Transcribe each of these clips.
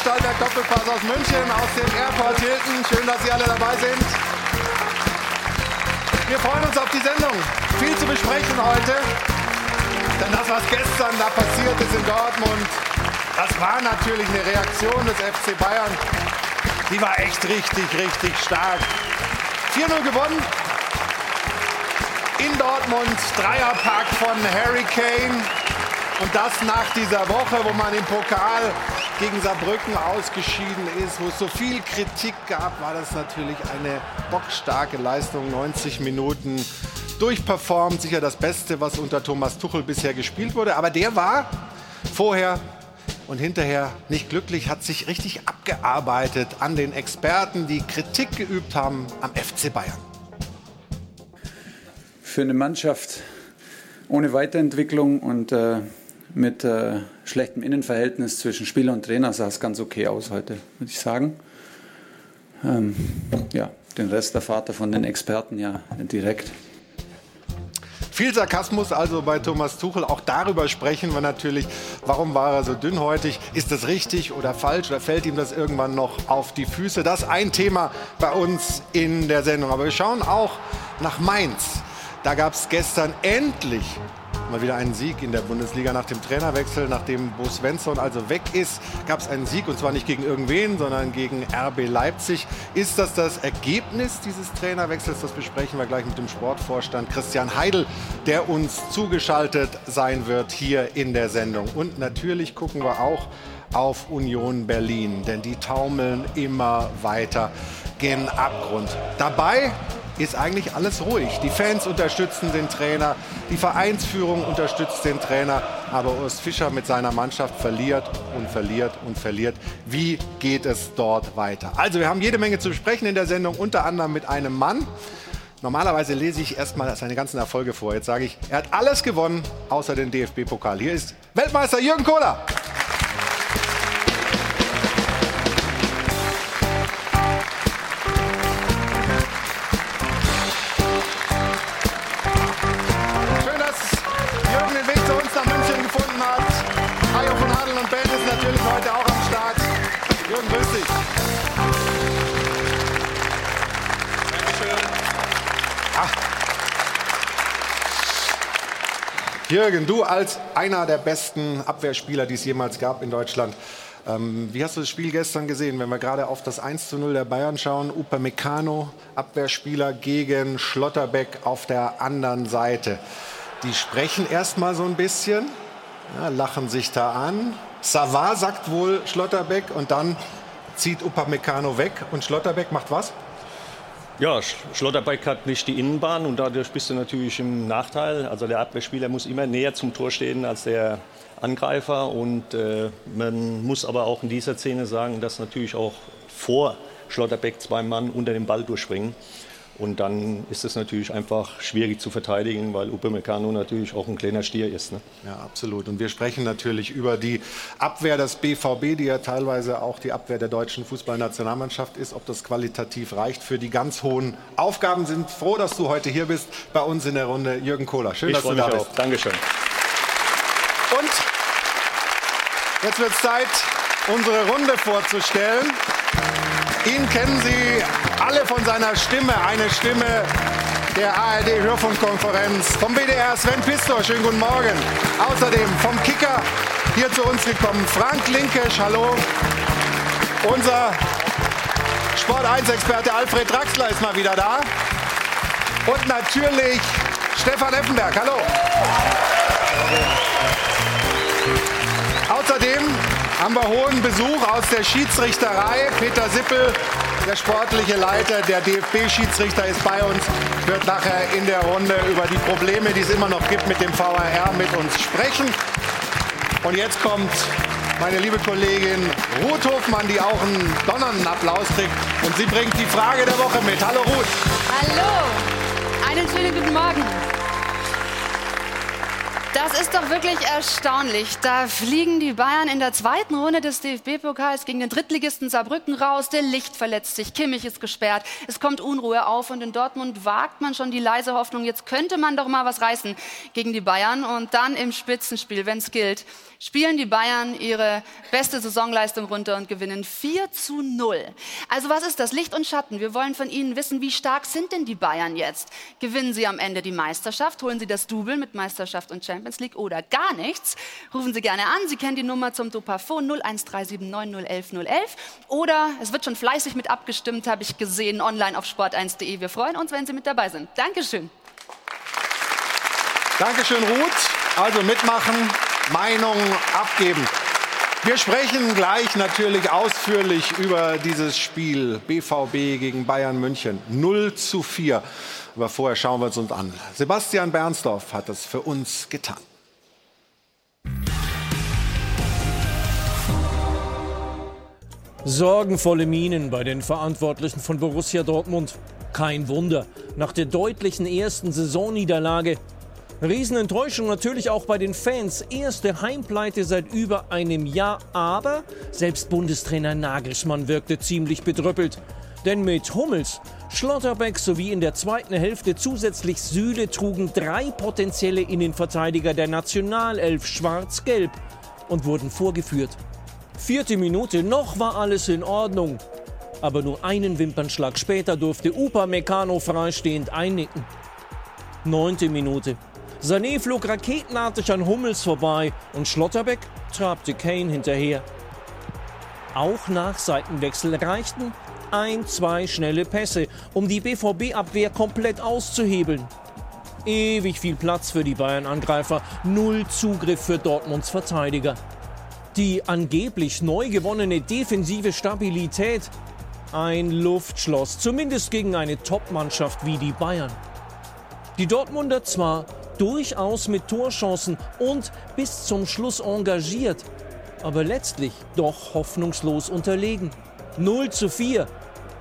Stahlberg Doppelpass aus München, aus dem Airport Hilton. Schön, dass Sie alle dabei sind. Wir freuen uns auf die Sendung. Viel zu besprechen heute. Denn das, was gestern da passiert ist in Dortmund, das war natürlich eine Reaktion des FC Bayern. Die war echt richtig, richtig stark. 4-0 gewonnen. In Dortmund, Dreierpack von Harry Kane. Und das nach dieser Woche, wo man im Pokal gegen Saarbrücken ausgeschieden ist, wo es so viel Kritik gab, war das natürlich eine bockstarke Leistung. 90 Minuten durchperformt, sicher das Beste, was unter Thomas Tuchel bisher gespielt wurde. Aber der war vorher und hinterher nicht glücklich, hat sich richtig abgearbeitet an den Experten, die Kritik geübt haben am FC Bayern. Für eine Mannschaft ohne Weiterentwicklung und äh, mit äh, schlechtem Innenverhältnis zwischen Spieler und Trainer sah es ganz okay aus heute, würde ich sagen. Ähm, ja, den Rest der Vater von den Experten ja direkt. Viel Sarkasmus also bei Thomas Tuchel. Auch darüber sprechen wir natürlich. Warum war er so dünnhäutig? Ist das richtig oder falsch? Oder fällt ihm das irgendwann noch auf die Füße? Das ist ein Thema bei uns in der Sendung. Aber wir schauen auch nach Mainz. Da gab es gestern endlich mal wieder einen Sieg in der Bundesliga nach dem Trainerwechsel. Nachdem Bo Svensson also weg ist, gab es einen Sieg und zwar nicht gegen irgendwen, sondern gegen RB Leipzig. Ist das das Ergebnis dieses Trainerwechsels? Das besprechen wir gleich mit dem Sportvorstand Christian Heidel, der uns zugeschaltet sein wird hier in der Sendung. Und natürlich gucken wir auch auf Union Berlin, denn die taumeln immer weiter gen Abgrund. Dabei ist eigentlich alles ruhig. Die Fans unterstützen den Trainer, die Vereinsführung unterstützt den Trainer, aber Urs Fischer mit seiner Mannschaft verliert und verliert und verliert. Wie geht es dort weiter? Also wir haben jede Menge zu besprechen in der Sendung, unter anderem mit einem Mann. Normalerweise lese ich erstmal seine ganzen Erfolge vor. Jetzt sage ich, er hat alles gewonnen, außer den DFB-Pokal. Hier ist Weltmeister Jürgen Kohler. Jürgen, du als einer der besten Abwehrspieler, die es jemals gab in Deutschland. Ähm, wie hast du das Spiel gestern gesehen, wenn wir gerade auf das 1 zu 0 der Bayern schauen? Upamecano, Abwehrspieler gegen Schlotterbeck auf der anderen Seite. Die sprechen erstmal so ein bisschen, ja, lachen sich da an. Savard sagt wohl Schlotterbeck und dann zieht Upamecano weg und Schlotterbeck macht was? Ja, Schlotterbeck hat nicht die Innenbahn und dadurch bist du natürlich im Nachteil. Also der Abwehrspieler muss immer näher zum Tor stehen als der Angreifer und äh, man muss aber auch in dieser Szene sagen, dass natürlich auch vor Schlotterbeck zwei Mann unter dem Ball durchspringen. Und dann ist es natürlich einfach schwierig zu verteidigen, weil Upamecano natürlich auch ein kleiner Stier ist. Ne? Ja, absolut. Und wir sprechen natürlich über die Abwehr des BVB, die ja teilweise auch die Abwehr der deutschen Fußballnationalmannschaft ist. Ob das qualitativ reicht für die ganz hohen Aufgaben. Sind froh, dass du heute hier bist bei uns in der Runde. Jürgen Kohler, schön, ich dass du da bist. Auch. Dankeschön. Und jetzt wird es Zeit, unsere Runde vorzustellen. Ihn kennen Sie alle von seiner Stimme, eine Stimme der ARD-Hörfunkkonferenz. Vom WDR Sven Pistor, schönen guten Morgen. Außerdem vom Kicker hier zu uns gekommen Frank Linkesch, hallo. Unser Sport 1-Experte Alfred Draxler ist mal wieder da. Und natürlich Stefan Effenberg, hallo. Außerdem haben wir hohen Besuch aus der Schiedsrichterei. Peter Sippel, der sportliche Leiter, der DFB-Schiedsrichter ist bei uns, wird nachher in der Runde über die Probleme, die es immer noch gibt mit dem VAR, mit uns sprechen. Und jetzt kommt meine liebe Kollegin Ruth Hofmann, die auch einen donnernden Applaus kriegt. Und sie bringt die Frage der Woche mit. Hallo Ruth. Hallo, einen schönen guten Morgen. Das ist doch wirklich erstaunlich. Da fliegen die Bayern in der zweiten Runde des DFB-Pokals gegen den Drittligisten Saarbrücken raus. Der Licht verletzt sich, Kimmich ist gesperrt, es kommt Unruhe auf und in Dortmund wagt man schon die leise Hoffnung, jetzt könnte man doch mal was reißen gegen die Bayern. Und dann im Spitzenspiel, wenn es gilt, spielen die Bayern ihre beste Saisonleistung runter und gewinnen 4 zu 0. Also was ist das? Licht und Schatten. Wir wollen von Ihnen wissen, wie stark sind denn die Bayern jetzt? Gewinnen sie am Ende die Meisterschaft? Holen sie das Double mit Meisterschaft und Champions League oder gar nichts? Rufen Sie gerne an. Sie kennen die Nummer zum Dopafon 01379 011 Oder es wird schon fleißig mit abgestimmt, habe ich gesehen, online auf sport1.de. Wir freuen uns, wenn Sie mit dabei sind. Dankeschön. Dankeschön, Ruth. Also mitmachen, Meinungen abgeben. Wir sprechen gleich natürlich ausführlich über dieses Spiel BVB gegen Bayern München. 0 zu 4. Aber vorher schauen wir es uns an. Sebastian Bernsdorf hat das für uns getan. Sorgenvolle Minen bei den Verantwortlichen von Borussia Dortmund. Kein Wunder. Nach der deutlichen ersten Saisonniederlage Riesenenttäuschung natürlich auch bei den Fans. Erste Heimpleite seit über einem Jahr, aber selbst Bundestrainer Nagelsmann wirkte ziemlich bedrüppelt. Denn mit Hummels, Schlotterbeck sowie in der zweiten Hälfte zusätzlich Süle trugen drei potenzielle Innenverteidiger der Nationalelf schwarz-gelb und wurden vorgeführt. Vierte Minute, noch war alles in Ordnung. Aber nur einen Wimpernschlag später durfte Upamecano freistehend einnicken. Neunte Minute. Sané flog raketenartig an Hummels vorbei und Schlotterbeck trabte Kane hinterher. Auch nach Seitenwechsel reichten ein, zwei schnelle Pässe, um die BVB-Abwehr komplett auszuhebeln. Ewig viel Platz für die Bayern-Angreifer, null Zugriff für Dortmunds Verteidiger. Die angeblich neu gewonnene defensive Stabilität, ein Luftschloss, zumindest gegen eine Top-Mannschaft wie die Bayern. Die Dortmunder zwar durchaus mit Torchancen und bis zum Schluss engagiert, aber letztlich doch hoffnungslos unterlegen. 0 zu 4.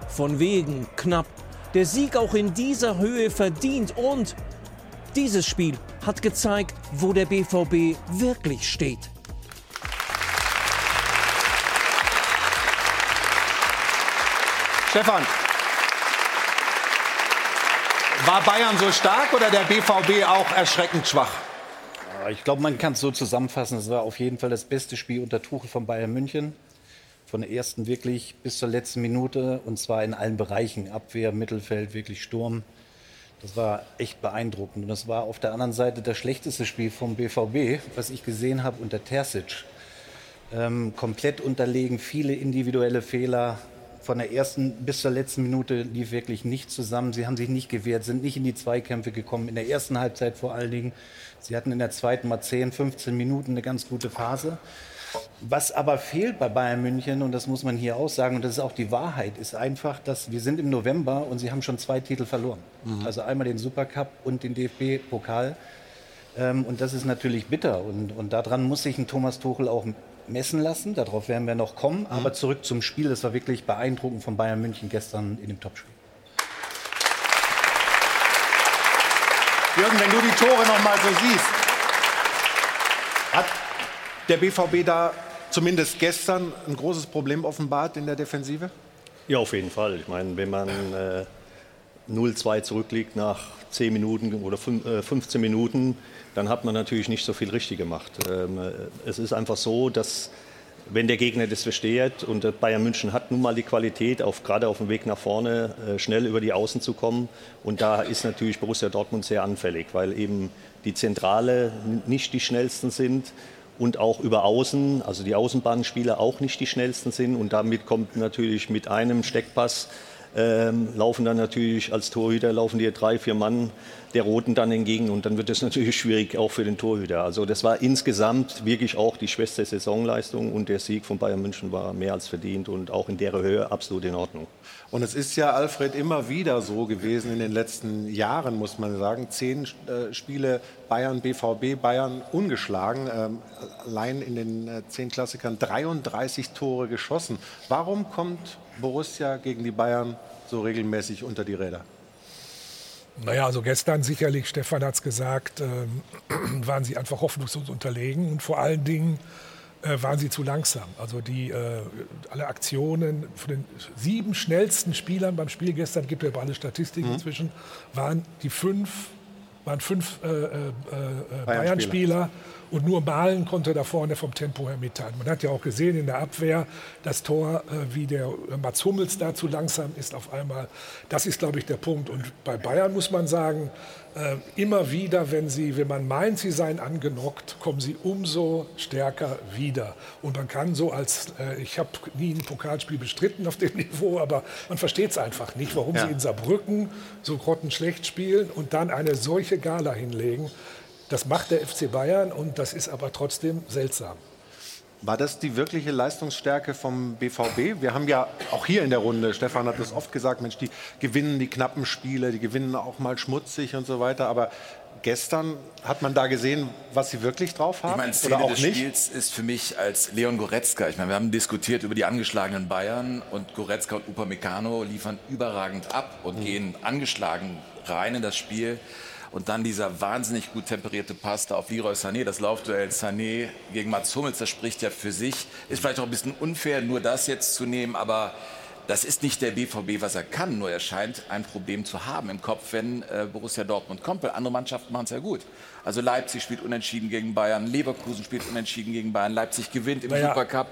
Von wegen knapp. Der Sieg auch in dieser Höhe verdient und dieses Spiel hat gezeigt, wo der BVB wirklich steht. Stefan, war Bayern so stark oder der BVB auch erschreckend schwach? Ich glaube, man kann es so zusammenfassen. Es war auf jeden Fall das beste Spiel unter Tuchel von Bayern München. Von der ersten wirklich bis zur letzten Minute und zwar in allen Bereichen. Abwehr, Mittelfeld, wirklich Sturm. Das war echt beeindruckend. Und das war auf der anderen Seite das schlechteste Spiel vom BVB, was ich gesehen habe unter Terzic. Ähm, komplett unterlegen, viele individuelle Fehler, von der ersten bis zur letzten Minute lief wirklich nicht zusammen. Sie haben sich nicht gewehrt, sind nicht in die Zweikämpfe gekommen. In der ersten Halbzeit vor allen Dingen. Sie hatten in der zweiten mal 10, 15 Minuten eine ganz gute Phase. Was aber fehlt bei Bayern München, und das muss man hier auch sagen, und das ist auch die Wahrheit, ist einfach, dass wir sind im November und sie haben schon zwei Titel verloren. Mhm. Also einmal den Supercup und den DFB-Pokal. Ähm, und das ist natürlich bitter. Und, und daran muss sich ein Thomas Tuchel auch messen lassen. Darauf werden wir noch kommen. Mhm. Aber zurück zum Spiel. Das war wirklich beeindruckend von Bayern München gestern in dem Topspiel. Jürgen, wenn du die Tore noch mal so siehst, hat der BVB da zumindest gestern ein großes Problem offenbart in der Defensive? Ja, auf jeden Fall. Ich meine, wenn man äh, 0-2 zurückliegt nach 10 Minuten oder 15 äh, Minuten, dann hat man natürlich nicht so viel richtig gemacht. Ähm, es ist einfach so, dass wenn der Gegner das versteht und Bayern München hat nun mal die Qualität, auf, gerade auf dem Weg nach vorne äh, schnell über die Außen zu kommen. Und da ist natürlich Borussia Dortmund sehr anfällig, weil eben die Zentrale nicht die schnellsten sind und auch über Außen, also die Außenbahnspieler auch nicht die schnellsten sind. Und damit kommt natürlich mit einem Steckpass ähm, laufen dann natürlich als Torhüter laufen dir drei, vier Mann der Roten dann entgegen und dann wird es natürlich schwierig auch für den Torhüter. Also das war insgesamt wirklich auch die schwächste Saisonleistung und der Sieg von Bayern München war mehr als verdient und auch in der Höhe absolut in Ordnung. Und es ist ja, Alfred, immer wieder so gewesen in den letzten Jahren, muss man sagen. Zehn äh, Spiele Bayern, BVB, Bayern ungeschlagen. Ähm, allein in den äh, zehn Klassikern 33 Tore geschossen. Warum kommt Borussia gegen die Bayern so regelmäßig unter die Räder? Naja, also gestern sicherlich, Stefan hat es gesagt, ähm, waren sie einfach hoffnungslos unterlegen und vor allen Dingen äh, waren sie zu langsam. Also die, äh, alle Aktionen von den sieben schnellsten Spielern beim Spiel gestern, gibt ja alle Statistiken mhm. inzwischen, waren die fünf, waren fünf äh, äh, äh Bayern-Spieler. Bayern und nur Malen konnte da vorne vom Tempo her mitteilen. Man hat ja auch gesehen in der Abwehr das Tor, äh, wie der Mats Hummels da zu langsam ist auf einmal. Das ist, glaube ich, der Punkt. Und bei Bayern muss man sagen, äh, immer wieder, wenn, sie, wenn man meint, sie seien angenockt, kommen sie umso stärker wieder. Und man kann so als, äh, ich habe nie ein Pokalspiel bestritten auf dem Niveau, aber man versteht es einfach nicht, warum ja. sie in Saarbrücken so grottenschlecht spielen und dann eine solche Gala hinlegen. Das macht der FC Bayern und das ist aber trotzdem seltsam. War das die wirkliche Leistungsstärke vom BVB? Wir haben ja auch hier in der Runde, Stefan hat das oft gesagt, Mensch, die gewinnen die knappen Spiele, die gewinnen auch mal schmutzig und so weiter. Aber gestern hat man da gesehen, was sie wirklich drauf haben? Ich meine, Szene oder auch des nicht? Spiels ist für mich als Leon Goretzka. Ich meine, wir haben diskutiert über die angeschlagenen Bayern und Goretzka und Upamecano liefern überragend ab und mhm. gehen angeschlagen rein in das Spiel. Und dann dieser wahnsinnig gut temperierte Pass da auf Leroy Sané, das Laufduell Sané gegen Mats Hummels, das spricht ja für sich. Ist vielleicht auch ein bisschen unfair, nur das jetzt zu nehmen, aber das ist nicht der BVB, was er kann, nur er scheint ein Problem zu haben im Kopf, wenn äh, Borussia Dortmund kommt. Weil andere Mannschaften machen es ja gut. Also Leipzig spielt unentschieden gegen Bayern, Leverkusen spielt unentschieden gegen Bayern, Leipzig gewinnt im naja. Supercup.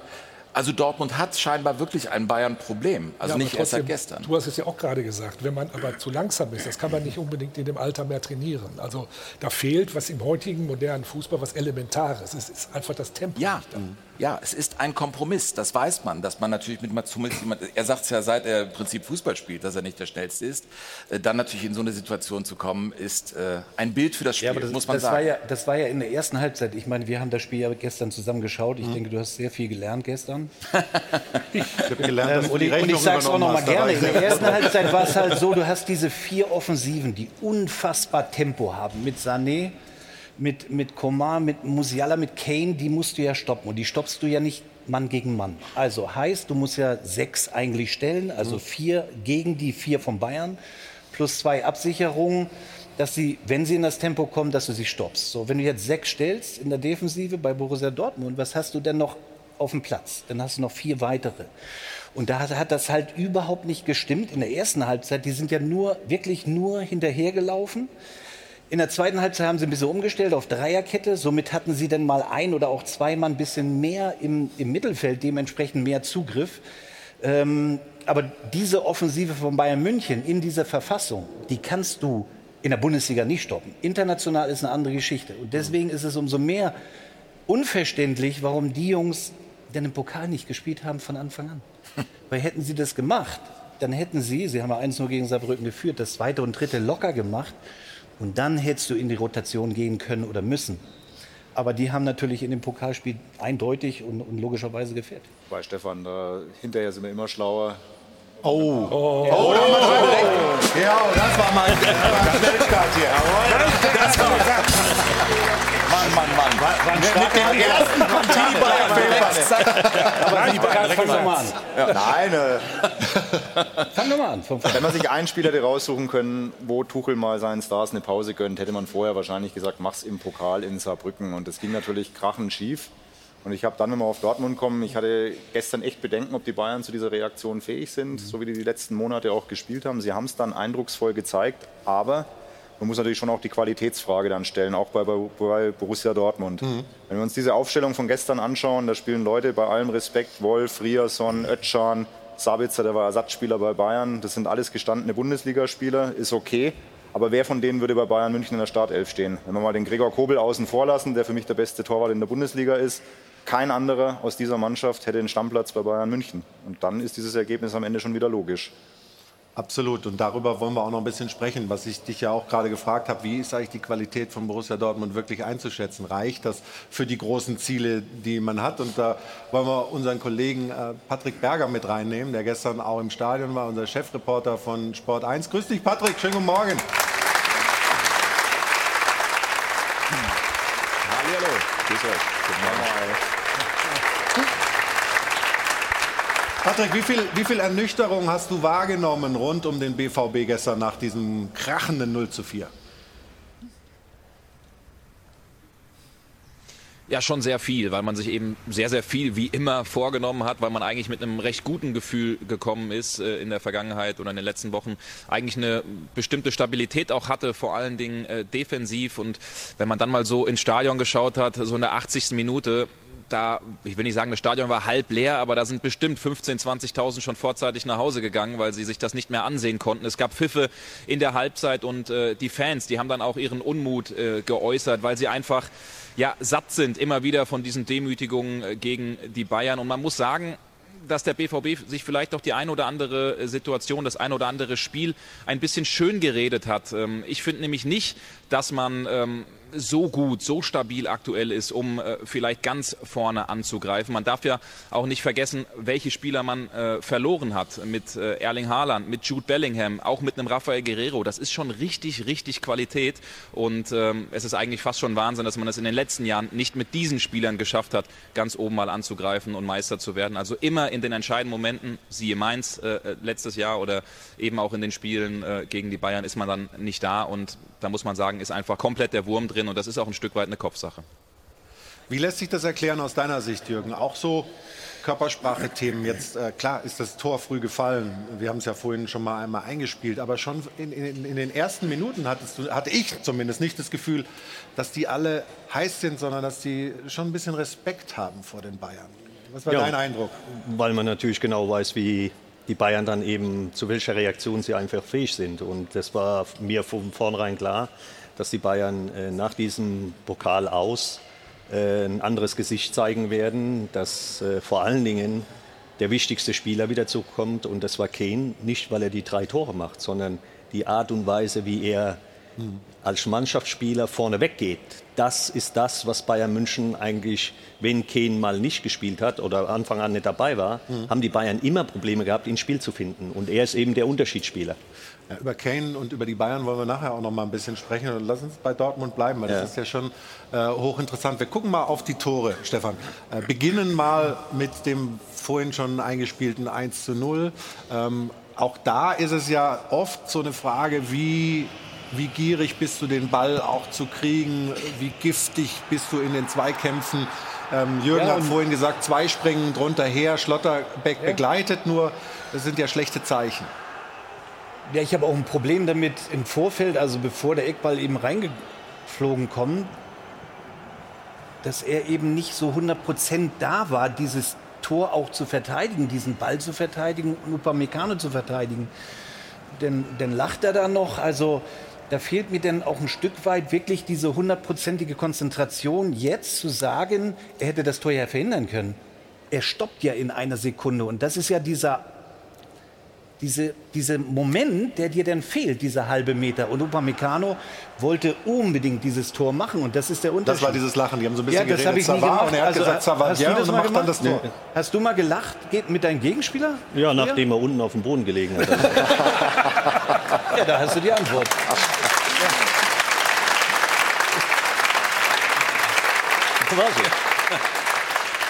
Also Dortmund hat scheinbar wirklich ein Bayern-Problem. Also ja, nicht trotzdem, erst seit gestern. Du hast es ja auch gerade gesagt. Wenn man aber zu langsam ist, das kann man nicht unbedingt in dem Alter mehr trainieren. Also da fehlt was im heutigen modernen Fußball, was Elementares. Es ist einfach das Tempo. Ja, ja, es ist ein Kompromiss, das weiß man, dass man natürlich mit Mats Hummels, er sagt es ja seit er im Prinzip Fußball spielt, dass er nicht der Schnellste ist, äh, dann natürlich in so eine Situation zu kommen, ist äh, ein Bild für das Spiel, ja, das, muss man das sagen. War ja, das war ja in der ersten Halbzeit, ich meine, wir haben das Spiel ja gestern zusammen geschaut, ich mhm. denke, du hast sehr viel gelernt gestern. ich habe gelernt, dass ähm, und, ich, und ich sage es auch noch mal gerne, in der ersten Halbzeit war es halt so, du hast diese vier Offensiven, die unfassbar Tempo haben, mit Sané, mit, mit Komar, mit Musiala, mit Kane, die musst du ja stoppen. Und die stoppst du ja nicht Mann gegen Mann. Also heißt, du musst ja sechs eigentlich stellen, also vier gegen die vier von Bayern, plus zwei Absicherungen, dass sie, wenn sie in das Tempo kommen, dass du sie stoppst. So, wenn du jetzt sechs stellst in der Defensive bei Borussia Dortmund, was hast du denn noch auf dem Platz? Dann hast du noch vier weitere. Und da hat das halt überhaupt nicht gestimmt in der ersten Halbzeit. Die sind ja nur, wirklich nur hinterhergelaufen. In der zweiten Halbzeit haben sie ein bisschen umgestellt auf Dreierkette. Somit hatten sie dann mal ein oder auch zweimal ein bisschen mehr im, im Mittelfeld, dementsprechend mehr Zugriff. Ähm, aber diese Offensive von Bayern München in dieser Verfassung, die kannst du in der Bundesliga nicht stoppen. International ist eine andere Geschichte. Und deswegen ist es umso mehr unverständlich, warum die Jungs denn im Pokal nicht gespielt haben von Anfang an. Weil hätten sie das gemacht, dann hätten sie, sie haben ja eins nur gegen Saarbrücken geführt, das zweite und dritte locker gemacht. Und dann hättest du in die Rotation gehen können oder müssen. Aber die haben natürlich in dem Pokalspiel eindeutig und, und logischerweise gefährt. Bei Stefan, da hinterher sind wir immer schlauer. Oh, oh, oh, oh. da oh. Ja, das war mal der Schnellstart hier. Jawohl. Das war Mann, Mann, Mann. War, war Mit dem ersten Bayern Aber die Bayern, fang doch mal an. Ja. Nein. Äh, fang doch mal an. Wenn man sich einen Spieler hätte raussuchen können, wo Tuchel mal seinen Stars eine Pause gönnt, hätte man vorher wahrscheinlich gesagt, mach's im Pokal in Saarbrücken. Und das ging natürlich krachend schief. Und ich habe dann, wenn wir auf Dortmund kommen, ich hatte gestern echt Bedenken, ob die Bayern zu dieser Reaktion fähig sind, mhm. so wie die die letzten Monate auch gespielt haben. Sie haben es dann eindrucksvoll gezeigt, aber man muss natürlich schon auch die Qualitätsfrage dann stellen, auch bei, bei Borussia Dortmund. Mhm. Wenn wir uns diese Aufstellung von gestern anschauen, da spielen Leute bei allem Respekt, Wolf, Rierson, Ötschan, Sabitzer, der war Ersatzspieler bei Bayern. Das sind alles gestandene Bundesligaspieler, ist okay. Aber wer von denen würde bei Bayern München in der Startelf stehen? Wenn wir mal den Gregor Kobel außen vor lassen, der für mich der beste Torwart in der Bundesliga ist, kein anderer aus dieser Mannschaft hätte den Stammplatz bei Bayern München. Und dann ist dieses Ergebnis am Ende schon wieder logisch. Absolut. Und darüber wollen wir auch noch ein bisschen sprechen, was ich dich ja auch gerade gefragt habe. Wie ist eigentlich die Qualität von Borussia Dortmund wirklich einzuschätzen? Reicht das für die großen Ziele, die man hat? Und da wollen wir unseren Kollegen äh, Patrick Berger mit reinnehmen, der gestern auch im Stadion war, unser Chefreporter von Sport 1. Grüß dich, Patrick. Schönen guten Morgen. Hallo. Grüß euch. Guten Morgen. Patrick, wie viel, wie viel Ernüchterung hast du wahrgenommen rund um den BVB gestern nach diesem krachenden 0 zu 4? Ja, schon sehr viel, weil man sich eben sehr, sehr viel wie immer vorgenommen hat, weil man eigentlich mit einem recht guten Gefühl gekommen ist äh, in der Vergangenheit oder in den letzten Wochen. Eigentlich eine bestimmte Stabilität auch hatte, vor allen Dingen äh, defensiv. Und wenn man dann mal so ins Stadion geschaut hat, so in der 80. Minute, da, ich will nicht sagen, das Stadion war halb leer, aber da sind bestimmt 15.000, 20.000 schon vorzeitig nach Hause gegangen, weil sie sich das nicht mehr ansehen konnten. Es gab Pfiffe in der Halbzeit und äh, die Fans, die haben dann auch ihren Unmut äh, geäußert, weil sie einfach ja, satt sind immer wieder von diesen Demütigungen äh, gegen die Bayern. Und man muss sagen, dass der BVB sich vielleicht doch die ein oder andere äh, Situation, das ein oder andere Spiel ein bisschen schön geredet hat. Ähm, ich finde nämlich nicht, dass man ähm, so gut, so stabil aktuell ist, um äh, vielleicht ganz vorne anzugreifen. Man darf ja auch nicht vergessen, welche Spieler man äh, verloren hat mit äh, Erling Haaland, mit Jude Bellingham, auch mit einem Rafael Guerrero. Das ist schon richtig, richtig Qualität und ähm, es ist eigentlich fast schon Wahnsinn, dass man es in den letzten Jahren nicht mit diesen Spielern geschafft hat, ganz oben mal anzugreifen und Meister zu werden. Also immer in den entscheidenden Momenten, siehe Mainz äh, äh, letztes Jahr oder eben auch in den Spielen äh, gegen die Bayern, ist man dann nicht da und da muss man sagen, ist einfach komplett der Wurm drin und das ist auch ein Stück weit eine Kopfsache. Wie lässt sich das erklären aus deiner Sicht, Jürgen? Auch so Körpersprache-Themen. Jetzt, äh, klar, ist das Tor früh gefallen. Wir haben es ja vorhin schon mal einmal eingespielt. Aber schon in, in, in den ersten Minuten hattest du, hatte ich zumindest nicht das Gefühl, dass die alle heiß sind, sondern dass die schon ein bisschen Respekt haben vor den Bayern. Was war ja, dein Eindruck? Weil man natürlich genau weiß, wie die Bayern dann eben zu welcher Reaktion sie einfach fähig sind. Und das war mir von vornherein klar dass die Bayern äh, nach diesem Pokal aus äh, ein anderes Gesicht zeigen werden, dass äh, vor allen Dingen der wichtigste Spieler wieder zurückkommt und das war Kane, nicht weil er die drei Tore macht, sondern die Art und Weise, wie er als Mannschaftsspieler vorne weggeht. Das ist das, was Bayern München eigentlich, wenn Kane mal nicht gespielt hat oder Anfang an nicht dabei war, mhm. haben die Bayern immer Probleme gehabt, ins Spiel zu finden. Und er ist eben der Unterschiedsspieler. Ja, über Kane und über die Bayern wollen wir nachher auch noch mal ein bisschen sprechen. Und lass uns bei Dortmund bleiben, weil ja. das ist ja schon äh, hochinteressant. Wir gucken mal auf die Tore, Stefan. Äh, beginnen mal mit dem vorhin schon eingespielten 1 zu 0. Ähm, auch da ist es ja oft so eine Frage, wie, wie gierig bist du, den Ball auch zu kriegen? Wie giftig bist du in den Zweikämpfen? Ähm, Jürgen ja, hat vorhin gesagt, zwei springen drunter her, Schlotterbeck begleitet nur. Das sind ja schlechte Zeichen. Ja, ich habe auch ein Problem damit im Vorfeld, also bevor der Eckball eben reingeflogen kommt, dass er eben nicht so 100% da war, dieses Tor auch zu verteidigen, diesen Ball zu verteidigen und Upamecano zu verteidigen. Denn, denn lacht er da noch, also da fehlt mir dann auch ein Stück weit wirklich diese hundertprozentige Konzentration, jetzt zu sagen, er hätte das Tor ja verhindern können. Er stoppt ja in einer Sekunde und das ist ja dieser diese, dieser Moment, der dir dann fehlt, dieser halbe Meter. Und Upamecano wollte unbedingt dieses Tor machen und das ist der Unterschied. Das war dieses Lachen, die haben so ein bisschen ja, das geredet, ich nie gemacht. und er hat also, gesagt, Savard, ja, und macht dann das Tor. Nee. Hast du mal gelacht geht mit deinem Gegenspieler? Ja, nachdem er unten auf dem Boden gelegen hat. ja, da hast du die Antwort. Ja. War so.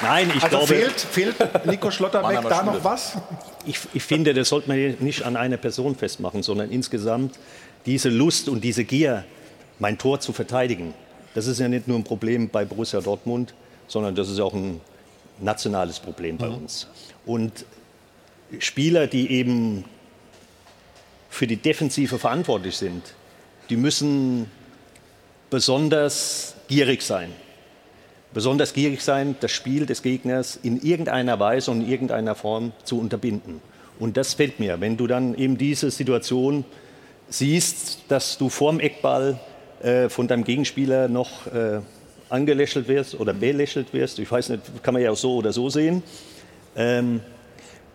Nein, ich also glaube. Fehlt, fehlt Nico Schlotterbeck da noch was? Ich, ich, finde, das sollte man nicht an einer Person festmachen, sondern insgesamt diese Lust und diese Gier, mein Tor zu verteidigen. Das ist ja nicht nur ein Problem bei Borussia Dortmund, sondern das ist auch ein nationales Problem bei mhm. uns. Und Spieler, die eben für die Defensive verantwortlich sind, die müssen besonders gierig sein besonders gierig sein, das Spiel des Gegners in irgendeiner Weise und in irgendeiner Form zu unterbinden. Und das fällt mir, wenn du dann eben diese Situation siehst, dass du vorm Eckball äh, von deinem Gegenspieler noch äh, angelächelt wirst oder belächelt wirst, ich weiß nicht, kann man ja auch so oder so sehen, ähm,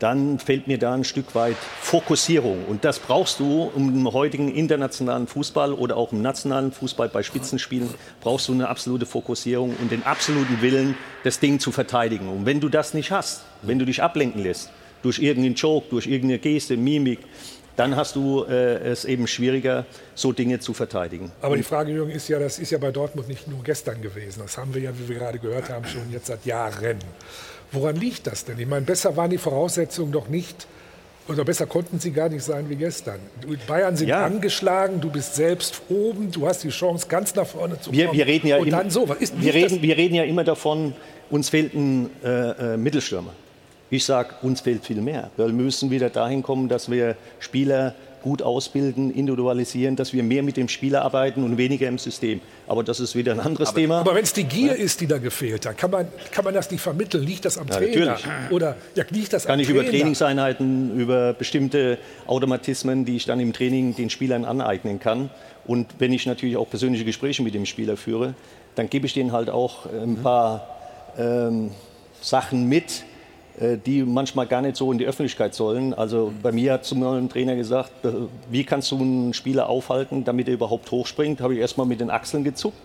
dann fällt mir da ein Stück weit Fokussierung. Und das brauchst du, im heutigen internationalen Fußball oder auch im nationalen Fußball bei Spitzenspielen, brauchst du eine absolute Fokussierung und den absoluten Willen, das Ding zu verteidigen. Und wenn du das nicht hast, wenn du dich ablenken lässt, durch irgendeinen Joke, durch irgendeine Geste, Mimik, dann hast du äh, es eben schwieriger, so Dinge zu verteidigen. Aber die Frage, Jürgen, ist ja, das ist ja bei Dortmund nicht nur gestern gewesen. Das haben wir ja, wie wir gerade gehört haben, schon jetzt seit Jahren. Woran liegt das denn? Ich meine, besser waren die Voraussetzungen doch nicht, oder besser konnten sie gar nicht sein wie gestern. Bayern sind Ja. angeschlagen, du bist selbst oben, du hast die Chance, ganz nach vorne zu kommen. Wir, reden ja immer, so. Wir, reden, wir reden ja immer davon, uns fehlt ein äh, äh, Mittelstürmer. Ich sage, uns fehlt viel mehr. Wir müssen wieder dahin kommen, dass wir Spieler gut ausbilden, individualisieren, dass wir mehr mit dem Spieler arbeiten und weniger im System. Aber das ist wieder ein anderes Thema. Aber wenn es die Gier ist, die da gefehlt hat, kann man, kann man das nicht vermitteln? Liegt das am Ja, Trainer? natürlich. Oder ja, liegt das kann am ich über Trainer? Trainingseinheiten, über bestimmte Automatismen, die ich dann im Training den Spielern aneignen kann. Und wenn ich natürlich auch persönliche Gespräche mit dem Spieler führe, dann gebe ich denen halt auch äh, ein paar ähm, Sachen mit, die manchmal gar nicht so in die Öffentlichkeit sollen. Also bei mir hat zum ein Trainer gesagt, äh, wie kannst du einen Spieler aufhalten, damit er überhaupt hochspringt? Habe ich erstmal mit den Achseln gezuckt.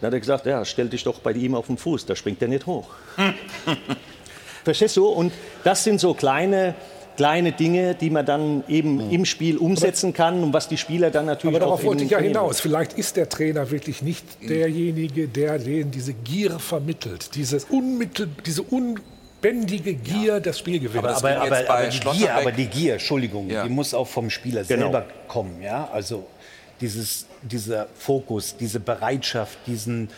Dann hat er gesagt, ja, stell dich doch bei ihm auf den Fuß, da springt er nicht hoch. Verstehst du? Und das sind so kleine, kleine Dinge, die man dann eben im Spiel umsetzen kann und was die Spieler dann natürlich Aber auch darauf wollte in ich ja hinaus. Vielleicht ist der Trainer wirklich nicht derjenige, der denen diese Gier vermittelt. Dieses unmittel, diese unbändige Gier, das Spiel gewinnt. Aber, aber, aber, aber, die Gier, aber die Gier, Entschuldigung, Ja. die muss auch vom Spieler Genau. selber kommen. Ja? Also dieses, dieser Fokus, diese Bereitschaft, diesen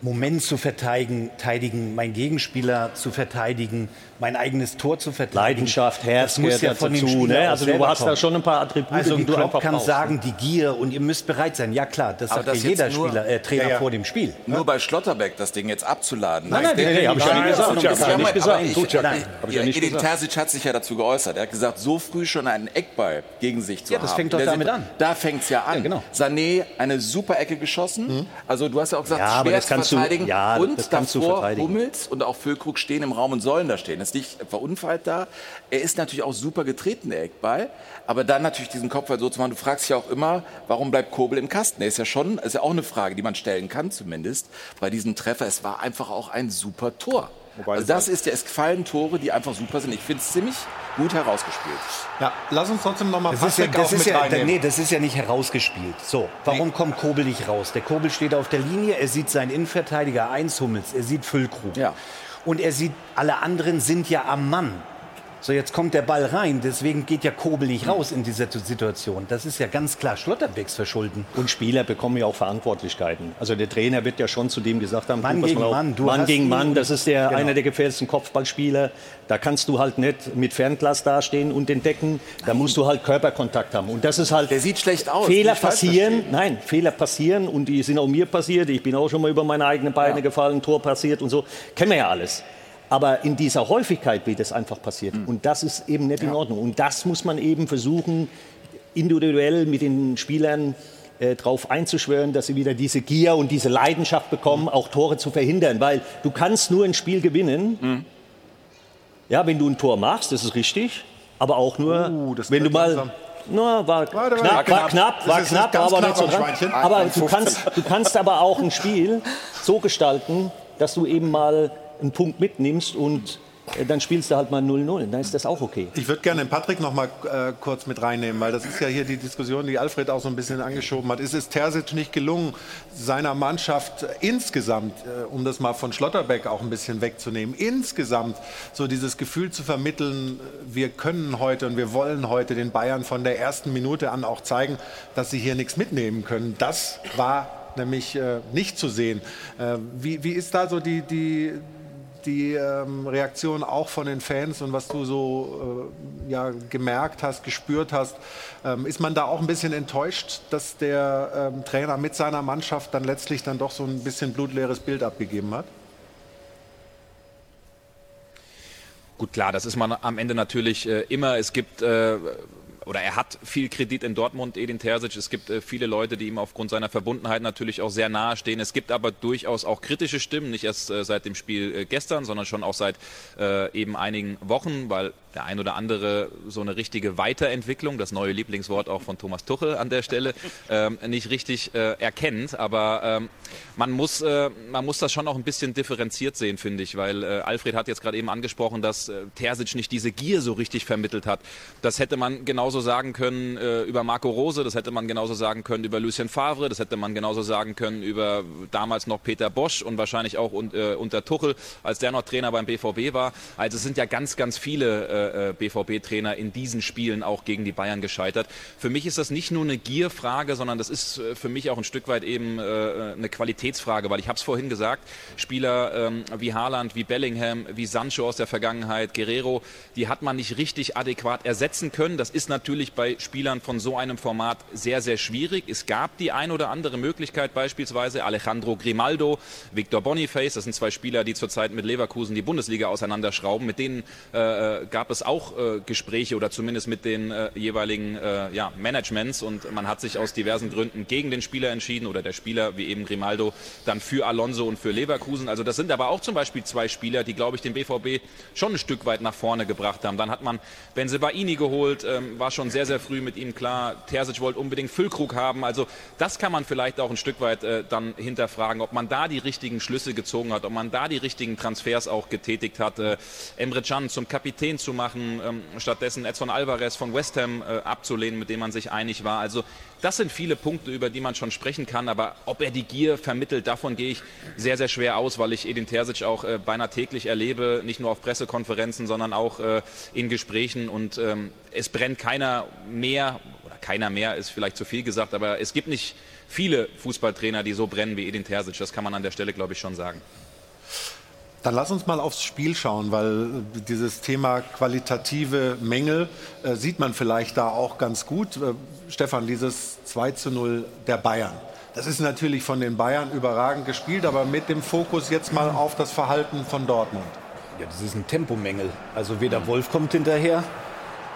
Moment zu verteidigen, meinen Gegenspieler zu verteidigen, mein eigenes Tor zu verteidigen. Leidenschaft, Herz das muss ja von dem dazu, Spieler ne? Also du hast da kommen. schon ein paar Attribute, Also die du Klopp einfach kann brauchst, sagen, die Gier und ihr müsst bereit sein. Ja klar, das Aber sagt ja das jetzt jeder nur- Spieler, äh, Trainer Ja, ja. vor dem Spiel. Nur bei Schlotterbeck das Ding jetzt abzuladen. Nein, nein, Der- nee, nee, hab ich ja nicht Nein, gesagt. das ist Ja, ja hab ich aber nicht gesagt. ich- ja. nein, ich ja ja, nicht Edin gesagt. Terzic hat sich ja dazu geäußert. Er hat gesagt, so früh schon einen Eckball gegen sich zu Ja, haben. das fängt doch damit an. Da fängt es ja an. Ja, genau. Sané, eine super Ecke geschossen. Also du hast ja auch gesagt, Ja, schwer das zu verteidigen. ja, und das davor verteidigen. Hummels und auch Füllkrug stehen im Raum und sollen da stehen. Ist nicht verunfallt da. Er ist natürlich auch super getreten, der Eckball. Aber dann natürlich diesen Kopfball so zu machen. Du fragst dich ja auch immer, warum bleibt Kobel im Kasten? Er ist ja schon, ist ja auch eine Frage, die man stellen kann zumindest. Bei diesem Treffer, es war einfach auch ein super Tor. Also das ist ja, es fallen Tore, die einfach super sind. Ich finde es ziemlich gut herausgespielt. Ja, lass uns trotzdem noch mal Das ist, ja, das, auch ist mit ja, reinnehmen. nee, das ist ja nicht herausgespielt. So, warum kommt Kobel nicht raus? Der Kobel steht auf der Linie, er sieht seinen Innenverteidiger 1 Hummels, er sieht Füllkrug. Ja. Und er sieht, alle anderen sind ja am Mann. So, jetzt kommt der Ball rein, deswegen geht ja Kobel nicht raus in dieser Situation. Das ist ja ganz klar Schlotterbecks Verschulden. Und Spieler bekommen ja auch Verantwortlichkeiten. Also der Trainer wird ja schon zu dem gesagt haben, Mann gegen mal auf, Mann, du Mann gegen Mann, das ist der, Genau. einer der gefährlichsten Kopfballspieler. Da kannst du halt nicht mit Fernglas dastehen und den decken. Da musst du halt Körperkontakt haben. Und das ist halt Der sieht schlecht aus. Fehler passieren, nein, Fehler passieren und die sind auch mir passiert. Ich bin auch schon mal über meine eigenen Beine gefallen, Tor passiert und so. Kennen wir ja alles. Aber in dieser Häufigkeit, wie das einfach passiert. Hm. Und das ist eben nicht in Ordnung. Und das muss man eben versuchen, individuell mit den Spielern äh, darauf einzuschwören, dass sie wieder diese Gier und diese Leidenschaft bekommen, auch Tore zu verhindern. Weil du kannst nur ein Spiel gewinnen, Hm. ja, wenn du ein Tor machst, das ist richtig. Aber auch nur, Uh, wenn du mal langsam. na, war knapp, war Knapp. knapp, war knapp, aber knapp nicht so. Aber du kannst, du kannst aber auch ein Spiel so gestalten, dass du eben mal einen Punkt mitnimmst und äh, dann spielst du halt mal 0-0. Dann ist das auch okay. Ich würde gerne den Patrick noch mal äh, kurz mit reinnehmen, weil das ist ja hier die Diskussion, die Alfred auch so ein bisschen angeschoben hat. Ist es Terzic nicht gelungen, seiner Mannschaft insgesamt, äh, um das mal von Schlotterbeck auch ein bisschen wegzunehmen, insgesamt so dieses Gefühl zu vermitteln, äh, wir können heute und wir wollen heute den Bayern von der ersten Minute an auch zeigen, dass sie hier nichts mitnehmen können. Das war nämlich äh, nicht zu sehen. Äh, wie, wie ist da so die, die, die ähm, Reaktion auch von den Fans und was du so äh, ja, gemerkt hast, gespürt hast, ähm, ist man da auch ein bisschen enttäuscht, dass der ähm, Trainer mit seiner Mannschaft dann letztlich dann doch so ein bisschen blutleeres Bild abgegeben hat? Gut, klar, das ist man am Ende natürlich äh, immer. Es gibt äh, oder er hat viel Kredit in Dortmund, Edin Terzic. Es gibt äh, viele Leute, die ihm aufgrund seiner Verbundenheit natürlich auch sehr nahe stehen. Es gibt aber durchaus auch kritische Stimmen, nicht erst äh, seit dem Spiel äh, gestern, sondern schon auch seit äh, eben einigen Wochen, weil der ein oder andere so eine richtige Weiterentwicklung, das neue Lieblingswort auch von Thomas Tuchel an der Stelle, ähm, nicht richtig äh, erkennt. Aber ähm, man, muss, äh, man muss das schon auch ein bisschen differenziert sehen, finde ich, weil äh, Alfred hat jetzt gerade eben angesprochen, dass äh, Terzic nicht diese Gier so richtig vermittelt hat. Das hätte man genauso sagen können äh, über Marco Rose, das hätte man genauso sagen können über Lucien Favre, das hätte man genauso sagen können über damals noch Peter Bosch und wahrscheinlich auch un, äh, unter Tuchel, als der noch Trainer beim BVB war. Also es sind ja ganz, ganz viele äh, BVB-Trainer in diesen Spielen auch gegen die Bayern gescheitert. Für mich ist das nicht nur eine Gierfrage, sondern das ist äh, für mich auch ein Stück weit eben äh, eine Qualitätsfrage, weil ich habe es vorhin gesagt, Spieler ähm, wie Haaland, wie Bellingham, wie Sancho aus der Vergangenheit, Guerrero, die hat man nicht richtig adäquat ersetzen können. Das ist natürlich bei Spielern von so einem Format sehr, sehr schwierig. Es gab die ein oder andere Möglichkeit, beispielsweise Alejandro Grimaldo, Victor Boniface, das sind zwei Spieler, die zurzeit mit Leverkusen die Bundesliga auseinanderschrauben. Mit denen äh, gab es auch äh, Gespräche oder zumindest mit den äh, jeweiligen äh, ja, Managements und man hat sich aus diversen Gründen gegen den Spieler entschieden oder der Spieler, wie eben Grimaldo, dann für Alonso und für Leverkusen. Also das sind aber auch zum Beispiel zwei Spieler, die, glaube ich, den BVB schon ein Stück weit nach vorne gebracht haben. Dann hat man Benzebaini geholt, ähm, war schon sehr, sehr früh mit ihm klar. Terzic wollte unbedingt Füllkrug haben. Also das kann man vielleicht auch ein Stück weit äh, dann hinterfragen, ob man da die richtigen Schlüsse gezogen hat, ob man da die richtigen Transfers auch getätigt hat. Äh, Emre Can zum Kapitän zu machen, ähm, stattdessen Edson Alvarez von West Ham äh, abzulehnen, mit dem man sich einig war. Also das sind viele Punkte, über die man schon sprechen kann, aber ob er die Gier vermittelt, davon gehe ich sehr, sehr schwer aus, weil ich Edin Terzic auch äh, beinahe täglich erlebe, nicht nur auf Pressekonferenzen, sondern auch äh, in Gesprächen und ähm, es brennt keiner mehr, oder keiner mehr ist vielleicht zu viel gesagt, aber es gibt nicht viele Fußballtrainer, die so brennen wie Edin Terzic, das kann man an der Stelle, glaube ich, schon sagen. Dann lass uns mal aufs Spiel schauen, weil äh, dieses Thema qualitative Mängel äh, sieht man vielleicht da auch ganz gut. Äh, Stefan, dieses 2 zu 0 der Bayern. Das ist natürlich von den Bayern überragend gespielt, aber mit dem Fokus jetzt mal auf das Verhalten von Dortmund. Ja, das ist ein Tempomängel. Also weder Wolf kommt hinterher,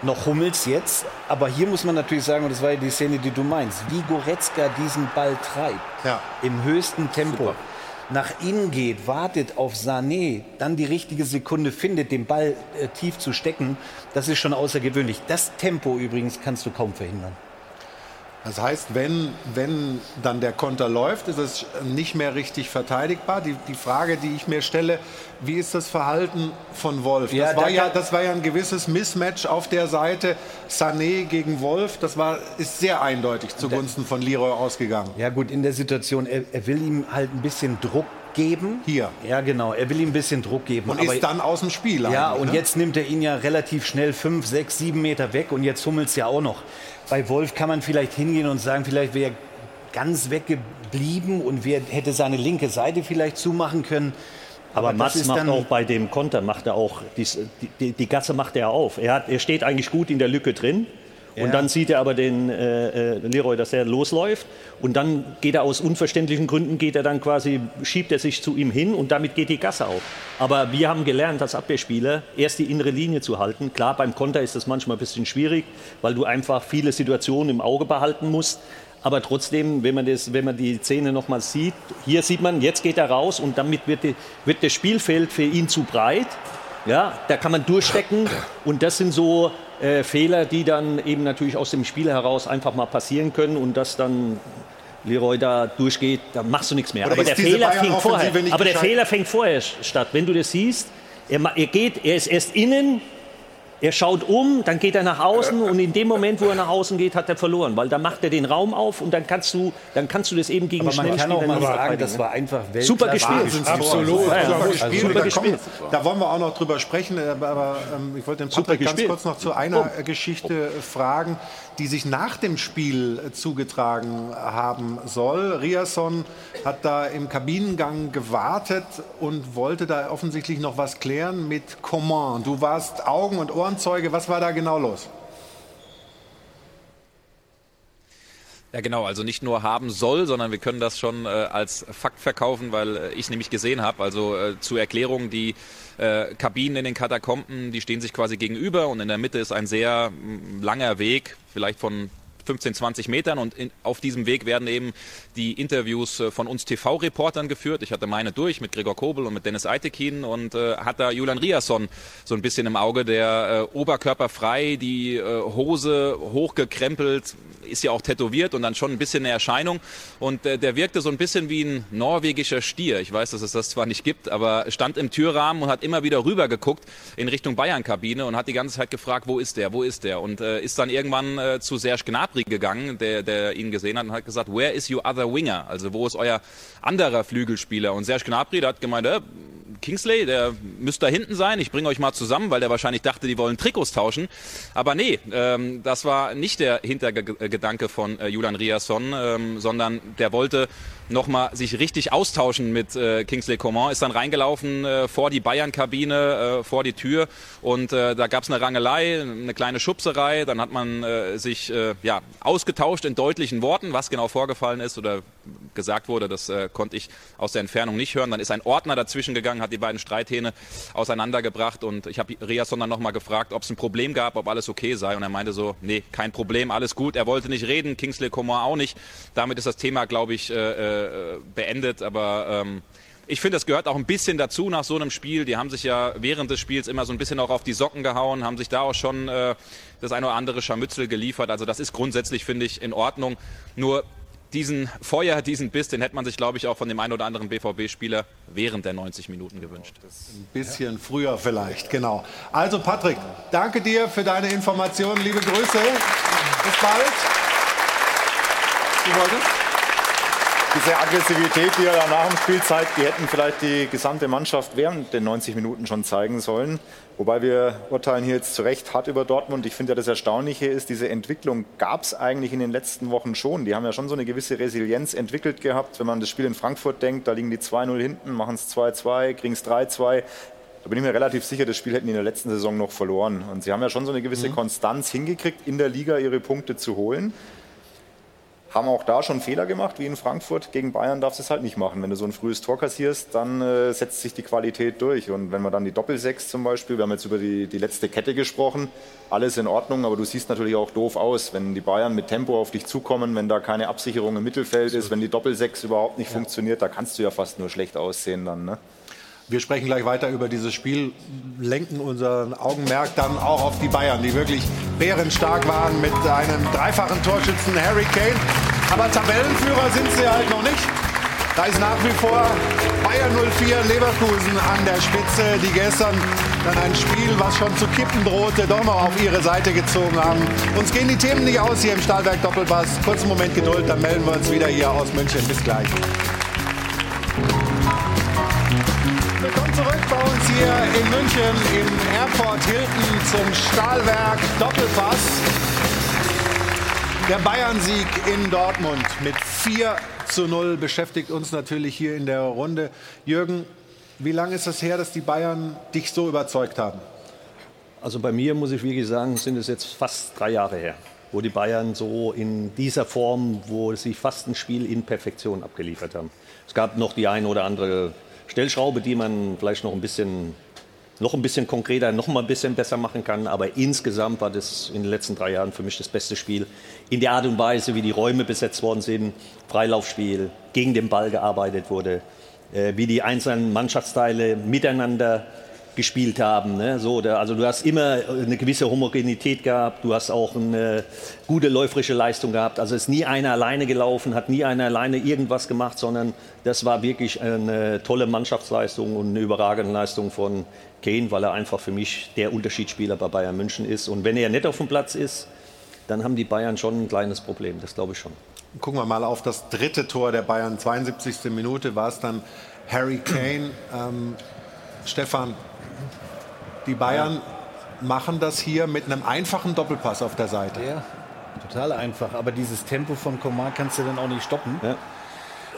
noch Hummels jetzt. Aber hier muss man natürlich sagen, und das war ja die Szene, die du meinst, wie Goretzka diesen Ball treibt. Ja. Im höchsten Tempo. Super nach innen geht, wartet auf Sané, dann die richtige Sekunde findet, den Ball äh, tief zu stecken, das ist schon außergewöhnlich. Das Tempo übrigens kannst du kaum verhindern. Das heißt, wenn, wenn dann der Konter läuft, ist es nicht mehr richtig verteidigbar. Die, die Frage, die ich mir stelle, wie ist das Verhalten von Wolf? Ja, das, war ja, das war ja ein gewisses Mismatch auf der Seite Sané gegen Wolf. Das war, ist sehr eindeutig zugunsten von Leroy ausgegangen. Ja gut, in der Situation, er, er will ihm halt ein bisschen Druck geben. Hier. Ja, genau. Er will ihm ein bisschen Druck geben. Und ist dann aus dem Spiel. Ja, und ne? jetzt nimmt er ihn ja relativ schnell fünf, sechs, sieben Meter weg und jetzt hummelt es ja auch noch. Bei Wolf kann man vielleicht hingehen und sagen, vielleicht wäre er ganz weggeblieben und wer hätte seine linke Seite vielleicht zumachen können. Aber, Aber Mats macht auch bei dem Konter, macht er auch, die, die, die Gasse macht er auf. Er, hat, er steht eigentlich gut in der Lücke drin. Ja. Und dann sieht er aber den äh, äh, Leroy, dass er losläuft. Und dann geht er aus unverständlichen Gründen, geht er dann quasi, schiebt er sich zu ihm hin und damit geht die Gasse auf. Aber wir haben gelernt als Abwehrspieler, erst die innere Linie zu halten. Klar, beim Konter ist das manchmal ein bisschen schwierig, weil du einfach viele Situationen im Auge behalten musst. Aber trotzdem, wenn man, das, wenn man die Szene nochmal sieht, hier sieht man, jetzt geht er raus und damit wird, die, wird das Spielfeld für ihn zu breit. Ja, da kann man durchstecken und das sind so äh, Fehler, die dann eben natürlich aus dem Spiel heraus einfach mal passieren können und das dann Leroy da durchgeht, dann machst du nichts mehr. aber der, Fehler fängt vorher, aber der Fehler fängt vorher statt. Wenn du das siehst, er, er geht, er ist erst innen, er schaut um, dann geht er nach außen und in dem Moment, wo er nach außen geht, hat er verloren, weil dann macht er den Raum auf und dann kannst du, dann kannst du das eben gegen Aber man kann auch mal sagen, das war einfach Weltklasse. Super gespielt. Absolut. Ja, ja, super gespielt. Super da, gespielt. da wollen wir auch noch drüber sprechen, aber ähm, ich wollte den Patrick ganz kurz noch zu einer oh. Geschichte oh. fragen die sich nach dem Spiel zugetragen haben soll. Riasson hat da im Kabinengang gewartet und wollte da offensichtlich noch was klären mit Coman. Du warst Augen- und Ohrenzeuge. Was war da genau los? Ja, genau. Also nicht nur haben soll, sondern wir können das schon äh, als Fakt verkaufen, weil äh, ich es nämlich gesehen habe. Also äh, zur Erklärung, die äh, Kabinen in den Katakomben, die stehen sich quasi gegenüber und in der Mitte ist ein sehr langer Weg, vielleicht von 15, 20 Metern. Und in, auf diesem Weg werden eben die Interviews äh, von uns TV-Reportern geführt. Ich hatte meine durch mit Gregor Kobel und mit Dennis Eitekin und äh, hat da Julian Riasson so ein bisschen im Auge, der äh, oberkörperfrei, die äh, Hose hochgekrempelt, ist ja auch tätowiert und dann schon ein bisschen eine Erscheinung. Und äh, der wirkte so ein bisschen wie ein norwegischer Stier. Ich weiß, dass es das zwar nicht gibt, aber stand im Türrahmen und hat immer wieder rüber geguckt in Richtung Bayern-Kabine und hat die ganze Zeit gefragt, wo ist der, wo ist der? Und äh, ist dann irgendwann äh, zu Serge Gnabry gegangen, der, der ihn gesehen hat und hat gesagt, where is your other winger? Also wo ist euer anderer Flügelspieler? Und Serge Gnabry, hat gemeint, äh, Kingsley, der müsste da hinten sein. Ich bringe euch mal zusammen, weil der wahrscheinlich dachte, die wollen Trikots tauschen. Aber nee, ähm, das war nicht der Hintergedanke von äh, Julian Riasson, ähm, sondern der wollte nochmal sich richtig austauschen mit äh, Kingsley Coman, ist dann reingelaufen äh, vor die Bayern-Kabine, äh, vor die Tür und äh, da gab es eine Rangelei, eine kleine Schubserei, dann hat man äh, sich äh, ja, ausgetauscht in deutlichen Worten, was genau vorgefallen ist oder gesagt wurde, das äh, konnte ich aus der Entfernung nicht hören. Dann ist ein Ordner dazwischen gegangen, hat die beiden Streithähne auseinandergebracht und ich habe Riasson dann nochmal gefragt, ob es ein Problem gab, ob alles okay sei und er meinte so, nee, kein Problem, alles gut. Er wollte nicht reden, Kingsley Coman auch nicht. Damit ist das Thema, glaube ich, äh, äh, beendet. Aber ähm, ich finde, das gehört auch ein bisschen dazu nach so einem Spiel. Die haben sich ja während des Spiels immer so ein bisschen auch auf die Socken gehauen, haben sich da auch schon äh, das eine oder andere Scharmützel geliefert. Also das ist grundsätzlich, finde ich, in Ordnung. Nur diesen Feuer, diesen Biss, den hätte man sich, glaube ich, auch von dem einen oder anderen BVB-Spieler während der 90 Minuten gewünscht. Ein bisschen früher vielleicht, genau. Also Patrick, danke dir für deine Informationen. Liebe Grüße. Bis bald. Du wolltest? Diese Aggressivität, die er nach dem Spiel zeigt, die hätten vielleicht die gesamte Mannschaft während den 90 Minuten schon zeigen sollen. Wobei wir urteilen hier jetzt zu Recht hart über Dortmund. Ich finde ja das Erstaunliche ist, diese Entwicklung gab es eigentlich in den letzten Wochen schon. Die haben ja schon so eine gewisse Resilienz entwickelt gehabt. Wenn man das Spiel in Frankfurt denkt, da liegen die 2-0 hinten, machen es 2-2, kriegen es 3-2. Da bin ich mir relativ sicher, das Spiel hätten die in der letzten Saison noch verloren. Und sie haben ja schon so eine gewisse mhm. Konstanz hingekriegt, in der Liga ihre Punkte zu holen haben auch da schon Fehler gemacht, wie in Frankfurt. Gegen Bayern darfst du es halt nicht machen. Wenn du so ein frühes Tor kassierst, dann äh, setzt sich die Qualität durch. Und wenn man dann die Doppelsechs zum Beispiel, wir haben jetzt über die, die letzte Kette gesprochen, alles in Ordnung, aber du siehst natürlich auch doof aus, wenn die Bayern mit Tempo auf dich zukommen, wenn da keine Absicherung im Mittelfeld ist, wenn die Doppelsechs überhaupt nicht ja. funktioniert, da kannst du ja fast nur schlecht aussehen dann. Ne? Wir sprechen gleich weiter über dieses Spiel, lenken unser Augenmerk dann auch auf die Bayern, die wirklich bärenstark waren mit einem dreifachen Torschützen Harry Kane. Aber Tabellenführer sind sie halt noch nicht. Da ist nach wie vor Bayern 04 Leverkusen an der Spitze, die gestern dann ein Spiel, was schon zu kippen drohte, doch noch auf ihre Seite gezogen haben. Uns gehen die Themen nicht aus hier im Stahlwerk Doppelpass. Kurzen Moment Geduld, dann melden wir uns wieder hier aus München. Bis gleich. Willkommen zurück bei uns hier in München im Airport Hilton zum Stahlwerk Doppelpass. Der Bayern-Sieg in Dortmund mit 4 zu 0 beschäftigt uns natürlich hier in der Runde. Jürgen, wie lange ist es her, dass die Bayern dich so überzeugt haben? Also bei mir muss ich wirklich sagen, sind es jetzt fast drei Jahre her, wo die Bayern so in dieser Form, wo sie fast ein Spiel in Perfektion abgeliefert haben. Es gab noch die eine oder andere Stellschraube, die man vielleicht noch ein bisschen noch ein bisschen konkreter, noch mal ein bisschen besser machen kann. Aber insgesamt war das in den letzten drei Jahren für mich das beste Spiel. In der Art und Weise, wie die Räume besetzt worden sind, Freilaufspiel, gegen den Ball gearbeitet wurde, äh, wie die einzelnen Mannschaftsteile miteinander gespielt haben. Ne? So, da, also du hast immer eine gewisse Homogenität gehabt, du hast auch eine gute läuferische Leistung gehabt. Also ist nie einer alleine gelaufen, hat nie einer alleine irgendwas gemacht, sondern das war wirklich eine tolle Mannschaftsleistung und eine überragende Leistung von Kane, weil er einfach für mich der Unterschiedsspieler bei Bayern München ist. Und wenn er nicht auf dem Platz ist, dann haben die Bayern schon ein kleines Problem, das glaube ich schon. Gucken wir mal auf das dritte Tor der Bayern. 72. Minute war es dann Harry Kane. Ähm, Stefan, die Bayern machen das hier mit einem einfachen Doppelpass auf der Seite. Ja, total einfach. Aber dieses Tempo von Coman kannst du dann auch nicht stoppen. Ja.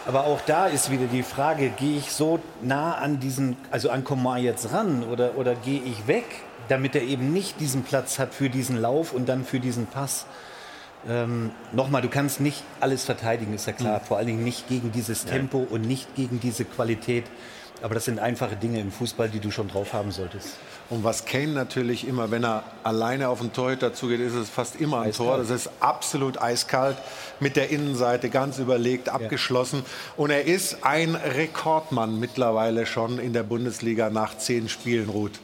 Aber auch da ist wieder die Frage, gehe ich so nah an diesen, also an Coman jetzt ran oder, oder gehe ich weg, damit er eben nicht diesen Platz hat für diesen Lauf und dann für diesen Pass. Ähm, Nochmal, du kannst nicht alles verteidigen, ist ja klar. Mhm. Vor allen Dingen nicht gegen dieses Tempo ja. und nicht gegen diese Qualität Aber das sind einfache Dinge im Fußball, die du schon drauf haben solltest. Und was Kane natürlich immer, wenn er alleine auf den Torhüter zugeht, ist es fast immer ein eiskalt. Tor. Das ist absolut eiskalt mit der Innenseite, ganz überlegt, abgeschlossen. Ja. Und er ist ein Rekordmann mittlerweile schon in der Bundesliga nach zehn Spielen, Ruth.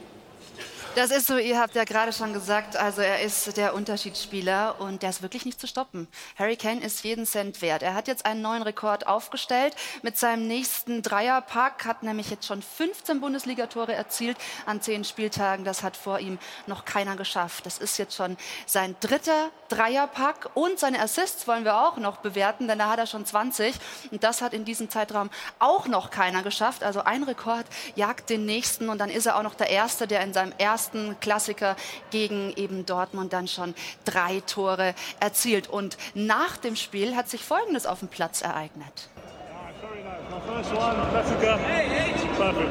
Das ist so, ihr habt ja gerade schon gesagt, also er ist der Unterschiedsspieler und der ist wirklich nicht zu stoppen. Harry Kane ist jeden Cent wert. Er hat jetzt einen neuen Rekord aufgestellt mit seinem nächsten Dreierpack, hat nämlich jetzt schon 15 Bundesligatore erzielt an zehn Spieltagen. Das hat vor ihm noch keiner geschafft. Das ist jetzt schon sein dritter Dreierpack und seine Assists wollen wir auch noch bewerten, denn da hat er schon 20 und das hat in diesem Zeitraum auch noch keiner geschafft. Also ein Rekord jagt den nächsten und dann ist er auch noch der Erste, der in seinem ersten ersten Klassiker gegen eben Dortmund dann schon drei Tore erzielt. Und nach dem Spiel hat sich Folgendes auf dem Platz ereignet. Hey, hey,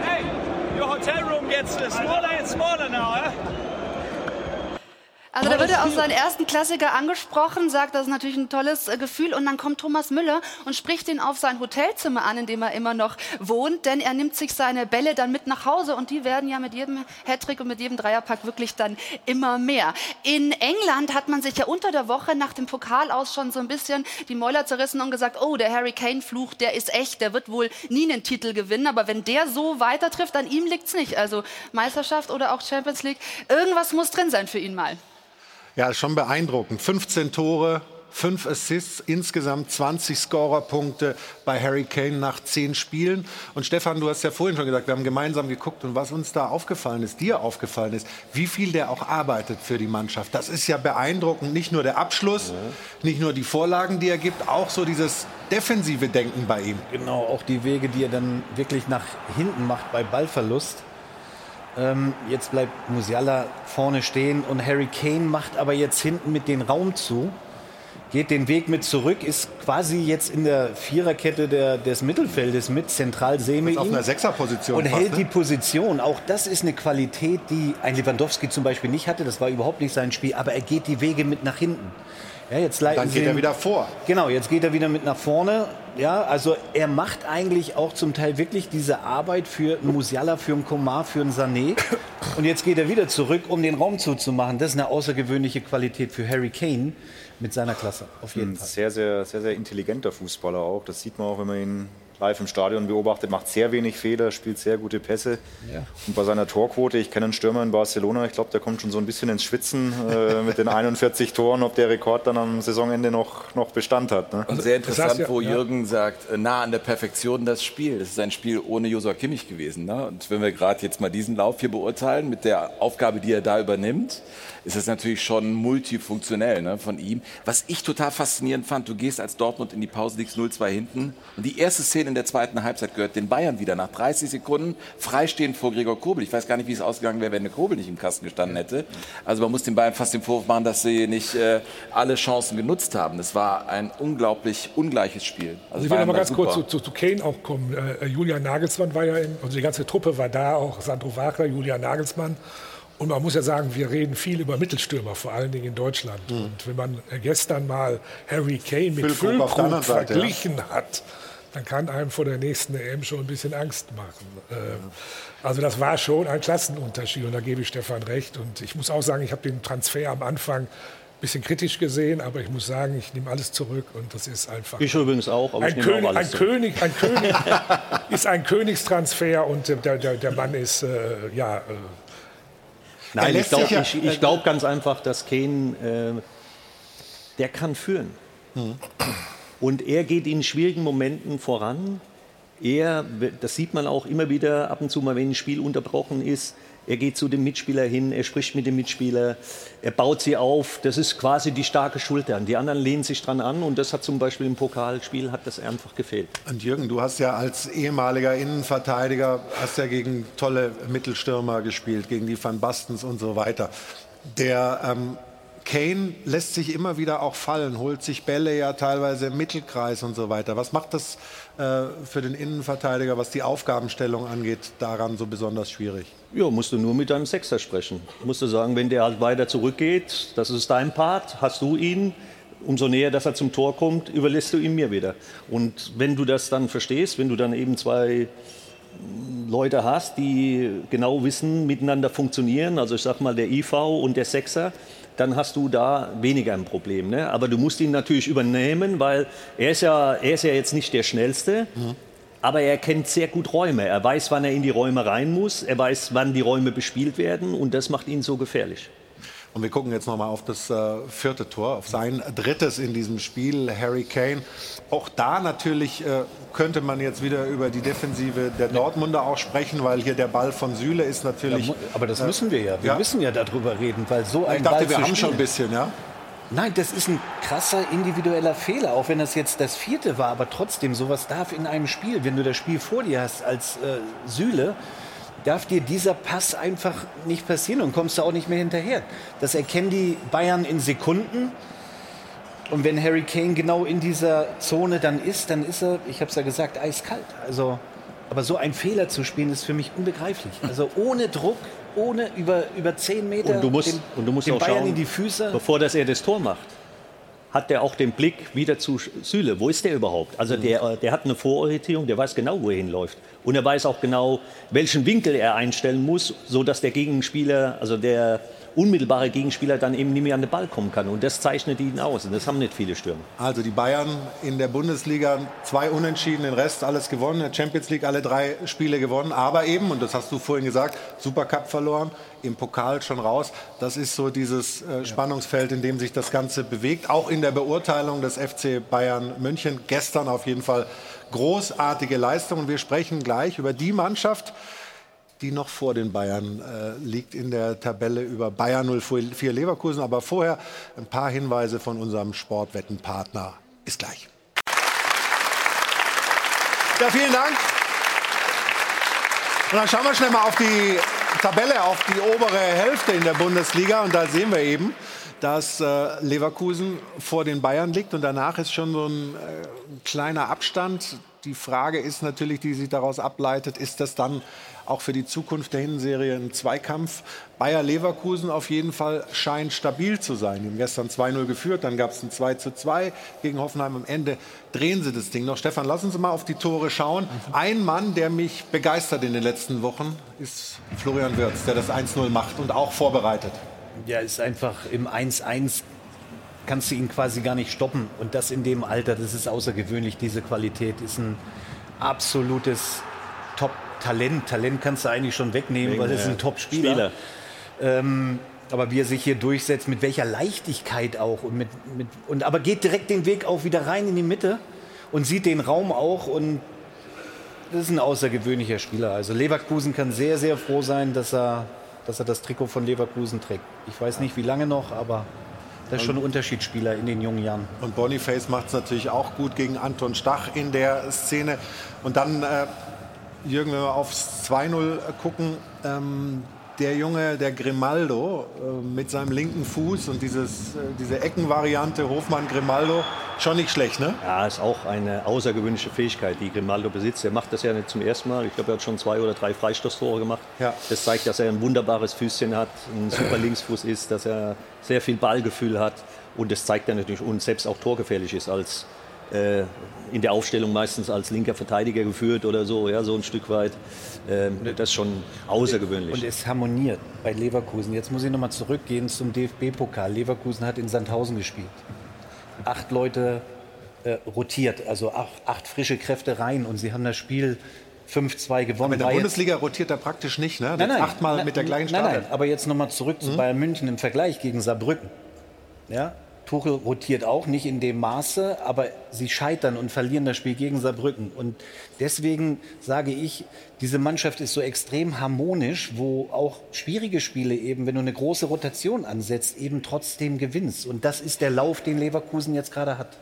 hey, your hotel room gets smaller and smaller now, eh? Also da wird er auf seinen ersten Klassiker angesprochen, sagt, das ist natürlich ein tolles äh, Gefühl. Und dann kommt Thomas Müller und spricht ihn auf sein Hotelzimmer an, in dem er immer noch wohnt. Denn er nimmt sich seine Bälle dann mit nach Hause. Und die werden ja mit jedem Hattrick und mit jedem Dreierpack wirklich dann immer mehr. In England hat man sich ja unter der Woche nach dem Pokal aus schon so ein bisschen die Mäuler zerrissen und gesagt, oh, der Harry Kane-Fluch, der ist echt. Der wird wohl nie einen Titel gewinnen. Aber wenn der so weiter trifft, an ihm liegt's nicht. Also Meisterschaft oder auch Champions League. Irgendwas muss drin sein für ihn mal. Ja, schon beeindruckend. 15 Tore, 5 Assists, insgesamt 20 Scorerpunkte bei Harry Kane nach 10 Spielen. Und Stefan, du hast ja vorhin schon gesagt, wir haben gemeinsam geguckt und was uns da aufgefallen ist, dir aufgefallen ist, wie viel der auch arbeitet für die Mannschaft. Das ist ja beeindruckend. Nicht nur der Abschluss, nicht nur die Vorlagen, die er gibt, auch so dieses defensive Denken bei ihm. Genau, auch die Wege, die er dann wirklich nach hinten macht bei Ballverlust. Ähm, jetzt bleibt Musiala vorne stehen und Harry Kane macht aber jetzt hinten mit den Raum zu, geht den Weg mit zurück, ist quasi jetzt in der Viererkette der, des Mittelfeldes mit zentral semi auf einer Sechserposition und fast, hält ne? die Position. Auch das ist eine Qualität, die ein Lewandowski zum Beispiel nicht hatte. Das war überhaupt nicht sein Spiel, aber er geht die Wege mit nach hinten. Ja, jetzt leiten Dann geht er wieder vor. Genau, jetzt geht er wieder mit nach vorne. Ja, also er macht eigentlich auch zum Teil wirklich diese Arbeit für einen Musiala, für einen Komar, für einen Sané. Und jetzt geht er wieder zurück, um den Raum zuzumachen. Das ist eine außergewöhnliche Qualität für Harry Kane mit seiner Klasse, auf jeden Ein Fall. Sehr, sehr, sehr, sehr intelligenter Fußballer auch. Das sieht man auch, wenn man ihn live im Stadion beobachtet, macht sehr wenig Fehler, spielt sehr gute Pässe. Ja. Und bei seiner Torquote, ich kenne einen Stürmer in Barcelona, ich glaube, der kommt schon so ein bisschen ins Schwitzen äh, mit den 41 Toren, ob der Rekord dann am Saisonende noch, noch Bestand hat. Ne? Und sehr interessant, das heißt ja, wo Jürgen sagt, äh, nah an der Perfektion das Spiel. Das ist ein Spiel ohne Josua Kimmich gewesen. Ne? Und wenn wir gerade jetzt mal diesen Lauf hier beurteilen, mit der Aufgabe, die er da übernimmt, ist das natürlich schon multifunktionell ne, von ihm. Was ich total faszinierend fand, du gehst als Dortmund in die Pause, liegst 0-2 hinten und die erste Szene in der zweiten Halbzeit gehört den Bayern wieder nach 30 Sekunden freistehend vor Gregor Kobel. Ich weiß gar nicht, wie es ausgegangen wäre, wenn der Kobel nicht im Kasten gestanden hätte. Also man muss den Bayern fast den Vorwurf machen, dass sie nicht äh, alle Chancen genutzt haben. Das war ein unglaublich ungleiches Spiel. Also, also ich will noch mal ganz super. kurz zu, zu, zu, Kane auch kommen. Äh, Julian Nagelsmann war ja, in, also die ganze Truppe war da, auch Sandro Wagner, Julian Nagelsmann. Und man muss ja sagen, wir reden viel über Mittelstürmer, vor allen Dingen in Deutschland. Mhm. Und wenn man gestern mal Harry Kane mit Füllkrug verglichen ja. hat, dann kann einem vor der nächsten EM schon ein bisschen Angst machen. Äh, also das war schon ein Klassenunterschied und da gebe ich Stefan recht. Und ich muss auch sagen, ich habe den Transfer am Anfang ein bisschen kritisch gesehen, aber ich muss sagen, ich nehme alles zurück und das ist einfach. Ich übrigens auch, aber ein ich König, auch alles ein zurück. König, ein König ist ein Königstransfer und der, der, der Mann ist äh, ja. Nein, ich glaube ja, ich, ich glaub ganz einfach, dass Kane, äh, der kann führen. Mhm. Und er geht in schwierigen Momenten voran. Er, das sieht man auch immer wieder ab und zu mal, wenn ein Spiel unterbrochen ist, er geht zu dem Mitspieler hin, er spricht mit dem Mitspieler, er baut sie auf. Das ist quasi die starke Schulter. Die anderen lehnen sich dran an und das hat zum Beispiel im Pokalspiel hat das einfach gefehlt. Und Jürgen, du hast ja als ehemaliger Innenverteidiger hast ja gegen tolle Mittelstürmer gespielt, gegen die Van Bastens und so weiter. Der ähm, Kane lässt sich immer wieder auch fallen, holt sich Bälle ja teilweise im Mittelkreis und so weiter. Was macht das für den Innenverteidiger, was die Aufgabenstellung angeht, daran so besonders schwierig? Ja, musst du nur mit deinem Sechser sprechen. Musst du sagen, wenn der halt weiter zurückgeht, das ist dein Part, hast du ihn. Umso näher, dass er zum Tor kommt, überlässt du ihn mir wieder. Und wenn du das dann verstehst, wenn du dann eben zwei Leute hast, die genau wissen, miteinander funktionieren, also ich sag mal der IV und der Sechser, dann hast du da weniger ein Problem. Ne? Aber du musst ihn natürlich übernehmen, weil er ist ja, er ist ja jetzt nicht der Schnellste. Mhm. Aber er kennt sehr gut Räume. Er weiß, wann er in die Räume rein muss. Er weiß, wann die Räume bespielt werden. Und das macht ihn so gefährlich. Und wir gucken jetzt nochmal auf das äh, vierte Tor, auf sein drittes in diesem Spiel, Harry Kane. Auch da natürlich äh, könnte man jetzt wieder über die Defensive der Dortmunder auch sprechen, weil hier der Ball von Süle ist natürlich. Ja, aber das müssen wir ja. Wir ja. müssen ja darüber reden, weil so ein Ich dachte, Ball wir haben schon ein bisschen, ja. Nein, das ist ein krasser individueller Fehler, auch wenn das jetzt das vierte war. Aber trotzdem, sowas darf in einem Spiel, wenn du das Spiel vor dir hast als äh, Süle, darf dir dieser Pass einfach nicht passieren und kommst du auch nicht mehr hinterher. Das erkennen die Bayern in Sekunden. Und wenn Harry Kane genau in dieser Zone dann ist, dann ist er, ich habe es ja gesagt, eiskalt. Also, aber so ein Fehler zu spielen, ist für mich unbegreiflich. Also ohne Druck, ohne über, über zehn Meter und du musst, den, und du musst den auch Bayern schauen, in die Füße. Bevor das er das Tor macht, hat der auch den Blick wieder zu Süle. Wo ist der überhaupt? Also der, der hat eine Vororientierung, der weiß genau, wo er hinläuft. Und er weiß auch genau, welchen Winkel er einstellen muss, sodass der Gegenspieler, also der unmittelbare Gegenspieler dann eben nicht mehr an den Ball kommen kann. Und das zeichnet ihn aus. Und das haben nicht viele Stürmer. Also die Bayern in der Bundesliga zwei Unentschieden, den Rest alles gewonnen. In der Champions League alle drei Spiele gewonnen. Aber eben, und das hast du vorhin gesagt, Supercup verloren, im Pokal schon raus. Das ist so dieses äh, Spannungsfeld, in dem sich das Ganze bewegt. Auch in der Beurteilung des FC Bayern München. Gestern auf jeden Fall großartige Leistung. Und wir sprechen gleich über die Mannschaft, die noch vor den Bayern äh, liegt in der Tabelle über Bayern 04 Leverkusen. Aber vorher ein paar Hinweise von unserem Sportwettenpartner. Bis gleich. Ja, vielen Dank. Und dann schauen wir schnell mal auf die Tabelle, auf die obere Hälfte in der Bundesliga. Und da sehen wir eben, dass äh, Leverkusen vor den Bayern liegt. Und danach ist schon so ein äh, kleiner Abstand. Die Frage ist natürlich, die sich daraus ableitet, ist das dann auch für die Zukunft der Hinserie ein Zweikampf. Bayer Leverkusen auf jeden Fall scheint stabil zu sein. Die haben gestern 2-0 geführt, dann gab es ein 2-2 gegen Hoffenheim. Am Ende drehen sie das Ding noch. Stefan, lass uns mal auf die Tore schauen. Ein Mann, der mich begeistert in den letzten Wochen, ist Florian Wirtz, der das 1-0 macht und auch vorbereitet. Ja, ist einfach im 1-1 kannst du ihn quasi gar nicht stoppen. Und das in dem Alter, das ist außergewöhnlich. Diese Qualität ist ein absolutes Talent. Talent kannst du eigentlich schon wegnehmen, Wegen, weil es ist ein Top-Spieler. Ähm, aber wie er sich hier durchsetzt, mit welcher Leichtigkeit auch. Und, mit, mit, und aber geht direkt den Weg auch wieder rein in die Mitte und sieht den Raum auch. Und das ist ein außergewöhnlicher Spieler. Also Leverkusen kann sehr, sehr froh sein, dass er, dass er das Trikot von Leverkusen trägt. Ich weiß nicht, wie lange noch, aber das ist schon ein Unterschiedsspieler in den jungen Jahren. Und Boniface macht es natürlich auch gut gegen Anton Stach in der Szene. Und dann äh, Jürgen, wenn wir aufs 2-0 gucken, ähm, der Junge, der Grimaldo, äh, mit seinem linken Fuß und dieses, äh, diese Eckenvariante Hofmann-Grimaldo, schon nicht schlecht, ne? Ja, ist auch eine außergewöhnliche Fähigkeit, die Grimaldo besitzt. Er macht das ja nicht zum ersten Mal. Ich glaube, er hat schon zwei oder drei Freistoßtore gemacht. Ja. Das zeigt, dass er ein wunderbares Füßchen hat, ein super Linksfuß ist, dass er sehr viel Ballgefühl hat. Und das zeigt er natürlich und selbst auch torgefährlich ist als äh, in der Aufstellung meistens als linker Verteidiger geführt oder so, ja, so ein Stück weit. Ähm, das ist schon außergewöhnlich. Und es harmoniert bei Leverkusen. Jetzt muss ich nochmal zurückgehen zum DFB-Pokal. Leverkusen hat in Sandhausen gespielt. Acht Leute äh, rotiert, also acht, acht, frische Kräfte rein und sie haben das Spiel 5-2 gewonnen. Aber in der Bundesliga rotiert er praktisch nicht, ne? Nein, nein, achtmal nein, mit der gleichen Startelf. Nein, nein, aber jetzt nochmal zurück zu mhm. Bayern München im Vergleich gegen Saarbrücken. Ja, Tuchel rotiert auch nicht in dem Maße, aber sie scheitern und verlieren das Spiel gegen Saarbrücken. Und deswegen sage ich, diese Mannschaft ist so extrem harmonisch, wo auch schwierige Spiele eben, wenn du eine große Rotation ansetzt, eben trotzdem gewinnst. Und das ist der Lauf, den Leverkusen jetzt gerade hat.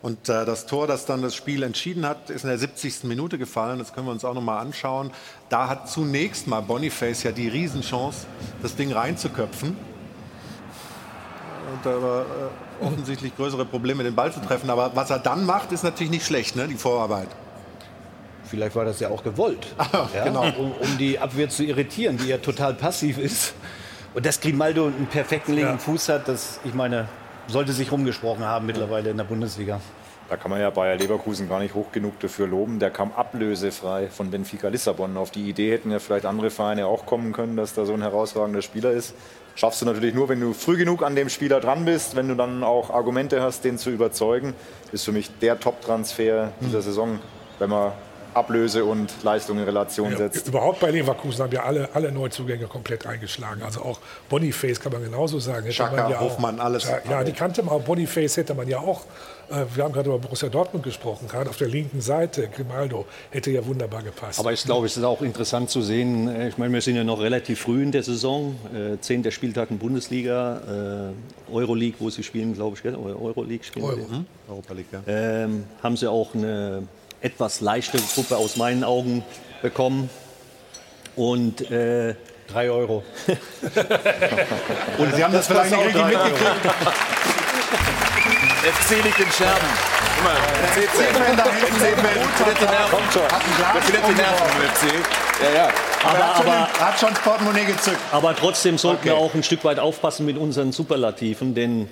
Und äh, das Tor, das dann das Spiel entschieden hat, ist in der 70. Minute gefallen. Das können wir uns auch noch mal anschauen. Da hat zunächst mal Boniface ja die Riesenchance, das Ding reinzuköpfen und aber äh, offensichtlich größere Probleme, den Ball zu treffen. Aber was er dann macht, ist natürlich nicht schlecht, ne? die Vorarbeit. Vielleicht war das ja auch gewollt, ah, ja? genau. um, um, die Abwehr zu irritieren, die ja total passiv ist. Und dass Grimaldo einen perfekten linken ja. Fuß hat, das, ich meine, sollte sich rumgesprochen haben mittlerweile in der Bundesliga. Da kann man ja Bayer Leverkusen gar nicht hoch genug dafür loben. Der kam ablösefrei von Benfica Lissabon. Auf die Idee hätten ja vielleicht andere Vereine auch kommen können, dass da so ein herausragender Spieler ist. Schaffst du natürlich nur, wenn du früh genug an dem Spieler dran bist, wenn du dann auch Argumente hast, den zu überzeugen. Ist für mich der Top-Transfer dieser Saison, wenn man Ablöse und Leistung in Relation setzt. Überhaupt bei Leverkusen haben ja alle, alle Neuzugänge komplett eingeschlagen. Also auch Boniface kann man genauso sagen. Hätte Schaka, man ja Hofmann, auch, alles. Ja, ja, die kannte man. auch. Boniface hätte man ja auch. Äh, wir haben gerade über Borussia Dortmund gesprochen. Gerade auf der linken Seite, Grimaldo, hätte ja wunderbar gepasst. Aber ich glaube, es ist auch interessant zu sehen. äh, Ich meine, wir sind ja noch relativ früh in der Saison. Äh, Zehnter Spieltag in Bundesliga, äh, Euroleague, wo sie spielen, glaube ich. Euroleague spielen Euro. sie. Europa League, ja. Ähm, haben sie auch eine etwas leichtere Gruppe aus meinen Augen bekommen. Und äh, Drei Euro. Und Sie haben das vielleicht nicht richtig mitgekriegt. FC liegt in Scherben. Guck mal, FC-Fan. Wer findet die Nerven im FC? Ja, ja. Aber, er hat, schon, aber- er hat schon das Portemonnaie gezückt. Aber trotzdem sollten wir Okay. auch ein Stück weit aufpassen mit unseren Superlativen, denn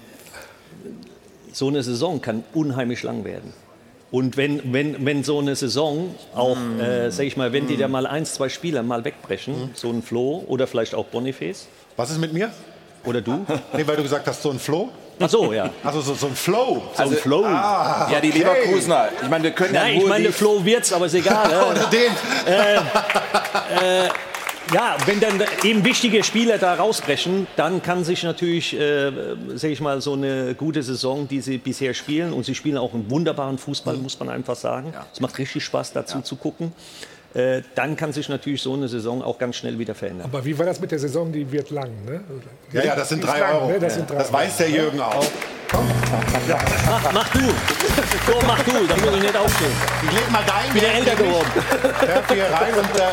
so eine Saison kann unheimlich lang werden. Und wenn, wenn, wenn so eine Saison auch, äh, sag ich mal, wenn die da mal eins, zwei Spieler mal wegbrechen, so ein Flo oder vielleicht auch Boniface Was ist mit mir? Oder du. Nee, weil du gesagt hast, so ein Flow. Ach so, ja. Also so, so ein Flow. So ein Flow. Ja, die Leverkusener. Ich meine, wir können ja Nein, ich nur meine, die- Flo wird's, aber ist egal. ne? Oder den. Ja, wenn dann eben wichtige Spieler da rausbrechen, dann kann sich natürlich, äh, sage ich mal, so eine gute Saison, die sie bisher spielen, und sie spielen auch einen wunderbaren Fußball, muss man einfach sagen. Es macht richtig Spaß, dazu zu gucken. Äh, dann kann sich natürlich so eine Saison auch ganz schnell wieder verändern. Aber wie war das mit der Saison? Die wird lang, ne? Ja, ja, das sind drei lang, Euro. Ne? Das, sind drei Das weiß der. Jürgen auch. Mach, mach du! So, mach du, dann muss ich nicht aufstehen. Ich leg mal dein Ich bin ja älter geworden. werf hier rein und der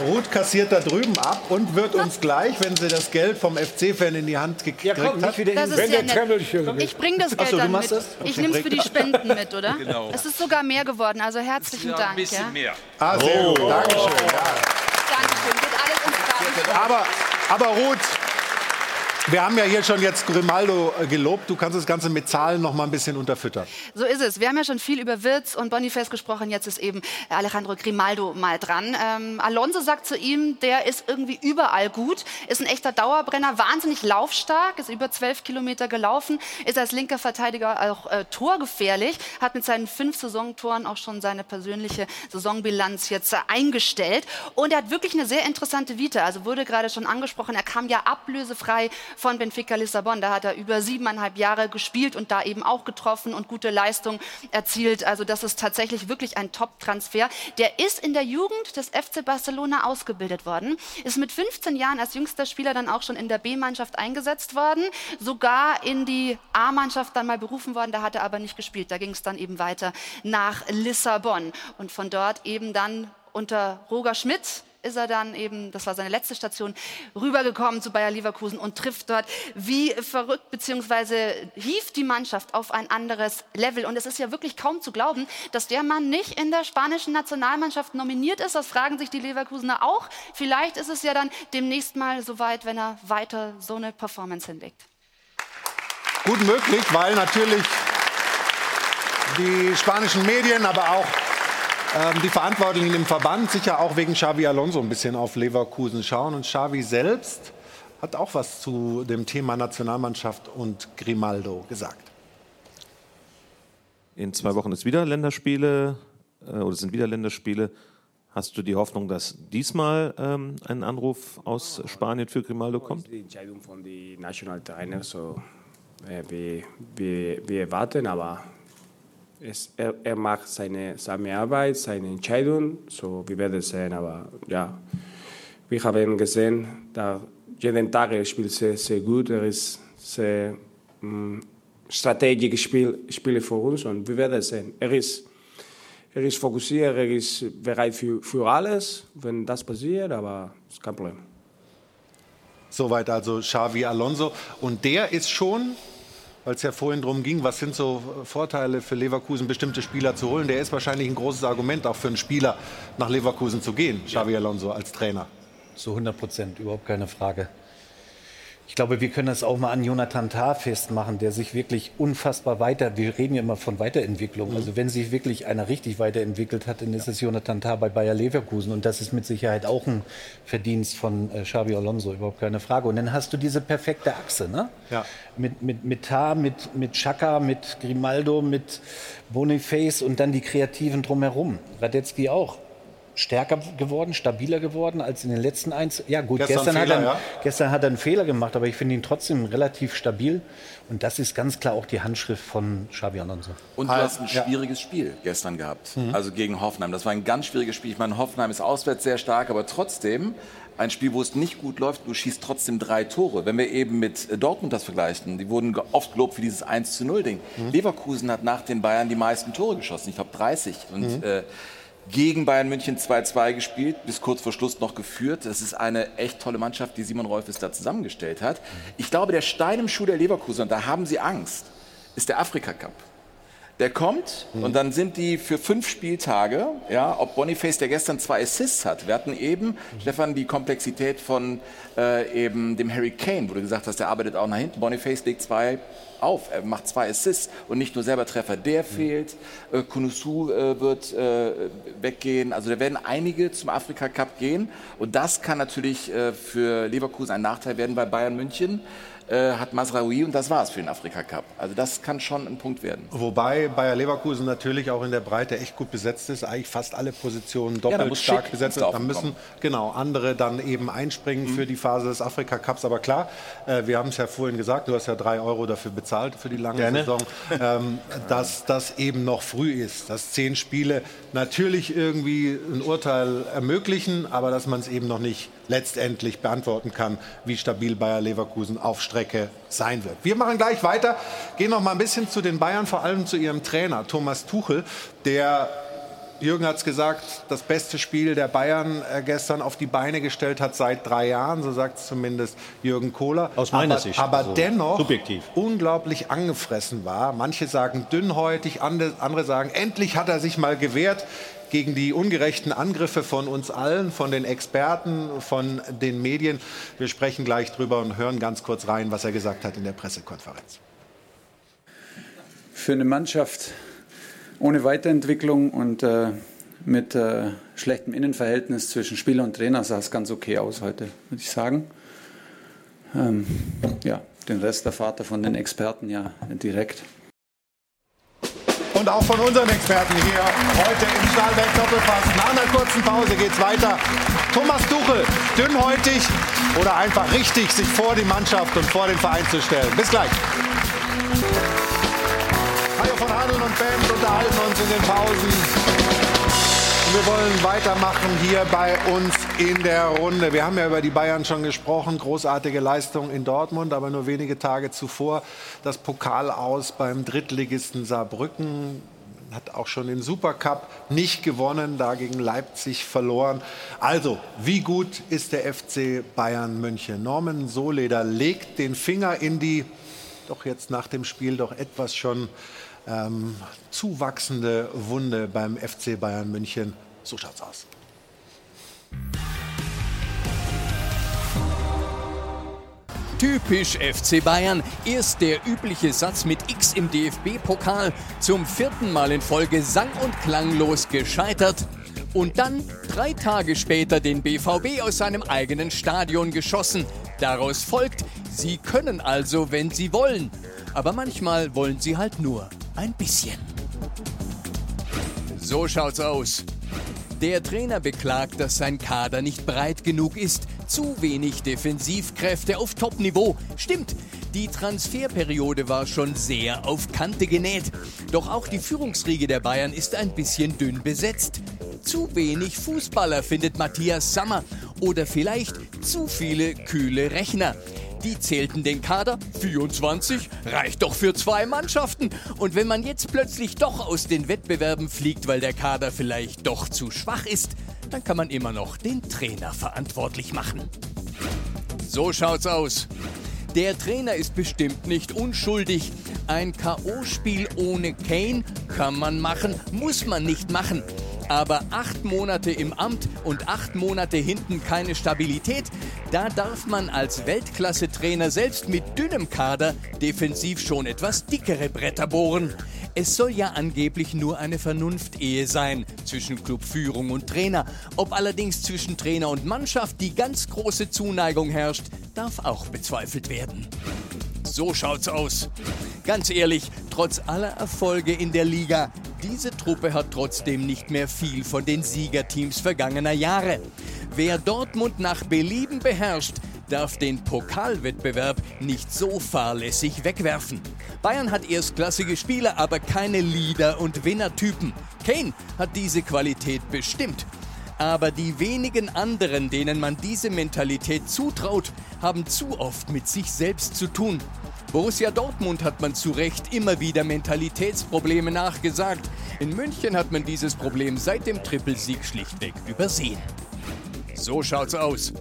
Ruth kassiert da drüben ab und wird uns gleich, wenn sie das Geld vom FC-Fan in die Hand gekriegt hat, wieder Das ist Wenn ja der hier Ich bringe das Geld so, du dann machst mit. das? Ich nehme es für die Spenden mit, oder? Genau. Es ist sogar mehr geworden, also herzlichen Dank. Ja? mehr. Ah, sehr gut. Dankeschön. Ja. Dankeschön, geht alles ins Gleiche. Aber, aber Ruth, wir haben ja hier schon jetzt Grimaldo äh, gelobt. Du kannst das Ganze mit Zahlen noch mal ein bisschen unterfüttern. So ist es. Wir haben ja schon viel über Wirtz und Boniface gesprochen. Jetzt ist eben Alejandro Grimaldo mal dran. Ähm, Alonso sagt zu ihm, der ist irgendwie überall gut, ist ein echter Dauerbrenner, wahnsinnig laufstark, ist über zwölf Kilometer gelaufen, ist als linker Verteidiger auch äh, torgefährlich, hat mit seinen fünf Saisontoren auch schon seine persönliche Saisonbilanz jetzt äh, eingestellt. Und er hat wirklich eine sehr interessante Vita. Also wurde gerade schon angesprochen, er kam ja ablösefrei von Benfica Lissabon. Da hat er über siebeneinhalb Jahre gespielt und da eben auch getroffen und gute Leistung erzielt. Also das ist tatsächlich wirklich ein Top-Transfer. Der ist in der Jugend des FC Barcelona ausgebildet worden, ist mit 15 Jahren als jüngster Spieler dann auch schon in der B-Mannschaft eingesetzt worden, sogar in die A-Mannschaft dann mal berufen worden. Da hat er aber nicht gespielt. Da ging es dann eben weiter nach Lissabon und von dort eben dann unter Roger Schmidt ist er dann eben, das war seine letzte Station, rübergekommen zu Bayer Leverkusen und trifft dort wie verrückt, beziehungsweise hieft die Mannschaft auf ein anderes Level. Und es ist ja wirklich kaum zu glauben, dass der Mann nicht in der spanischen Nationalmannschaft nominiert ist. Das fragen sich die Leverkusener auch. Vielleicht ist es ja dann demnächst mal soweit, wenn er weiter so eine Performance hinlegt. Gut möglich, weil natürlich die spanischen Medien, aber auch ähm, die Verantwortlichen im Verband sicher auch wegen Xavi Alonso ein bisschen auf Leverkusen schauen. Und Xavi selbst hat auch was zu dem Thema Nationalmannschaft und Grimaldo gesagt. In zwei Wochen ist wieder Länderspiele äh, oder sind wieder Länderspiele. Hast du die Hoffnung, dass diesmal ähm, ein Anruf aus Spanien für Grimaldo kommt? Die Entscheidung von den Nationaltrainer, so äh, wir, wir, wir warten, aber es, er, er macht seine, seine Arbeit, seine Entscheidung, so wir werden sehen, aber ja, wir haben gesehen, dass jeden Tag er spielt sehr, sehr gut, er ist sehr mh, strategisch Spiel, Spiele für uns und wir werden sehen. Er ist, er ist fokussiert, er ist bereit für, für alles, wenn das passiert, aber ist kein Problem. Soweit also Xavi Alonso. Und der ist schon, weil es ja vorhin darum ging, was sind so Vorteile für Leverkusen, bestimmte Spieler zu holen, der ist wahrscheinlich ein großes Argument auch für einen Spieler nach Leverkusen zu gehen, Xavi Alonso als Trainer. Zu 100 Prozent, überhaupt keine Frage. Ich glaube, wir können das auch mal an Jonathan Tah festmachen, der sich wirklich unfassbar weiter, wir reden ja immer von Weiterentwicklung. Also wenn sich wirklich einer richtig weiterentwickelt hat, dann ist es Jonathan Tah bei Bayer Leverkusen. Und das ist mit Sicherheit auch ein Verdienst von äh, Xabi Alonso, überhaupt keine Frage. Und dann hast du diese perfekte Achse, ne? Ja. Mit, mit, mit Tah, mit, mit Chaka, mit Grimaldo, mit Boniface und dann die Kreativen drumherum. Radetzky auch stärker geworden, stabiler geworden als in den letzten eins. Ja gut, Gestern gestern, Fehler, hat, er, ja. gestern hat er einen Fehler gemacht, aber ich finde ihn trotzdem relativ stabil. Und das ist ganz klar auch die Handschrift von Xabi Alonso. Und du hast ein schwieriges Spiel gestern gehabt, also gegen Hoffenheim. Das war ein ganz schwieriges Spiel. Ich meine, Hoffenheim ist auswärts sehr stark, aber trotzdem ein Spiel, wo es nicht gut läuft, du schießt trotzdem drei Tore. Wenn wir eben mit äh, Dortmund das vergleichen, die wurden oft gelobt für dieses 1 zu 0 Ding. Leverkusen hat nach den Bayern die meisten Tore geschossen, ich glaube 30. Und äh, gegen Bayern München 2-2 gespielt, bis kurz vor Schluss noch geführt. Das ist eine echt tolle Mannschaft, die Simon Rolfes da zusammengestellt hat. Ich glaube, der Stein im Schuh der Leverkusen, da haben sie Angst, ist der Afrika Cup. Der kommt und dann sind die für fünf Spieltage, ja, ob Boniface, der gestern zwei Assists hat. Wir hatten eben, Stefan, die Komplexität von äh, eben dem Harry Kane, wo du gesagt hast, der arbeitet auch nach hinten. Boniface legt zwei auf, er macht zwei Assists und nicht nur selber Treffer. Der fehlt, äh, Kunusu äh, wird äh, weggehen. Also da werden einige zum Afrika Cup gehen und das kann natürlich äh, für Leverkusen ein Nachteil werden bei Bayern München. Äh, hat Masraoui und das war's für den Afrika Cup. Also das kann schon ein Punkt werden. Wobei Bayer Leverkusen natürlich auch in der Breite echt gut besetzt ist, eigentlich fast alle Positionen doppelt muss stark Schick besetzt sind. Da müssen genau andere dann eben einspringen für die Phase des Afrika Cups. Aber klar, äh, wir haben es ja vorhin gesagt, du hast ja drei Euro dafür bezahlt für die lange Gerne. Saison, ähm, dass das eben noch früh ist, dass zehn Spiele natürlich irgendwie ein Urteil ermöglichen, aber dass man es eben noch nicht letztendlich beantworten kann, wie stabil Bayer Leverkusen auf Strecke sein wird. Wir machen gleich weiter, gehen noch mal ein bisschen zu den Bayern, vor allem zu ihrem Trainer Thomas Tuchel, der Jürgen hat es gesagt, das beste Spiel der Bayern äh, gestern auf die Beine gestellt hat seit drei Jahren, so sagt es zumindest Jürgen Kohler. Aus meiner aber, Sicht, Aber also dennoch subjektiv. unglaublich angefressen war. Manche sagen dünnhäutig, andere, andere sagen, endlich hat er sich mal gewehrt gegen die ungerechten Angriffe von uns allen, von den Experten, von den Medien. Wir sprechen gleich drüber und hören ganz kurz rein, was er gesagt hat in der Pressekonferenz. Für eine Mannschaft ohne Weiterentwicklung und äh, mit äh, schlechtem Innenverhältnis zwischen Spieler und Trainer sah es ganz okay aus heute, würde ich sagen. Ähm, ja, den Rest der Vater von den Experten ja direkt. Und auch von unseren Experten hier heute im Stahlberg Doppelpass. Nach einer kurzen Pause geht's weiter. Thomas Tuchel, dünnhäutig oder einfach richtig, sich vor die Mannschaft und vor den Verein zu stellen. Bis gleich. Hajo von Handeln und Band unterhalten uns in den Pausen. Und wir wollen weitermachen hier bei uns in der Runde. Wir haben ja über die Bayern schon gesprochen. Großartige Leistung in Dortmund, aber nur wenige Tage zuvor das Pokal aus beim Drittligisten Saarbrücken. Hat auch schon den Supercup nicht gewonnen, da gegen Leipzig verloren. Also, wie gut ist der FC Bayern München? Norman Soleder legt den Finger in die, doch jetzt nach dem Spiel doch etwas schon ähm, zuwachsende Wunde beim FC Bayern München. So schaut's aus. Typisch FC Bayern. Erst der übliche Satz mit X im DFB-Pokal, zum vierten Mal in Folge sang- und klanglos gescheitert. Und dann drei Tage später den BVB aus seinem eigenen Stadion geschossen. Daraus folgt, sie können also, wenn sie wollen. Aber manchmal wollen sie halt nur ein bisschen. So schaut's aus. Der Trainer beklagt, dass sein Kader nicht breit genug ist. Zu wenig Defensivkräfte auf Topniveau. Stimmt, die Transferperiode war schon sehr auf Kante genäht. Doch auch die Führungsriege der Bayern ist ein bisschen dünn besetzt. Zu wenig Fußballer findet Matthias Sammer. Oder vielleicht zu viele kühle Rechner. Die zählten den Kader 24, reicht doch für zwei Mannschaften. Und wenn man jetzt plötzlich doch aus den Wettbewerben fliegt, weil der Kader vielleicht doch zu schwach ist, dann kann man immer noch den Trainer verantwortlich machen. So schaut's aus. Der Trainer ist bestimmt nicht unschuldig. Ein K.O.-Spiel ohne Kane kann man machen, muss man nicht machen. Aber acht Monate im Amt und acht Monate hinten keine Stabilität, Da darf man als Weltklasse-Trainer selbst mit dünnem Kader defensiv schon etwas dickere Bretter bohren. Es soll ja angeblich nur eine Vernunftehe sein zwischen Clubführung und Trainer. Ob allerdings zwischen Trainer und Mannschaft die ganz große Zuneigung herrscht, darf auch bezweifelt werden. So schaut's aus. Ganz ehrlich, trotz aller Erfolge in der Liga, diese Truppe hat trotzdem nicht mehr viel von den Siegerteams vergangener Jahre. Wer Dortmund nach Belieben beherrscht, darf den Pokalwettbewerb nicht so fahrlässig wegwerfen. Bayern hat erstklassige Spieler, aber keine Leader- und Winnertypen. Kane hat diese Qualität bestimmt. Aber die wenigen anderen, denen man diese Mentalität zutraut, haben zu oft mit sich selbst zu tun. Borussia Dortmund hat man zu Recht immer wieder Mentalitätsprobleme nachgesagt. In München hat man dieses Problem seit dem Trippelsieg schlichtweg übersehen. So schaut's aus.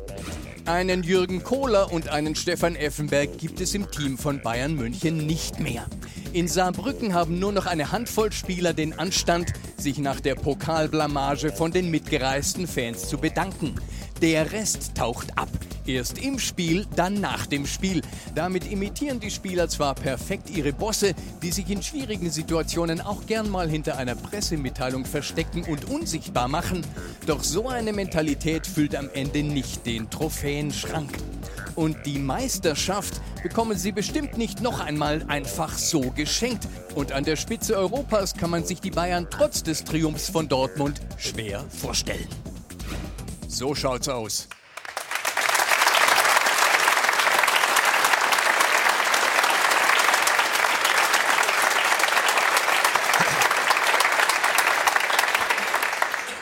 Einen Jürgen Kohler und einen Stefan Effenberg gibt es im Team von Bayern München nicht mehr. In Saarbrücken haben nur noch eine Handvoll Spieler den Anstand, sich nach der Pokalblamage von den mitgereisten Fans zu bedanken. Der Rest taucht ab. Erst im Spiel, dann nach dem Spiel. Damit imitieren die Spieler zwar perfekt ihre Bosse, die sich in schwierigen Situationen auch gern mal hinter einer Pressemitteilung verstecken und unsichtbar machen. Doch so eine Mentalität füllt am Ende nicht den Trophäenschrank. Und die Meisterschaft bekommen sie bestimmt nicht noch einmal einfach so geschenkt. Und an der Spitze Europas kann man sich die Bayern trotz des Triumphs von Dortmund schwer vorstellen. So schaut's aus.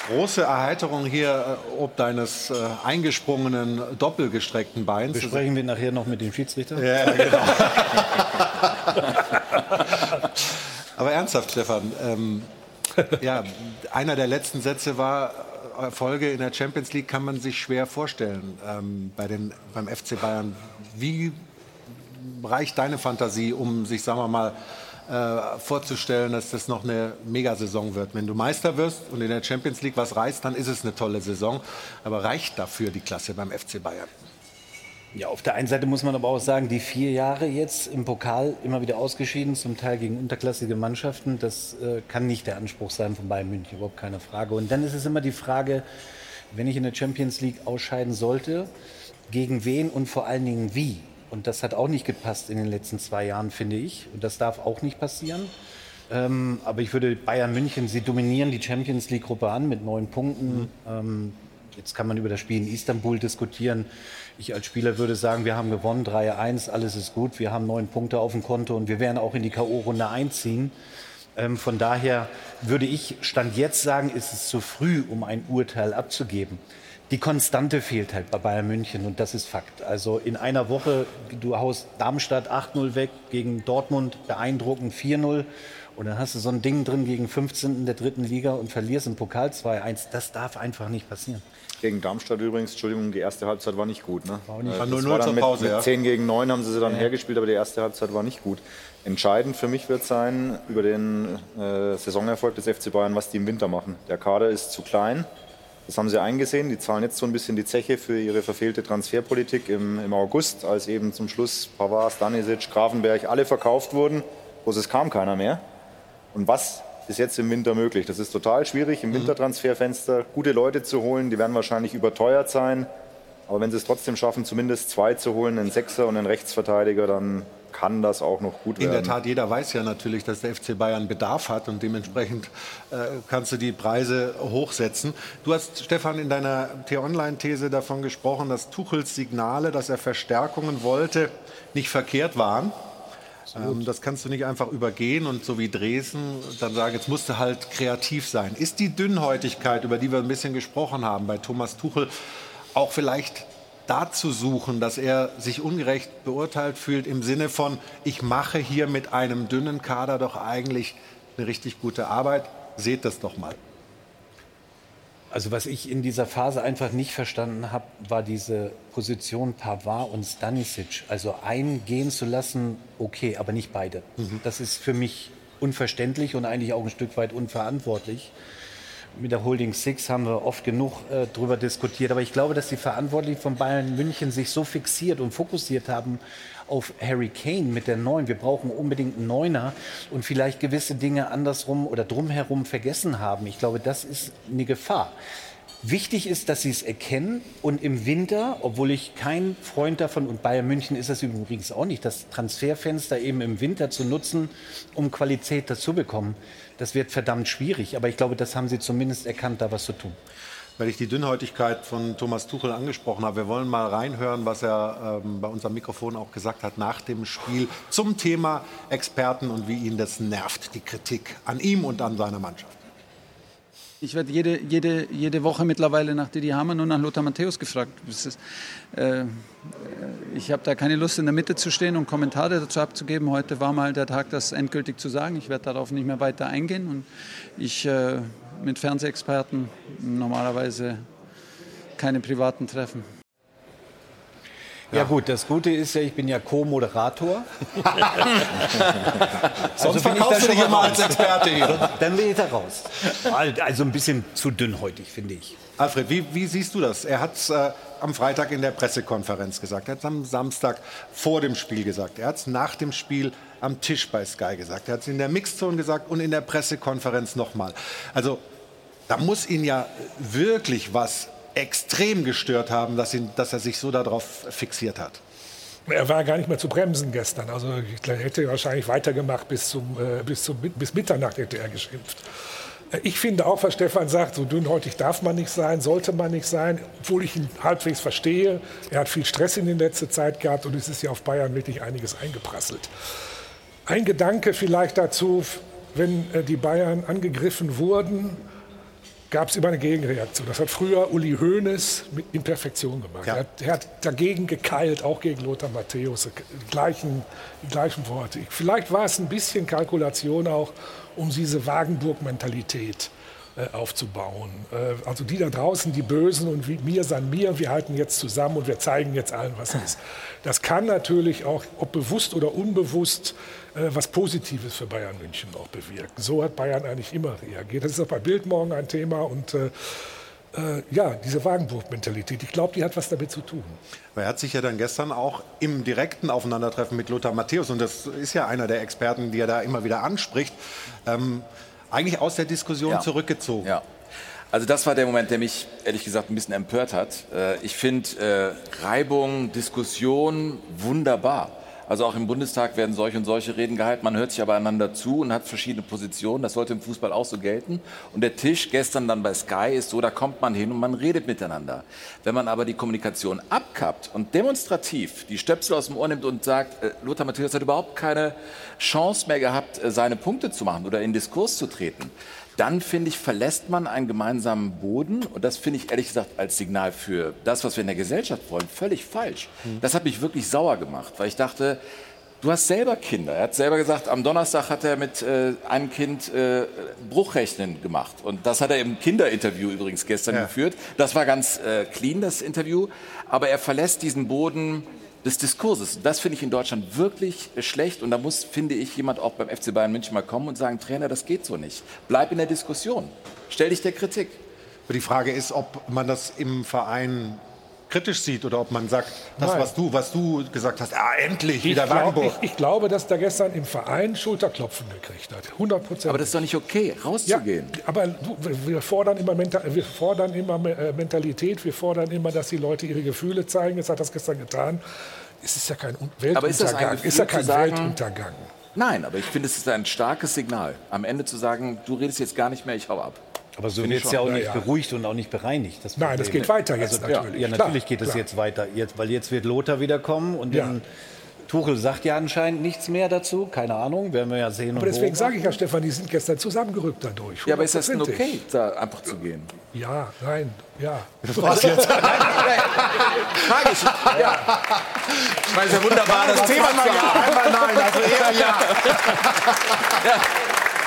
Große Erheiterung hier äh, ob deines äh, eingesprungenen, doppelgestreckten Beins. Besprechen wir nachher noch mit dem Schiedsrichter? Ja, genau. Aber ernsthaft, Stefan, ähm, ja, einer der letzten Sätze war, Erfolge in der Champions League kann man sich schwer vorstellen ähm, bei den, beim FC Bayern. Wie reicht deine Fantasie, um sich, sagen wir mal, äh, vorzustellen, dass das noch eine Megasaison wird. Wenn du Meister wirst und in der Champions League was reißt, dann ist es eine tolle Saison. Aber reicht dafür die Klasse beim FC Bayern? Ja, auf der einen Seite muss man aber auch sagen, die vier Jahre jetzt im Pokal immer wieder ausgeschieden, zum Teil gegen unterklassige Mannschaften, das äh, kann nicht der Anspruch sein von Bayern München, überhaupt keine Frage. Und dann ist es immer die Frage, wenn ich in der Champions League ausscheiden sollte, gegen wen und vor allen Dingen wie. Und das hat auch nicht gepasst in den letzten zwei Jahren, finde ich. Und das darf auch nicht passieren. Ähm, aber ich würde Bayern München, sie dominieren die Champions League-Gruppe an mit neun Punkten. Mhm. Ähm, jetzt kann man über das Spiel in Istanbul diskutieren. Ich als Spieler würde sagen, wir haben gewonnen, 3-1, alles ist gut. Wir haben neun Punkte auf dem Konto und wir werden auch in die K.O.-Runde einziehen. Ähm, von daher würde ich Stand jetzt sagen, ist es zu früh, um ein Urteil abzugeben die Konstante fehlt halt bei Bayern München und das ist Fakt. Also in einer Woche, du haust Darmstadt 8-0 weg, gegen Dortmund beeindruckend 4-0 und dann hast du so ein Ding drin gegen 15. der dritten Liga und verlierst im Pokal 2-1. Das darf einfach nicht passieren. Gegen Darmstadt übrigens, Entschuldigung, die erste Halbzeit war nicht gut. Ne? War nicht. Äh, 0 -0 zur Pause, mit, ja. mit 10 gegen 9 haben sie sie dann ja. hergespielt, aber die erste Halbzeit war nicht gut. Entscheidend für mich wird sein, über den äh, Saisonerfolg des FC Bayern, was die im Winter machen. Der Kader ist zu klein, das haben sie eingesehen. Die zahlen jetzt so ein bisschen die Zeche für ihre verfehlte Transferpolitik im, im August, als eben zum Schluss Pavard, Stanisic, Grafenberg alle verkauft wurden. Bloß es kam keiner mehr. Und was ist jetzt im Winter möglich? Das ist total schwierig, im mhm. Wintertransferfenster gute Leute zu holen. Die werden wahrscheinlich überteuert sein. Aber wenn sie es trotzdem schaffen, zumindest zwei zu holen, einen Sechser und einen Rechtsverteidiger, dann kann das auch noch gut werden. In der Tat, jeder weiß ja natürlich, dass der FC Bayern Bedarf hat und dementsprechend äh, kannst du die Preise hochsetzen. Du hast, Stefan, in deiner T-Online-These davon gesprochen, dass Tuchels Signale, dass er Verstärkungen wollte, nicht verkehrt waren. Ähm, das kannst du nicht einfach übergehen und so wie Dresden dann sagen, jetzt musst du halt kreativ sein. Ist die Dünnhäutigkeit, über die wir ein bisschen gesprochen haben, bei Thomas Tuchel auch vielleicht dazu suchen, dass er sich ungerecht beurteilt fühlt im Sinne von, ich mache hier mit einem dünnen Kader doch eigentlich eine richtig gute Arbeit. Seht das doch mal. Also was ich in dieser Phase einfach nicht verstanden habe, war diese Position Pavard und Stanisic. Also einen gehen zu lassen, okay, aber nicht beide. Mhm. Das ist für mich unverständlich und eigentlich auch ein Stück weit unverantwortlich. mit der Holding Six haben wir oft genug äh, drüber diskutiert. Aber ich glaube, dass die Verantwortlichen von Bayern München sich so fixiert und fokussiert haben auf Harry Kane mit der Neun. Wir brauchen unbedingt einen Neuner und vielleicht gewisse Dinge andersrum oder drumherum vergessen haben. Ich glaube, das ist eine Gefahr. Wichtig ist, dass sie es erkennen und im Winter, obwohl ich kein Freund davon und Bayern München ist es übrigens auch nicht, das Transferfenster eben im Winter zu nutzen, um Qualität dazu bekommen, das wird verdammt schwierig. Aber ich glaube, das haben sie zumindest erkannt, da was zu tun. Weil ich die Dünnhäutigkeit von Thomas Tuchel angesprochen habe. Wir wollen mal reinhören, was er ähm, bei unserem Mikrofon auch gesagt hat nach dem Spiel zum Thema Experten und wie ihn das nervt, die Kritik an ihm und an seiner Mannschaft. Ich werde jede, jede, jede Woche mittlerweile nach Didi Hamann und nach Lothar Matthäus gefragt. Ist, äh, ich habe da keine Lust, in der Mitte zu stehen und Kommentare dazu abzugeben. Heute war mal der Tag, das endgültig zu sagen. Ich werde darauf nicht mehr weiter eingehen. Und ich äh, mit Fernsehexperten normalerweise keine privaten Treffen. Ja. gut, das Gute ist ja, ich bin ja Co-Moderator. Sonst verkaufst du dich immer als Experte hier. Dann bin ich da raus. Also ein bisschen zu dünnhäutig, finde ich. Alfred, wie, wie, siehst du das? Er hat es äh, am Freitag in der Pressekonferenz gesagt. Er hat es am Samstag vor dem Spiel gesagt. Er hat es nach dem Spiel am Tisch bei Sky gesagt. Er hat es in der Mixzone gesagt und in der Pressekonferenz nochmal. Also da muss ihn ja wirklich was extrem gestört haben, dass, ihn, dass er sich so darauf fixiert hat. Er war gar nicht mehr zu bremsen gestern. Also er hätte wahrscheinlich weitergemacht bis, zum, äh, bis, zum, bis Mitternacht hätte er geschimpft. Äh, ich finde auch, was Stefan sagt, so dünnhäutig darf man nicht sein, sollte man nicht sein, obwohl ich ihn halbwegs verstehe. Er hat viel Stress in der letzten Zeit gehabt und es ist ja auf Bayern wirklich einiges eingeprasselt. Ein Gedanke vielleicht dazu, wenn äh, die Bayern angegriffen wurden, gab es immer eine Gegenreaktion. Das hat früher Uli Hoeneß mit Imperfektion gemacht. Ja. Er, hat, er, hat, dagegen gekeilt, auch gegen Lothar Matthäus, die gleichen, die gleichen Worte. Vielleicht war es ein bisschen Kalkulation auch, um diese Wagenburg-Mentalität äh, aufzubauen. Äh, also die da draußen, die Bösen und mir san mir, wir halten jetzt zusammen und wir zeigen jetzt allen, was ist. Das kann natürlich auch, ob bewusst oder unbewusst, äh, was Positives für Bayern München auch bewirken. So hat Bayern eigentlich immer reagiert. Das ist auch bei Bild morgen ein Thema und äh, äh, ja, diese Wagenburg-Mentalität, ich glaube, die hat was damit zu tun. Er hat sich ja dann gestern auch im direkten Aufeinandertreffen mit Lothar Matthäus, und das ist ja einer der Experten, die er da immer wieder anspricht, ähm, eigentlich aus der Diskussion ja. zurückgezogen. Ja. Also das war der Moment, der mich ehrlich gesagt ein bisschen empört hat. Äh, ich finde äh, Reibung, Diskussion wunderbar. Also auch im Bundestag werden solche und solche Reden gehalten. Man hört sich aber einander zu und hat verschiedene Positionen. Das sollte im Fußball auch so gelten. Und der Tisch gestern dann bei Sky ist so, da kommt man hin und man redet miteinander. Wenn man aber die Kommunikation abkappt und demonstrativ die Stöpsel aus dem Ohr nimmt und sagt, äh, Lothar Matthäus hat überhaupt keine Chance mehr gehabt, äh, seine Punkte zu machen oder in Diskurs zu treten, dann finde ich, verlässt man einen gemeinsamen Boden. Und das finde ich ehrlich gesagt als Signal für das, was wir in der Gesellschaft wollen, völlig falsch. Mhm. Das hat mich wirklich sauer gemacht, weil ich dachte, du hast selber Kinder. Er hat selber gesagt, am Donnerstag hat er mit äh, einem Kind äh, Bruchrechnen gemacht. Und das hat er im Kinderinterview übrigens gestern ja. geführt. Das war ganz äh, clean, das Interview. Aber er verlässt diesen Boden des Diskurses. Das finde ich in Deutschland wirklich schlecht und da muss, finde ich, jemand auch beim FC Bayern München mal kommen und sagen, Trainer, das geht so nicht. Bleib in der Diskussion. Stell dich der Kritik. Die Frage ist, ob man das im Verein kritisch sieht oder ob man sagt, das, was du, was du gesagt hast, ah, endlich, ich wieder glaub, ich, ich, glaube, dass der gestern im Verein Schulterklopfen gekriegt hat. 100 Prozent. Aber das ist doch nicht okay, rauszugehen. Ja, aber du, wir, fordern immer wir fordern immer äh, Mentalität, wir fordern immer, dass die Leute ihre Gefühle zeigen. Das hat das gestern getan. Es ist ja kein Weltuntergang. Aber ist, das ein ist ja kein sagen, Weltuntergang. Nein, aber ich finde, es ist ein starkes Signal, am Ende zu sagen, du redest jetzt gar nicht mehr, ich hau ab. Aber so wird es ja auch nicht ja, ja. beruhigt und auch nicht bereinigt. Das Nein, das geht weiter jetzt also, natürlich. Ja, natürlich geht es jetzt weiter, jetzt, weil jetzt wird Lothar wiederkommen und dann Tuchel sagt ja anscheinend nichts mehr dazu, keine Ahnung, werden wir ja sehen. Aber deswegen sage ich ja, Stefan, die sind gestern zusammengerückt dadurch. Ja, aber ist das denn okay, da einfach zu gehen? Ja, nein, ja. Das war's jetzt. nein, nein, Frage ich. Ja. Ich meine, es ist ja wunderbar, das Thema mal ja, einmal nein, also eher ja. ja.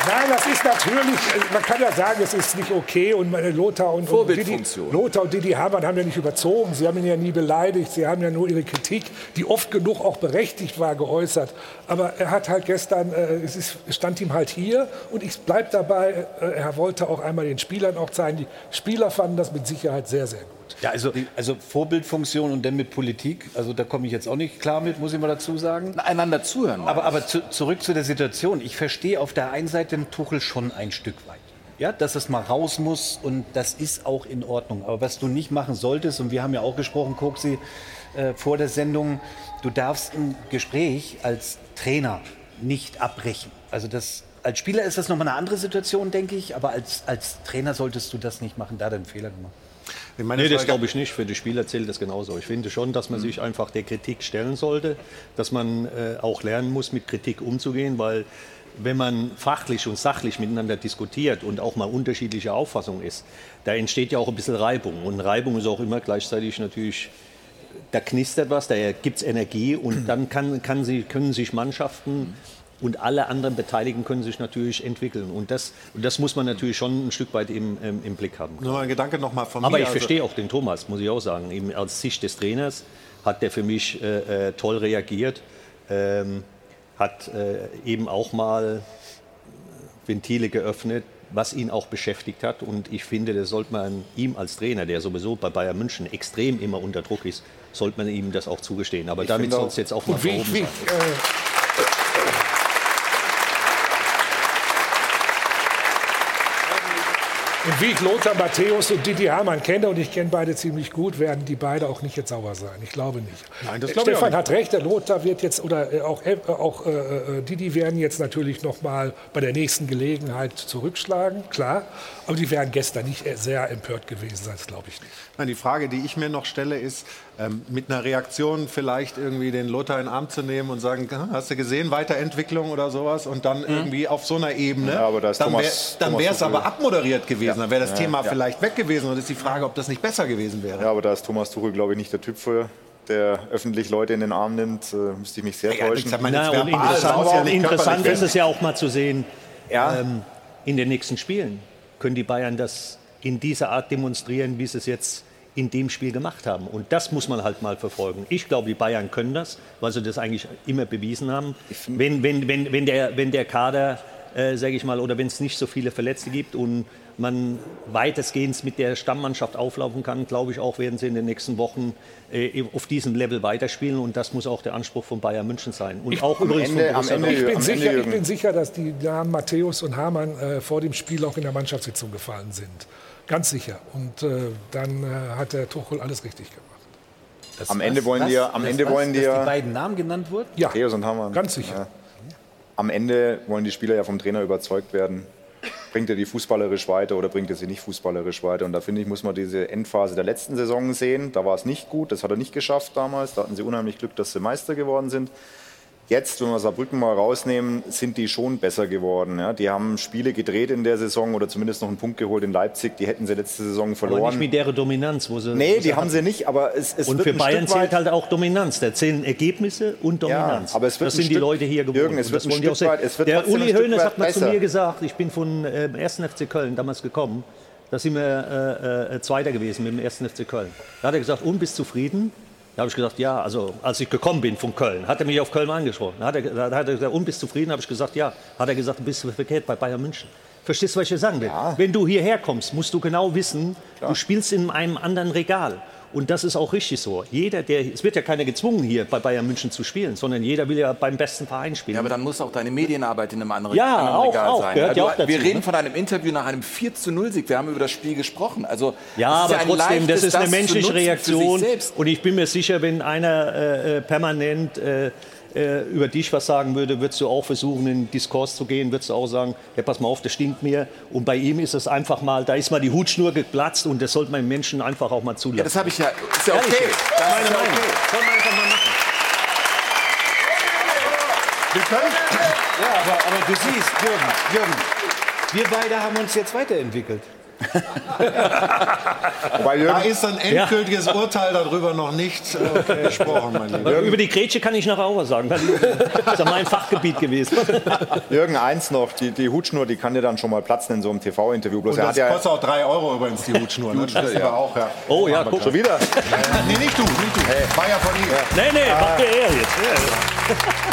Nein, das ist natürlich, man kann ja sagen, es ist nicht okay und Lothar und, und Didi, Lothar und Didi Hamann haben ja nicht überzogen. Sie haben ihn ja nie beleidigt. Sie haben ja nur ihre Kritik, die oft genug auch berechtigt war, geäußert. Aber er hat halt gestern, äh, es ist, stand ihm halt hier und ich bleibe dabei, äh, er wollte auch einmal den Spielern auch zeigen. Die Spieler fanden das mit Sicherheit sehr, sehr gut. Ja, also, also Vorbildfunktion und dann mit Politik, also da komme ich jetzt auch nicht klar mit, muss ich mal dazu sagen. Einander zuhören. Aber, aber zu, zurück zu der Situation. Ich verstehe auf der einen Seite den Tuchel schon ein Stück weit. Ja, dass es mal raus muss und das ist auch in Ordnung. Aber was du nicht machen solltest, und wir haben ja auch gesprochen, Koksi, äh, vor der Sendung, du darfst ein Gespräch als Trainer nicht abbrechen. Also das, als Spieler ist das nochmal eine andere Situation, denke ich, aber als, als Trainer solltest du das nicht machen, da den Fehler gemacht. Nee, das glaube ich nicht. Für die Spieler zählt das genauso. Ich finde schon, dass man sich einfach der Kritik stellen sollte, dass man äh, auch lernen muss, mit Kritik umzugehen, weil wenn man fachlich und sachlich miteinander diskutiert und auch mal unterschiedliche Auffassung ist, da entsteht ja auch ein bisschen Reibung. Und Reibung ist auch immer gleichzeitig natürlich, da knistert was, da gibt es Energie und dann kann, kann sie, können sich Mannschaften und alle anderen Beteiligten können sich natürlich entwickeln. Und das, und das muss man natürlich schon ein Stück weit im, im, im Blick haben. Nur ein Gedanke noch mal von Aber mir. ich Also- verstehe auch den Thomas, muss ich auch sagen. Eben als Sicht des Trainers hat der für mich äh, äh, toll reagiert. Ähm, hat äh, eben auch mal Ventile geöffnet, was ihn auch beschäftigt hat. Und ich finde, das sollte man ihm als Trainer, der sowieso bei Bayern München extrem immer unter Druck ist, sollte man ihm das auch zugestehen. Aber Ich damit soll es jetzt auch mal wie, wie, sein. äh, Und wie ich Lothar Matthäus und Didi Hamann kenne, und ich kenne beide ziemlich gut, werden die beide auch nicht jetzt sauer sein. Ich glaube nicht. Nein, das Äh, glaube ich Stefan nicht. hat recht, der Lothar wird jetzt, oder äh, auch, äh, auch äh, äh, Didi werden jetzt natürlich noch mal bei der nächsten Gelegenheit zurückschlagen, klar. Aber die wären gestern nicht äh, sehr empört gewesen sein, das glaube ich nicht. Nein, die Frage, die ich mir noch stelle, ist, ähm, mit einer Reaktion vielleicht irgendwie den Lothar in den Arm zu nehmen und sagen, "Ah, hast du gesehen, Weiterentwicklung oder sowas und dann irgendwie auf so einer Ebene. Ja, aber da ist dann wäre es Tuchel- aber abmoderiert gewesen, Ja. dann wäre das Ja, Thema ja. vielleicht weg gewesen und ist die Frage, ob das nicht besser gewesen wäre. Ja, aber da ist Thomas Tuchel, glaube ich, nicht der Typ für, der öffentlich Leute in den Arm nimmt. Äh, müsste ich mich sehr Ja, täuschen. mal, Na, interessant, interessant ist es ja auch mal zu sehen, Ja. ähm, in den nächsten Spielen können die Bayern das in dieser Art demonstrieren, wie sie es jetzt in dem Spiel gemacht haben. Und das muss man halt mal verfolgen. Ich glaube, die Bayern können das, weil sie das eigentlich immer bewiesen haben. Wenn, wenn, wenn, wenn, der, wenn der Kader, äh, sage ich mal, oder wenn es nicht so viele Verletzte gibt und man weitestgehend mit der Stammmannschaft auflaufen kann, glaube ich auch, werden sie in den nächsten Wochen äh, auf diesem Level weiterspielen. Und das muss auch der Anspruch von Bayern München sein. Und auch übrigens von Borussia ich, bin sicher, ich bin sicher, dass die Namen Matthäus und Hamann äh, vor dem Spiel auch in der Mannschaftssitzung gefallen sind. Ganz sicher. Und äh, dann äh, hat der Tuchel alles richtig gemacht. Am Ende wollen die ja- am Das Ende was? wollen ja- die beiden Namen genannt wurden? Ja, Matthäus und Hamann. ganz sicher. Ja. Am Ende wollen die Spieler ja vom Trainer überzeugt werden. Bringt er die fußballerisch weiter oder bringt er sie nicht fußballerisch weiter? Und da finde ich, muss man diese Endphase der letzten Saison sehen. Da war es nicht gut, das hat er nicht geschafft damals. Da hatten sie unheimlich Glück, dass sie Meister geworden sind. Jetzt, wenn wir Saarbrücken mal rausnehmen, sind die schon besser geworden. Ja, die haben Spiele gedreht in der Saison oder zumindest noch einen Punkt geholt in Leipzig. Die hätten sie letzte Saison Aber verloren. nicht mit der Dominanz, wo sie. nee, die haben hatten. sie nicht, aber es, es Und für Bayern zählt halt auch Dominanz. Da zählen Ergebnisse und Dominanz. Ja, aber es wird das sind die Stück- Leute hier gewohnt. Jürgen, es Und wird das ein die Stück weit- es wird Der Uli Hoeneß hat mal zu mir gesagt, ich bin von äh, 1. FC Köln damals gekommen. Da sind wir äh, äh, Zweiter gewesen mit dem 1. FC Köln. Da hat er gesagt, und bist zufrieden? Da habe ich gesagt, ja, also als ich gekommen bin von Köln, hat er mich auf Köln angesprochen. Da hat er, da hat er gesagt, und bist zufrieden? habe ich gesagt, ja. Hat er gesagt, du bist verkehrt bei Bayern München. Verstehst du, was ich sagen will? Wenn du hierher kommst, musst du genau wissen, du spielst in einem anderen Regal. Und das ist auch richtig so. Jeder, der, es wird ja keiner gezwungen, hier bei Bayern München zu spielen, sondern jeder will ja beim besten Verein spielen. Ja, aber dann muss auch deine Medienarbeit in einem anderen, Ja, anderen auch, Regal auch. sein. Gehört ja du, auch dazu, wir reden ne? von einem Interview nach einem 4 zu 0 Sieg. Wir haben über das Spiel gesprochen. Also, Ja, aber ein trotzdem, das leichtes, ist eine menschliche Reaktion. Und ich bin mir sicher, wenn einer äh, äh, permanent äh, äh, über dich was sagen würde, würdest du auch versuchen, in den Diskurs zu gehen, würdest du auch sagen, ja, pass mal auf, das stinkt mir. Und bei ihm ist es einfach mal, da ist mal die Hutschnur geplatzt und das sollte man den Menschen einfach auch mal zulassen. Ja, das habe ich ja. Ist ja okay. Das Meine ist ja Meinung. okay. Soll man einfach mal machen. Wir können, Ja, aber, aber du siehst, Jürgen, Jürgen, wir beide haben uns jetzt weiterentwickelt. Da ist ein endgültiges ja. Urteil darüber noch nicht äh, gesprochen, mein Lieber. Über die Grätsche kann ich nachher auch was sagen. Das ist ja mein Fachgebiet gewesen. Jürgen, eins noch, die, die Hutschnur, die kann dir dann schon mal platzen in so einem TV-Interview. Und das ja kostet auch drei Euro übrigens, die Hutschnur. Ne? Das ja. auch, ja. Oh ja, guck. Schon wieder? nee, nicht du, nicht du. Hey. War ja von ihm. Nee, nee, ja. macht der er jetzt.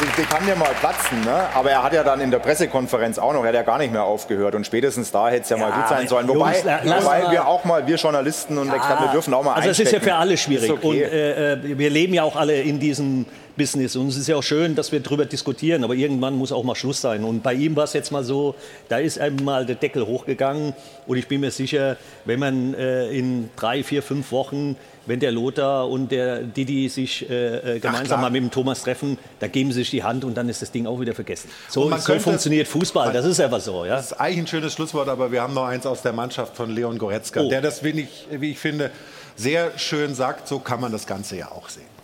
Die, die, kann dir mal platzen, ne? aber er hat ja dann in der Pressekonferenz auch noch, er hat ja gar nicht mehr aufgehört und spätestens da hätte es ja, ja, mal gut sein sollen. Wobei, Jungs, wobei wir auch mal, wir Journalisten und Experten, wir dürfen auch mal Also es ist ja für alle schwierig. Okay. und äh, äh, wir leben ja auch alle in diesem Business. Und es ist ja auch schön, dass wir darüber diskutieren, aber irgendwann muss auch mal Schluss sein. Und bei ihm war es jetzt mal so, da ist einmal der Deckel hochgegangen und ich bin mir sicher, wenn man äh, in drei, vier, fünf Wochen, wenn der Lothar und der Didi sich äh, äh gemeinsam Ach, mal mit dem Thomas treffen, da geben sie sich die Hand und dann ist das Ding auch wieder vergessen. So, so funktioniert Fußball, das ist einfach so. Ja? Das ist eigentlich ein schönes Schlusswort, aber wir haben noch eins aus der Mannschaft von Leon Goretzka, oh. der das, wie ich, wie ich finde, sehr schön sagt, so kann man das Ganze ja auch sehen.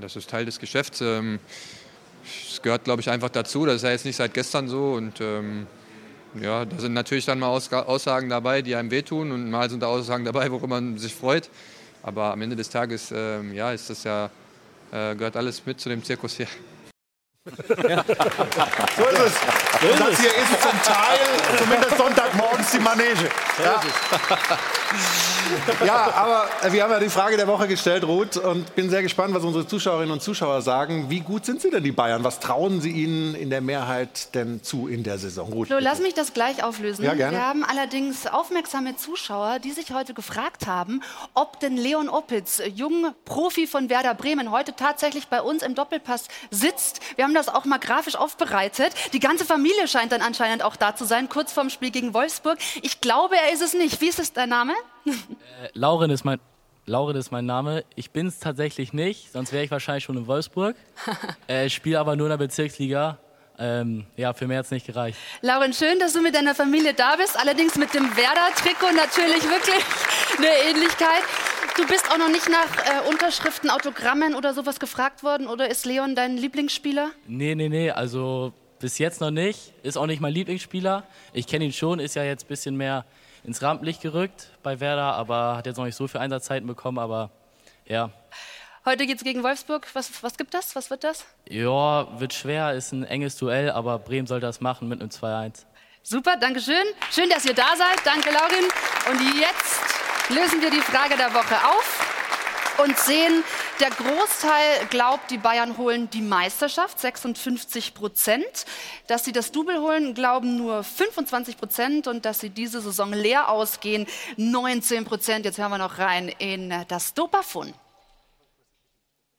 Das ist Teil des Geschäfts. Ähm, es gehört, glaube ich, einfach dazu. Das ist ja jetzt nicht seit gestern so. Und ähm, ja, da sind natürlich dann mal Aussagen dabei, die einem wehtun. Und mal sind da Aussagen dabei, worüber man sich freut. Aber am Ende des Tages, ähm, ja, ist das ja, äh, gehört alles mit zu dem Zirkus hier. Ja. So ist es. So ist das hier ist zum Teil, zumindest Sonntagmorgens, die Manege. Ja. ja, aber wir haben ja die Frage der Woche gestellt, Ruth, und bin sehr gespannt, was unsere Zuschauerinnen und Zuschauer sagen. Wie gut sind sie denn, die Bayern? Was trauen sie ihnen in der Mehrheit denn zu in der Saison? Ruth, Flo, lass mich das gleich auflösen. Ja, gerne. Wir haben allerdings aufmerksame Zuschauer, die sich heute gefragt haben, ob denn Leon Opitz, junger Profi von Werder Bremen, heute tatsächlich bei uns im Doppelpass sitzt. Wir haben haben das auch mal grafisch aufbereitet. Die ganze Familie scheint dann anscheinend auch da zu sein, kurz vorm Spiel gegen Wolfsburg. Ich glaube, er ist es nicht. Wie ist es dein Name? Äh, Lauren ist mein Lauren ist mein Name. Ich bin es tatsächlich nicht, sonst wäre ich wahrscheinlich schon in Wolfsburg. äh, spiele aber nur in der Bezirksliga. Ähm, ja, für mehr hat es nicht gereicht. Lauren, schön, dass du mit deiner Familie da bist. Allerdings mit dem Werder-Trikot natürlich wirklich eine Ähnlichkeit. Du bist auch noch nicht nach äh, Unterschriften, Autogrammen oder sowas gefragt worden? Oder ist Leon dein Lieblingsspieler? Nee, nee, nee. Also bis jetzt noch nicht. Ist auch nicht mein Lieblingsspieler. Ich kenne ihn schon, ist ja jetzt ein bisschen mehr ins Rampenlicht gerückt bei Werder, aber hat jetzt noch nicht so viel Einsatzzeiten bekommen. Aber ja, Heute geht es gegen Wolfsburg. Was, was gibt das? Was wird das? Ja, wird schwer, ist ein enges Duell, aber Bremen soll das machen mit einem 2-1. Super, danke schön. Schön, dass ihr da seid. Danke, Laurin. Und jetzt lösen wir die Frage der Woche auf und sehen, der Großteil glaubt, die Bayern holen die Meisterschaft, 56 Prozent. Dass sie das Double holen, glauben nur 25 Prozent und dass sie diese Saison leer ausgehen, 19 Prozent. Jetzt hören wir noch rein in das Dopafon.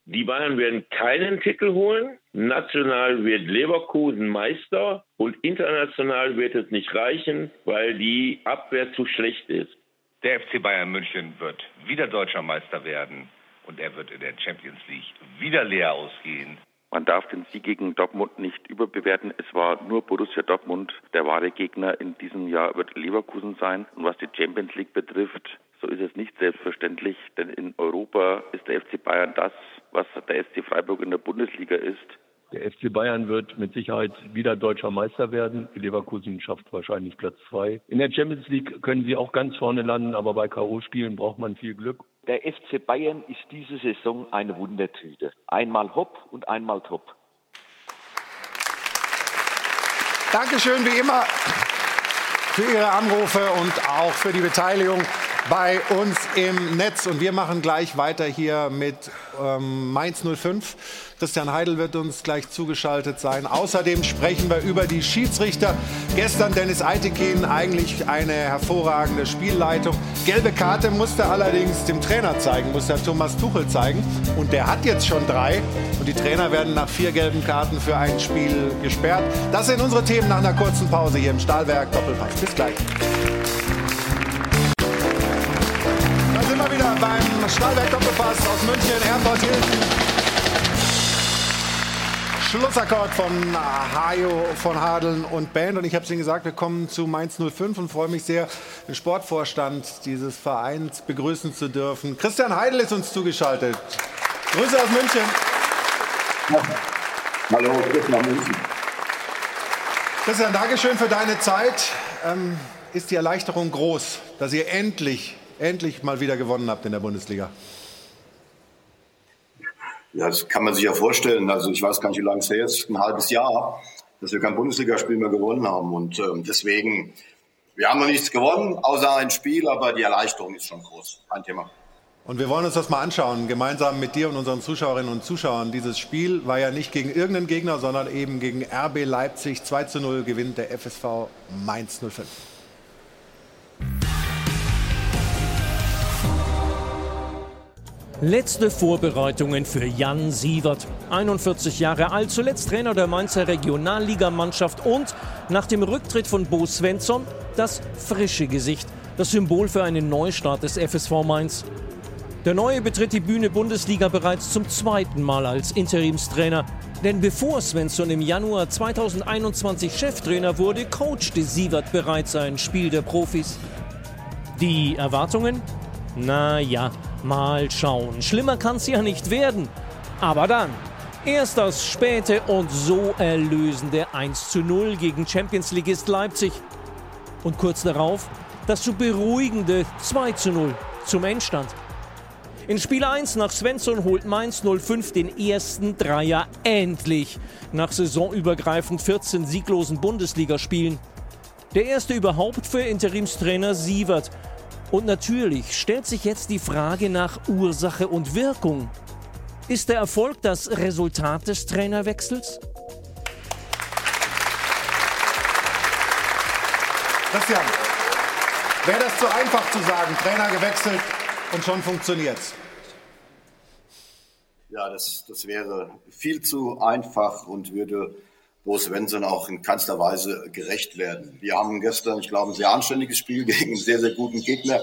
Die Bayern werden keinen Titel holen. National wird Leverkusen Meister und international wird es nicht reichen, weil die Abwehr zu schlecht ist. Der FC Bayern München wird wieder deutscher Meister werden und er wird in der Champions League wieder leer ausgehen. Man darf den Sieg gegen Dortmund nicht überbewerten. Es war nur Borussia Dortmund. Der wahre Gegner in diesem Jahr wird Leverkusen sein. Und was die Champions League betrifft, so ist es nicht selbstverständlich, denn in Europa ist der FC Bayern das, was der SC Freiburg in der Bundesliga ist. Der FC Bayern wird mit Sicherheit wieder deutscher Meister werden. Die Leverkusen schafft wahrscheinlich Platz zwei. In der Champions League können sie auch ganz vorne landen, aber bei K.O.-Spielen braucht man viel Glück. Der FC Bayern ist diese Saison eine Wundertüte. Einmal hopp und einmal top. Dankeschön wie immer für Ihre Anrufe und auch für die Beteiligung bei uns im Netz. Und wir machen gleich weiter hier mit ähm, Mainz 05. Christian Heidel wird uns gleich zugeschaltet sein. Außerdem sprechen wir über die Schiedsrichter. Gestern Dennis Eitekin, eigentlich eine hervorragende Spielleitung. Gelbe Karte musste allerdings dem Trainer zeigen, musste Thomas Tuchel zeigen. Und der hat jetzt schon drei. Und die Trainer werden nach vier gelben Karten für ein Spiel gesperrt. Das sind unsere Themen nach einer kurzen Pause hier im Stahlwerk Doppelpass. Bis gleich. Stahlwerk Doppelpass aus München, Airport Hilton. Schlussakkord von Hajo von Hadeln und Band. Und ich habe es Ihnen gesagt, wir kommen zu Mainz 05 und freue mich sehr, den Sportvorstand dieses Vereins begrüßen zu dürfen. Christian Heidel ist uns zugeschaltet. Grüße aus München. Hallo, Grüße nach München. Christian, Dankeschön für deine Zeit. Ähm, ist die Erleichterung groß, dass ihr endlich, endlich mal wieder gewonnen habt in der Bundesliga? Ja, das kann man sich ja vorstellen. Also ich weiß gar nicht, wie lange es her ist, ein halbes Jahr, dass wir kein Bundesligaspiel mehr gewonnen haben. Und ähm, deswegen, wir haben noch nichts gewonnen, außer ein Spiel, aber die Erleichterung ist schon groß. Kein Thema. Und wir wollen uns das mal anschauen, gemeinsam mit dir und unseren Zuschauerinnen und Zuschauern. Dieses Spiel war ja nicht gegen irgendeinen Gegner, sondern eben gegen RB Leipzig. 2 zu 0 gewinnt der FSV Mainz 05. Letzte Vorbereitungen für Jan Sievert. 41 Jahre alt, zuletzt Trainer der Mainzer Regionalligamannschaft und nach dem Rücktritt von Bo Svensson das frische Gesicht, das Symbol für einen Neustart des FSV Mainz. Der Neue betritt die Bühne Bundesliga bereits zum zweiten Mal als Interimstrainer. Denn bevor Svensson im Januar 2021 Cheftrainer wurde, coachte Sievert bereits ein Spiel der Profis. Die Erwartungen? Na ja, mal schauen. Schlimmer kann's ja nicht werden. Aber dann. Erst das späte und so erlösende 1 zu 0 gegen Champions Ligist Leipzig. Und kurz darauf das so beruhigende 2 zu 0 zum Endstand. In Spiel 1 nach Svensson holt Mainz 05 den ersten Dreier endlich nach saisonübergreifend 14 sieglosen Bundesligaspielen. Der erste überhaupt für Interimstrainer Sievert, und natürlich stellt sich jetzt die Frage nach Ursache und Wirkung. Ist der Erfolg das Resultat des Trainerwechsels? Christian, wäre das zu einfach zu sagen, Trainer gewechselt und schon funktioniert's? Ja, das, das wäre viel zu einfach und würde Bo Svensson auch in keinster Weise gerecht werden. Wir haben gestern, ich glaube, ein sehr anständiges Spiel gegen einen sehr, sehr guten Gegner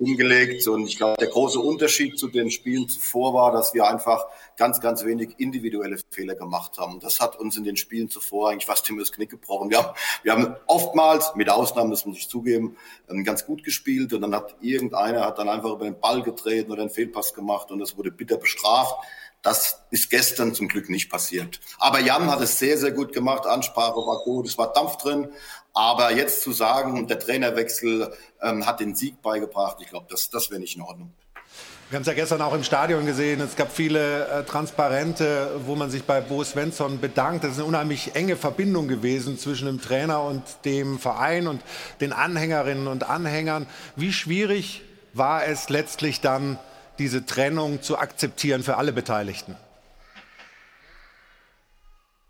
hingelegt. Und ich glaube, der große Unterschied zu den Spielen zuvor war, dass wir einfach ganz, ganz wenig individuelle Fehler gemacht haben. Das hat uns in den Spielen zuvor eigentlich fast immer das Knick gebrochen. Wir haben, wir haben oftmals, mit Ausnahmen, das muss ich zugeben, ähm, ganz gut gespielt. Und dann hat irgendeiner hat dann einfach über den Ball getreten oder einen Fehlpass gemacht und das wurde bitter bestraft. Das ist gestern zum Glück nicht passiert. Aber Jan hat es sehr, sehr gut gemacht. Ansprache war gut, es war Dampf drin. Aber jetzt zu sagen, der Trainerwechsel ähm, hat den Sieg beigebracht, ich glaube, das, das wäre nicht in Ordnung. Wir haben es ja gestern auch im Stadion gesehen. Es gab viele äh, Transparente, wo man sich bei Bo Svensson bedankt. Das ist eine unheimlich enge Verbindung gewesen zwischen dem Trainer und dem Verein und den Anhängerinnen und Anhängern. Wie schwierig war es letztlich dann, diese Trennung zu akzeptieren für alle Beteiligten?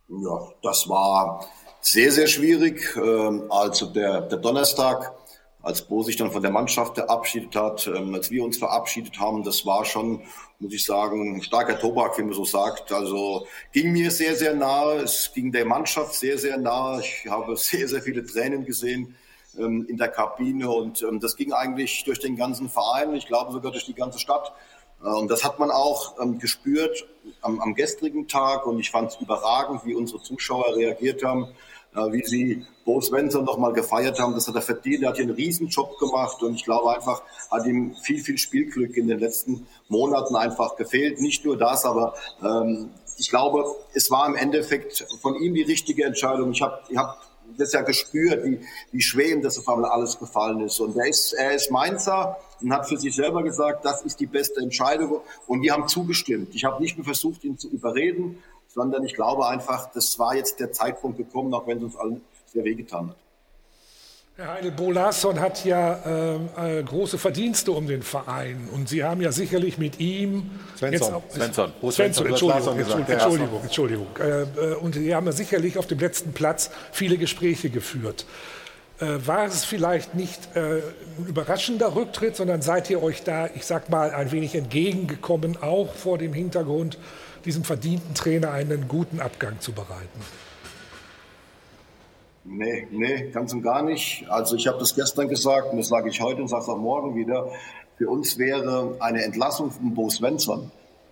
Ja, das war sehr, sehr schwierig. Ähm, also der, der Donnerstag, als Bo sich dann von der Mannschaft verabschiedet hat, ähm, als wir uns verabschiedet haben, das war schon, muss ich sagen, starker Tobak, wie man so sagt. Also ging mir sehr, sehr nahe. Es ging der Mannschaft sehr, sehr nahe. Ich habe sehr, sehr viele Tränen gesehen ähm, in der Kabine und das ging eigentlich durch den ganzen Verein, ich glaube sogar durch die ganze Stadt. Äh, und das hat man auch ähm, gespürt am, am gestrigen Tag und ich fand es überragend, wie unsere Zuschauer reagiert haben, wie sie Bo Svensson nochmal gefeiert haben. Das hat er verdient. Er hat hier einen Riesenjob gemacht und ich glaube einfach, hat ihm viel, viel Spielglück in den letzten Monaten einfach gefehlt. Nicht nur das, aber ähm, ich glaube, es war im Endeffekt von ihm die richtige Entscheidung. Ich habe ich hab das ja gespürt, wie, wie schwer ihm das auf einmal alles gefallen ist. Und er ist, er ist Mainzer und hat für sich selber gesagt, das ist die beste Entscheidung. Und wir haben zugestimmt. Ich habe nicht nur versucht, ihn zu überreden, sondern ich glaube einfach, das war jetzt der Zeitpunkt gekommen, auch wenn es uns allen sehr wehgetan hat. Herr Heidel, Bo Larsson hat ja äh, äh, große Verdienste um den Verein und Sie haben ja sicherlich mit ihm Svensson, jetzt auch, Svensson, Svensson, Entschuldigung, Entschuldigung, Entschuldigung, Entschuldigung. Äh, äh, und Sie haben ja sicherlich auf dem letzten Platz viele Gespräche geführt. Äh, war es vielleicht nicht äh, ein überraschender Rücktritt, sondern seid ihr euch da, ich sag mal, ein wenig entgegengekommen, auch vor dem Hintergrund, diesem verdienten Trainer einen guten Abgang zu bereiten? Nee, nee, ganz und gar nicht. Also ich habe das gestern gesagt und das sage ich heute und sage es auch morgen wieder. Für uns wäre eine Entlassung von Bo Svensson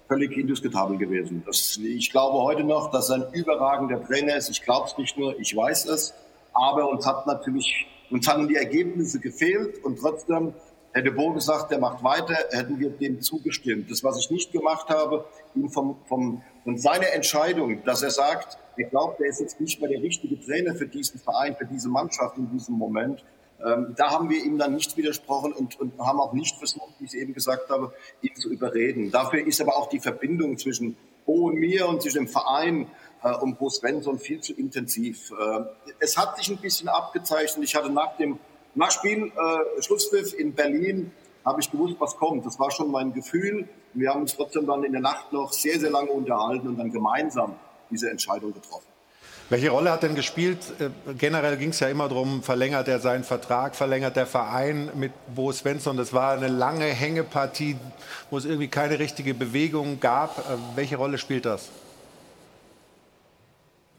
völlig indiskutabel gewesen. Das, ich glaube heute noch, dass er ein überragender Trainer ist. Ich glaube es nicht nur, ich weiß es. Aber uns hat natürlich, uns haben die Ergebnisse gefehlt und trotzdem hätte Bo gesagt, der macht weiter, hätten wir dem zugestimmt. Das, was ich nicht gemacht habe, ihm vom, vom, von seiner Entscheidung, dass er sagt, ich glaube, der ist jetzt nicht mehr der richtige Trainer für diesen Verein, für diese Mannschaft in diesem Moment. Ähm, da haben wir ihm dann nicht widersprochen und, und haben auch nicht versucht, wie ich eben gesagt habe, ihn zu überreden. Dafür ist aber auch die Verbindung zwischen Bo und mir und zwischen dem Verein äh, und Bo Svensson viel zu intensiv. Äh, es hat sich ein bisschen abgezeichnet. Ich hatte nach dem Nachspiel, äh, Schlusspfiff in Berlin, habe ich gewusst, was kommt. Das war schon mein Gefühl. Wir haben uns trotzdem dann in der Nacht noch sehr, sehr lange unterhalten und dann gemeinsam diese Entscheidung getroffen. Welche Rolle hat denn gespielt? Äh, generell ging es ja immer darum, verlängert er seinen Vertrag, verlängert der Verein mit Bo Svensson. Das war eine lange Hängepartie, wo es irgendwie keine richtige Bewegung gab. Äh, welche Rolle spielt das?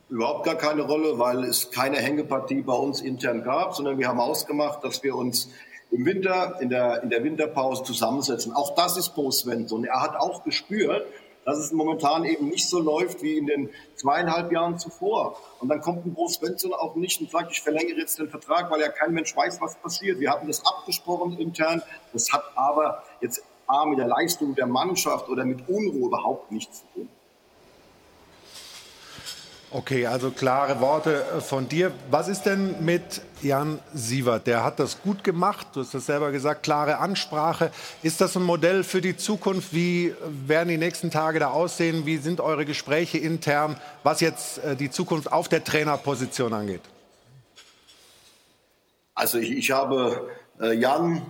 Überhaupt gar keine Rolle, weil es keine Hängepartie bei uns intern gab, sondern wir haben ausgemacht, dass wir uns im Winter, in der, in der Winterpause zusammensetzen. Auch das ist Bo Svensson. Er hat auch gespürt, dass es momentan eben nicht so läuft wie in den zweieinhalb Jahren zuvor. Und dann kommt ein Bo Svensson auch nicht und sagt, ich verlängere jetzt den Vertrag, weil ja kein Mensch weiß, was passiert. Wir hatten das abgesprochen intern. Das hat aber jetzt A mit der Leistung der Mannschaft oder mit Unruhe überhaupt nichts zu tun. Okay, also klare Worte äh, von dir. Was ist denn mit Jan Sievert? Der hat das gut gemacht. Du hast das selber gesagt, klare Ansprache. Ist das ein Modell für die Zukunft? Wie werden die nächsten Tage da aussehen? Wie sind eure Gespräche intern, was jetzt äh, die Zukunft auf der Trainerposition angeht? Also ich, ich habe äh, Jan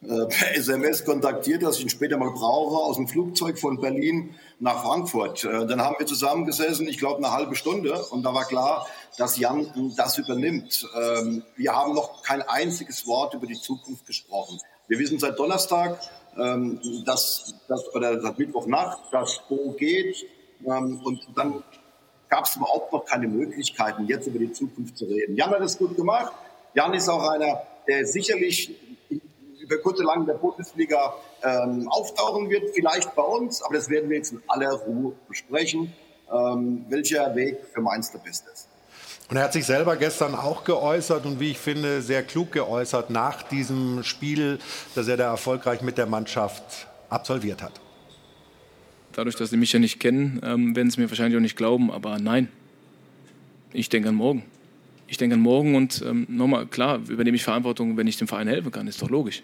per SMS kontaktiert, dass ich ihn später mal brauche, aus dem Flugzeug von Berlin nach Frankfurt. Äh, dann haben wir zusammengesessen, ich glaube eine halbe Stunde, und da war klar, dass Jan das übernimmt. Ähm, wir haben noch kein einziges Wort über die Zukunft gesprochen. Wir wissen seit Donnerstag, ähm, dass, dass oder seit Mittwochnacht, dass Bo geht, ähm, und dann gab es überhaupt noch keine Möglichkeiten, jetzt über die Zukunft zu reden. Jan hat es gut gemacht. Jan ist auch einer, der sicherlich über kurz oder lang in der Bundesliga ähm, auftauchen wird, vielleicht bei uns, aber das werden wir jetzt in aller Ruhe besprechen, ähm, welcher Weg für Mainz der beste ist. Und er hat sich selber gestern auch geäußert und wie ich finde, sehr klug geäußert nach diesem Spiel, das er da erfolgreich mit der Mannschaft absolviert hat. Dadurch, dass sie mich ja nicht kennen, ähm, werden sie mir wahrscheinlich auch nicht glauben, aber nein, ich denke an morgen. Ich denke an morgen und ähm, nochmal, klar, übernehme ich Verantwortung, wenn ich dem Verein helfen kann, ist doch logisch.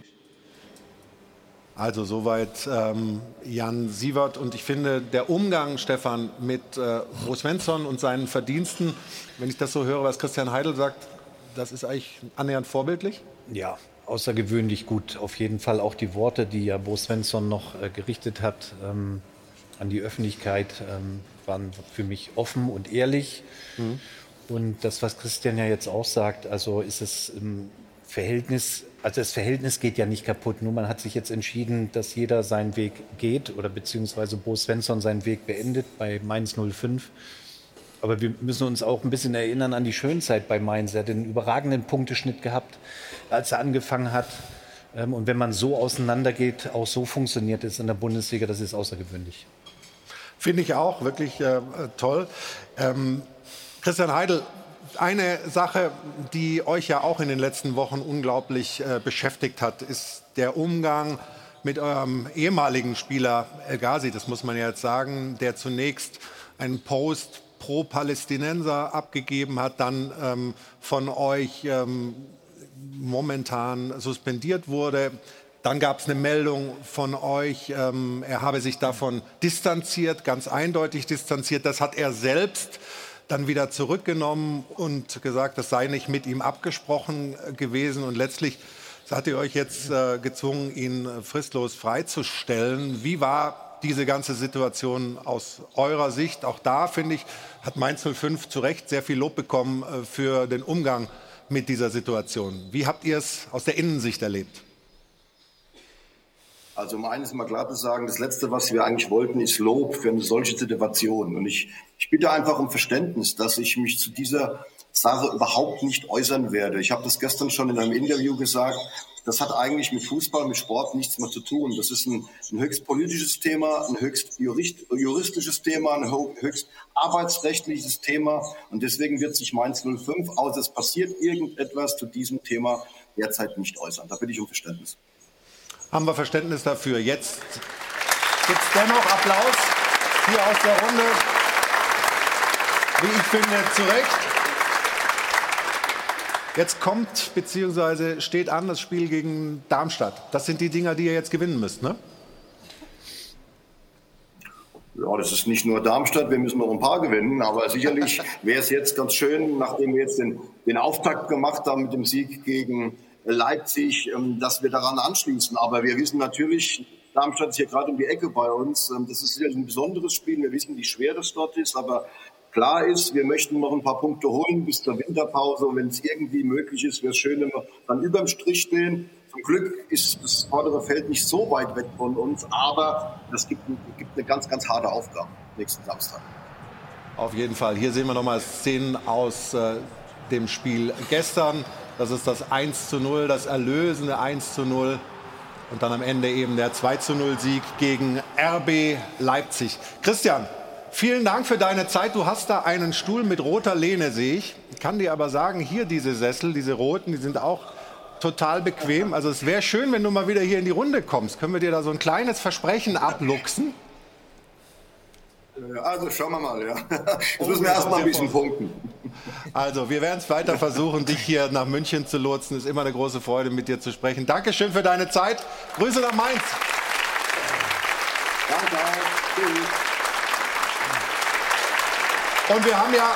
Also soweit ähm, Jan Sievert und ich finde der Umgang, Stefan, mit äh, Bo Svensson und seinen Verdiensten, wenn ich das so höre, was Christian Heidel sagt, das ist eigentlich annähernd vorbildlich? Ja, außergewöhnlich gut. Auf jeden Fall auch die Worte, die ja Bo Svensson noch äh, gerichtet hat ähm, an die Öffentlichkeit, ähm, waren für mich offen und ehrlich. Mhm. Und das, was Christian ja jetzt auch sagt, also ist es im Verhältnis also das Verhältnis geht ja nicht kaputt. Nur man hat sich jetzt entschieden, dass jeder seinen Weg geht oder beziehungsweise Bo Svensson seinen Weg beendet bei Mainz 05. Aber wir müssen uns auch ein bisschen erinnern an die Schönzeit bei Mainz. Er hat einen überragenden Punkteschnitt gehabt, als er angefangen hat. Ähm, und wenn man so auseinandergeht, auch so funktioniert es in der Bundesliga, das ist außergewöhnlich. Finde ich auch, wirklich äh, toll. Ähm, Christian Heidel, eine Sache, die euch ja auch in den letzten Wochen unglaublich äh, beschäftigt hat, ist der Umgang mit eurem ehemaligen Spieler El Ghazi, das muss man ja jetzt sagen, der zunächst einen Post pro Palästinenser abgegeben hat, dann ähm, von euch ähm, momentan suspendiert wurde. Dann gab es eine Meldung von euch, ähm, er habe sich davon distanziert, ganz eindeutig distanziert. Das hat er selbst dann wieder zurückgenommen und gesagt, das sei nicht mit ihm abgesprochen gewesen. Und letztlich hat ihr euch jetzt äh, gezwungen, ihn fristlos freizustellen. Wie war diese ganze Situation aus eurer Sicht? Auch da, finde ich, hat Mainz 05 zu Recht sehr viel Lob bekommen äh, für den Umgang mit dieser Situation. Wie habt ihr es aus der Innensicht erlebt? Also um eines mal klar zu sagen, das Letzte, was wir eigentlich wollten, ist Lob für eine solche Situation. Und ich, ich bitte einfach um Verständnis, dass ich mich zu dieser Sache überhaupt nicht äußern werde. Ich habe das gestern schon in einem Interview gesagt. Das hat eigentlich mit Fußball, mit Sport nichts mehr zu tun. Das ist ein, ein höchst politisches Thema, ein höchst jurist, juristisches Thema, ein höchst arbeitsrechtliches Thema. Und deswegen wird sich Mainz 05, außer es passiert irgendetwas zu diesem Thema, derzeit nicht äußern. Da bitte ich um Verständnis haben wir Verständnis dafür. Jetzt gibt es dennoch Applaus hier aus der Runde. Wie ich finde, zu Recht. Jetzt kommt bzw. steht an das Spiel gegen Darmstadt. Das sind die Dinger, die ihr jetzt gewinnen müsst, ne? Ja, das ist nicht nur Darmstadt, wir müssen noch ein paar gewinnen, aber sicherlich wäre es jetzt ganz schön, nachdem wir jetzt den, den Auftakt gemacht haben mit dem Sieg gegen Leipzig, ähm, dass wir daran anschließen. Aber wir wissen natürlich, Darmstadt ist hier gerade um die Ecke bei uns. Ähm, das ist sicherlich ein besonderes Spiel. Wir wissen, wie schwer das dort ist, aber klar ist, wir möchten noch ein paar Punkte holen bis zur Winterpause. Und wenn es irgendwie möglich ist, wäre es schön, wenn wir dann überm Strich stehen. Zum Glück ist das vordere Feld nicht so weit weg von uns, aber das gibt, gibt eine ganz, ganz harte Aufgabe nächsten Samstag. Auf jeden Fall. Hier sehen wir nochmal Szenen aus äh, dem Spiel gestern. Das ist das 1 zu 0, das erlösende 1 zu 0. Und dann am Ende eben der 2 zu 0 Sieg gegen RB Leipzig. Christian, vielen Dank für deine Zeit. Du hast da einen Stuhl mit roter Lehne, sehe ich. Ich kann dir aber sagen, hier diese Sessel, diese roten, die sind auch total bequem. Also es wäre schön, wenn du mal wieder hier in die Runde kommst. Können wir dir da so ein kleines Versprechen abluchsen? Also schauen wir mal, ja. Jetzt müssen wir erstmal ein bisschen punkten. Also, wir werden es weiter versuchen, dich hier nach München zu lotsen. Es ist immer eine große Freude, mit dir zu sprechen. Dankeschön für deine Zeit. Grüße nach Mainz. Danke. Tschüss. Und wir haben ja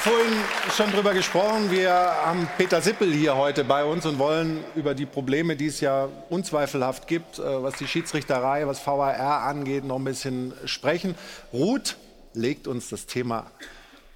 vorhin schon drüber gesprochen. Wir haben Peter Sippel hier heute bei uns und wollen über die Probleme, die es ja unzweifelhaft gibt, äh, was die Schiedsrichterei, was VAR angeht, noch ein bisschen sprechen. Ruth legt uns das Thema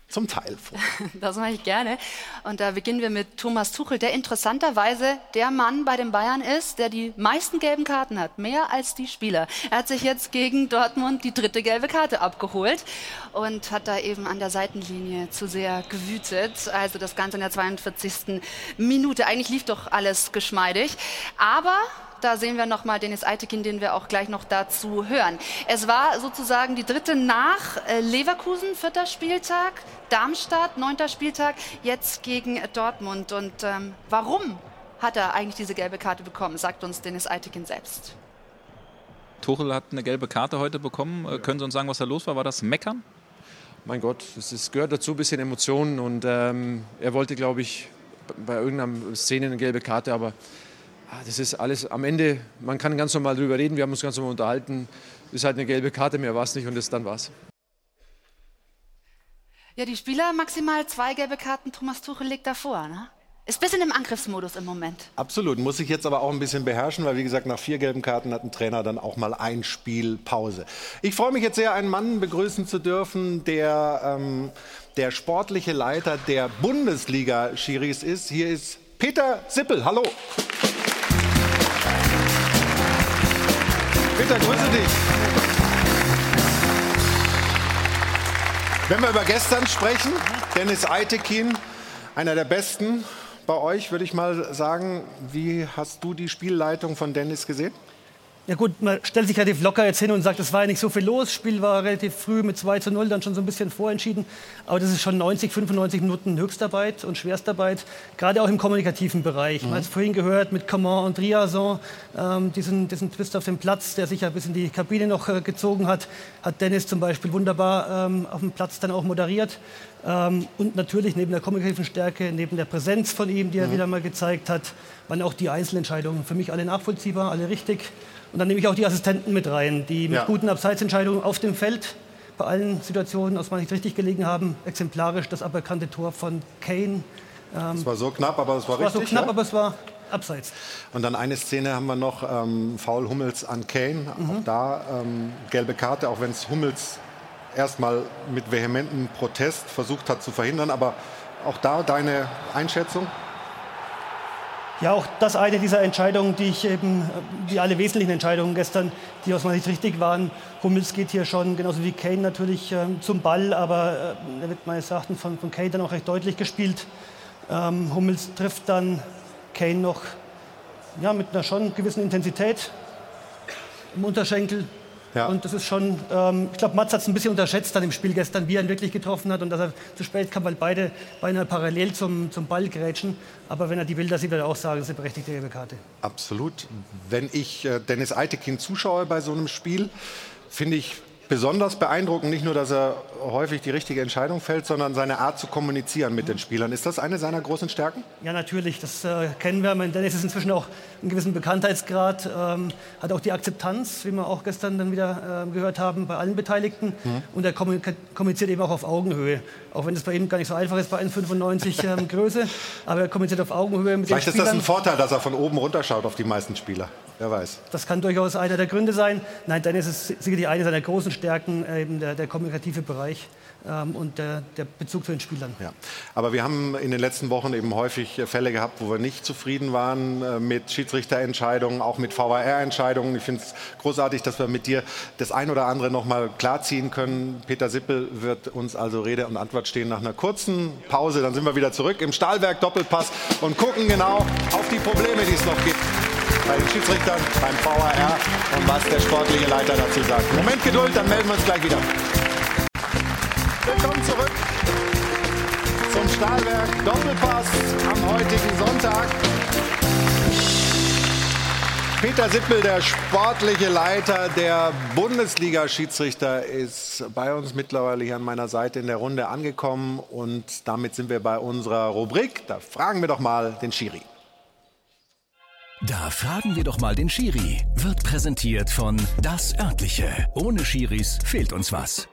zum Teil vor. Das mache ich gerne. Und da beginnen wir mit Thomas Tuchel, der interessanterweise der Mann bei den Bayern ist, der die meisten gelben Karten hat, mehr als die Spieler. Er hat sich jetzt gegen Dortmund die dritte gelbe Karte abgeholt und hat da eben an der Seitenlinie zu sehr gewütet. Also das Ganze in der 42. Minute. Eigentlich lief doch alles geschmeidig. Aber da sehen wir nochmal Dennis Eitekin, den wir auch gleich noch dazu hören. Es war sozusagen die dritte nach äh, Leverkusen, vierter Spieltag, Darmstadt, neunter Spieltag, jetzt gegen Dortmund. Und ähm, warum hat er eigentlich diese gelbe Karte bekommen, sagt uns Dennis Eitekin selbst. Tuchel hat eine gelbe Karte heute bekommen. Äh, können Sie uns sagen, was da los war? War das Meckern? Mein Gott, es gehört dazu, ein bisschen Emotionen. Und ähm, er wollte, glaube ich, bei irgendeiner Szene eine gelbe Karte, aber das ist alles am Ende, man kann ganz normal darüber reden, wir haben uns ganz normal unterhalten. Ist halt eine gelbe Karte, mehr war es nicht und das, dann war's. Ja, die Spieler maximal zwei gelbe Karten, Thomas Tuchel legt davor, ne? Ist ein bisschen im Angriffsmodus im Moment. Absolut, muss ich jetzt aber auch ein bisschen beherrschen, weil wie gesagt, nach vier gelben Karten hat ein Trainer dann auch mal ein Spiel Pause. Ich freue mich jetzt sehr, einen Mann begrüßen zu dürfen, der ähm, der sportliche Leiter der Bundesliga-Schiris ist. Hier ist Peter Sippel. Hallo. Peter, grüße dich. Wenn wir über gestern sprechen, Dennis Eitekin, einer der besten bei euch, würde ich mal sagen. Wie hast du die Spielleitung von Dennis gesehen? Ja gut, man stellt sich relativ locker jetzt hin und sagt, es war ja nicht so viel los. Spiel war relativ früh mit 2 zu 0, dann schon so ein bisschen vorentschieden. Aber das ist schon 90, 95 Minuten Höchstarbeit und Schwerstarbeit, gerade auch im kommunikativen Bereich. Mhm. Man hat es vorhin gehört mit Coman und Riazon, ähm, diesen, diesen Twist auf dem Platz, der sich ja bis in die Kabine noch äh, gezogen hat, hat Dennis zum Beispiel wunderbar ähm, auf dem Platz dann auch moderiert. Ähm, und natürlich neben der kommunikativen Stärke, neben der Präsenz von ihm, die er mhm. wieder mal gezeigt hat, waren auch die Einzelentscheidungen für mich alle nachvollziehbar, alle richtig. Und dann nehme ich auch die Assistenten mit rein, die mit ja. guten Abseitsentscheidungen auf dem Feld bei allen Situationen aus meiner Sicht richtig gelegen haben. Exemplarisch das aberkannte Tor von Kane. Ähm, es war so knapp, aber es war, richtig. Es war so knapp, ja? aber es war abseits. Und dann eine Szene haben wir noch, ähm, Foul Hummels an Kane. Mhm. Auch da ähm, gelbe Karte, auch wenn es Hummels erstmal mit vehementem Protest versucht hat zu verhindern. Aber auch da deine Einschätzung? Ja, auch das eine dieser Entscheidungen, die ich eben, wie alle wesentlichen Entscheidungen gestern, die aus meiner Sicht richtig waren. Hummels geht hier schon, genauso wie Kane natürlich, ähm, zum Ball, aber äh, er wird meines Erachtens von, von Kane dann auch recht deutlich gespielt. Ähm, Hummels trifft dann Kane noch ja, mit einer schon gewissen Intensität im Unterschenkel. Ja. Und das ist schon, ähm, ich glaube, Mats hat es ein bisschen unterschätzt dann im Spiel gestern, wie er ihn wirklich getroffen hat und dass er zu spät kam, weil beide beinahe parallel zum, zum Ball grätschen. Aber wenn er die Bilder sieht, wird er auch sagen, das ist eine berechtigte gelbe Karte. Absolut. Wenn ich äh, Dennis Eitekin zuschaue bei so einem Spiel, finde ich, besonders beeindruckend, nicht nur, dass er häufig die richtige Entscheidung fällt, sondern seine Art zu kommunizieren mit den Spielern. Ist das eine seiner großen Stärken? Ja, natürlich. Das äh, kennen wir. Dennis ist inzwischen auch einen gewissen Bekanntheitsgrad, ähm, hat auch die Akzeptanz, wie wir auch gestern dann wieder äh, gehört haben, bei allen Beteiligten. Mhm. Und er kommuniziert eben auch auf Augenhöhe. Auch wenn es bei ihm gar nicht so einfach ist bei 1,95 ähm, Größe. Aber er kommuniziert auf Augenhöhe mit Vielleicht den Spielern. Vielleicht ist das ein Vorteil, dass er von oben runterschaut auf die meisten Spieler. Wer weiß. Das kann durchaus einer der Gründe sein. Nein, dann ist es sicherlich eine seiner großen Stärken, äh, eben der, der kommunikative Bereich und der, der, Bezug zu den Spielern. Ja. Aber wir haben in den letzten Wochen eben häufig Fälle gehabt, wo wir nicht zufrieden waren äh, mit Schiedsrichterentscheidungen, auch mit VAR-Entscheidungen. Ich finde es großartig, dass wir mit dir das ein oder andere noch mal klarziehen können. Peter Sippel wird uns also Rede und Antwort stehen nach einer kurzen Pause. Dann sind wir wieder zurück im Stahlwerk Doppelpass und gucken genau auf die Probleme, die es noch gibt bei den Schiedsrichtern, beim VAR und was der sportliche Leiter dazu sagt. Moment Geduld, dann melden wir uns gleich wieder. Zurück zum Stahlwerk Doppelpass am heutigen Sonntag. Peter Sippel, der sportliche Leiter der Bundesliga-Schiedsrichter, ist bei uns mittlerweile hier an meiner Seite in der Runde angekommen. Und damit sind wir bei unserer Rubrik. Da fragen wir doch mal den Schiri. Da fragen wir doch mal den Schiri. Wird präsentiert von Das Örtliche. Ohne Schiris fehlt uns was.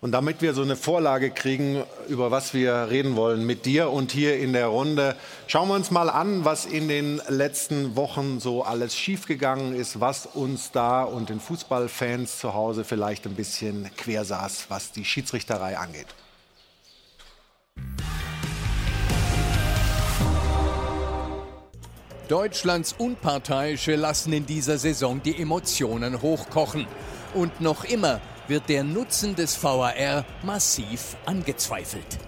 Und damit wir so eine Vorlage kriegen, über was wir reden wollen mit dir und hier in der Runde, schauen wir uns mal an, was in den letzten Wochen so alles schiefgegangen ist, was uns da und den Fußballfans zu Hause vielleicht ein bisschen quer saß, was die Schiedsrichterei angeht. Deutschlands Unparteiische lassen in dieser Saison die Emotionen hochkochen. Und noch immer wird der Nutzen des VAR massiv angezweifelt.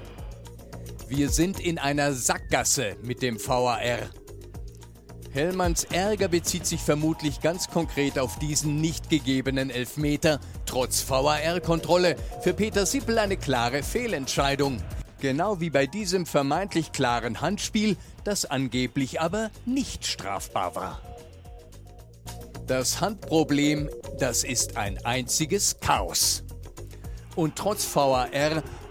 Wir sind in einer Sackgasse mit dem VAR. Hellmanns Ärger bezieht sich vermutlich ganz konkret auf diesen nicht gegebenen Elfmeter, trotz VAR-Kontrolle. Für Peter Sippel eine klare Fehlentscheidung. Genau wie bei diesem vermeintlich klaren Handspiel, das angeblich aber nicht strafbar war. Das Handproblem, das ist ein einziges Chaos. Und trotz VAR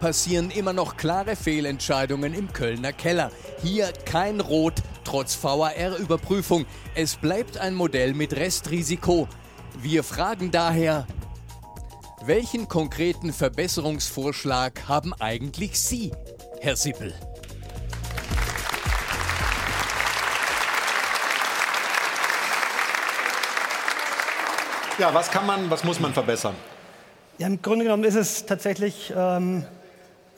passieren immer noch klare Fehlentscheidungen im Kölner Keller. Hier kein Rot, trotz VAR-Überprüfung. Es bleibt ein Modell mit Restrisiko. Wir fragen daher, welchen konkreten Verbesserungsvorschlag haben eigentlich Sie, Herr Sippel? Ja, was kann man, was muss man verbessern? Ja, Im Grunde genommen ist es tatsächlich ähm,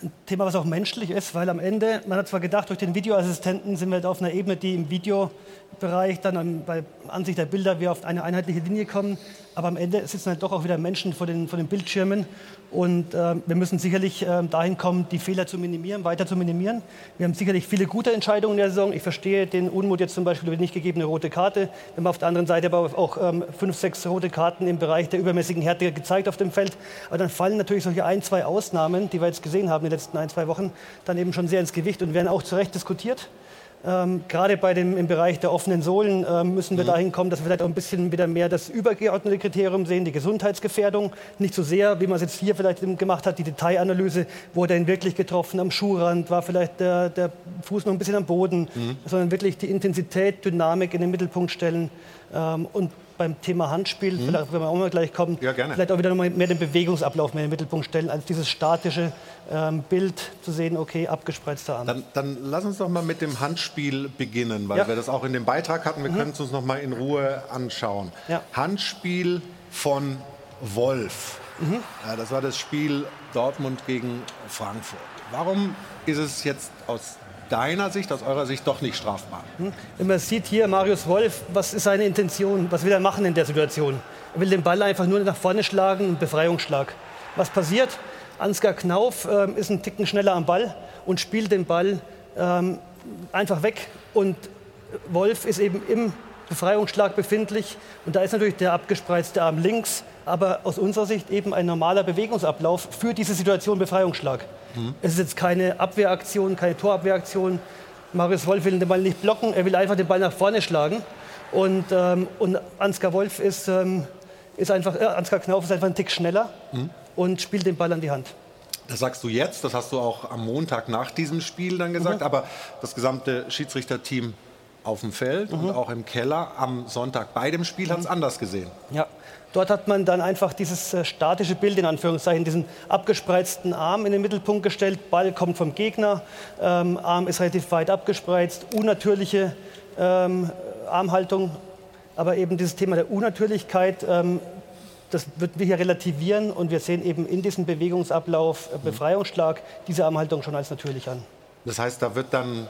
ein Thema, was auch menschlich ist, weil am Ende, man hat zwar gedacht, durch den Videoassistenten sind wir halt auf einer Ebene, die im Videobereich dann bei Ansicht der Bilder wir auf eine einheitliche Linie kommen, aber am Ende sitzen halt doch auch wieder Menschen vor den, vor den Bildschirmen und äh, wir müssen sicherlich äh, dahin kommen, die Fehler zu minimieren, weiter zu minimieren. Wir haben sicherlich viele gute Entscheidungen in der Saison. Ich verstehe den Unmut jetzt zum Beispiel über die nicht gegebene rote Karte. Wir haben auf der anderen Seite aber auch ähm, fünf, sechs rote Karten im Bereich der übermäßigen Härte gezeigt auf dem Feld. Aber dann fallen natürlich solche ein, zwei Ausnahmen, die wir jetzt gesehen haben in den letzten ein, zwei Wochen, dann eben schon sehr ins Gewicht und werden auch zu Recht diskutiert. Ähm, gerade bei dem, im Bereich der offenen Sohlen ähm, müssen wir mhm. dahin kommen, dass wir vielleicht auch ein bisschen wieder mehr das übergeordnete Kriterium sehen, die Gesundheitsgefährdung. Nicht so sehr, wie man es jetzt hier vielleicht gemacht hat, die Detailanalyse, wurde er ihn wirklich getroffen am Schuhrand, war vielleicht der, der Fuß noch ein bisschen am Boden, mhm. sondern wirklich die Intensität, Dynamik in den Mittelpunkt stellen ähm, und beim Thema Handspiel, mhm. vielleicht, wenn wir auch mal gleich kommen, ja, vielleicht auch wieder noch mal mehr den Bewegungsablauf mehr in den Mittelpunkt stellen, als dieses statische ähm, Bild zu sehen, okay, abgespreizter Arm. Dann, dann, lass uns doch mal mit dem Handspiel beginnen, weil ja. wir das auch in dem Beitrag hatten. Wir mhm. können es uns noch mal in Ruhe anschauen. Ja. Handspiel von Wolf. Mhm. Ja, das war das Spiel Dortmund gegen Frankfurt. Warum ist es jetzt aus deiner Sicht, aus eurer Sicht doch nicht strafbar? Hm? Wenn man sieht hier Marius Wolf, was ist seine Intention? Was will er machen in der Situation? Er will den Ball einfach nur nach vorne schlagen, einen Befreiungsschlag. Was passiert? Ansgar Knauf äh, ist ein Ticken schneller am Ball und spielt den Ball ähm, einfach weg. Und Wolf ist eben im Befreiungsschlag befindlich. Und da ist natürlich der abgespreizte Arm links, aber aus unserer Sicht eben ein normaler Bewegungsablauf für diese Situation Befreiungsschlag. Mhm. Es ist jetzt keine Abwehraktion, keine Torabwehraktion. Marius Wolf will den Ball nicht blocken, er will einfach den Ball nach vorne schlagen. Und, ähm, und Ansgar Wolf ist ähm, ist einfach, äh, Ansgar Knauf ist einfach ein Tick schneller Mhm. und spielt den Ball an die Hand. Das sagst du jetzt, das hast du auch am Montag nach diesem Spiel dann gesagt, Mhm. aber das gesamte Schiedsrichterteam auf dem Feld und Mhm. auch im Keller am Sonntag bei dem Spiel hat es anders gesehen. Ja, dort hat man dann einfach dieses äh, statische Bild in Anführungszeichen, diesen abgespreizten Arm in den Mittelpunkt gestellt. Ball kommt vom Gegner, ähm, Arm ist relativ weit abgespreizt, unnatürliche ähm, Armhaltung. Aber eben dieses Thema der Unnatürlichkeit, ähm, das würden wir hier relativieren und wir sehen eben in diesem Bewegungsablauf äh, Befreiungsschlag diese Armhaltung schon als natürlich an. Das heißt, da wird dann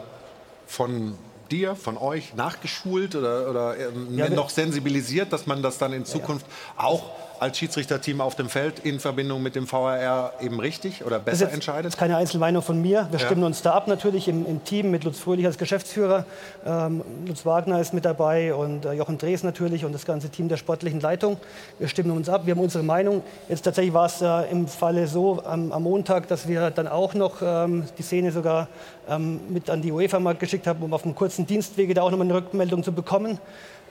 von dir, von euch nachgeschult oder, oder ähm, Ja, wir- noch sensibilisiert, dass man das dann in Zukunft auch als Schiedsrichterteam auf dem Feld in Verbindung mit dem VAR eben richtig oder Das ist besser jetzt entscheidet? keine Einzelmeinung von mir. Wir Ja. stimmen uns da ab natürlich im, im Team mit Lutz Fröhlich als Geschäftsführer. Ähm, Lutz Wagner ist mit dabei und äh, Jochen Drees natürlich und das ganze Team der sportlichen Leitung. Wir stimmen uns ab, wir haben unsere Meinung. Jetzt tatsächlich war es äh, im Falle so am, am Montag, dass wir dann auch noch ähm, die Szene sogar ähm, mit an die UEFA mal geschickt haben, um auf einem kurzen Dienstwege da auch nochmal eine Rückmeldung zu bekommen.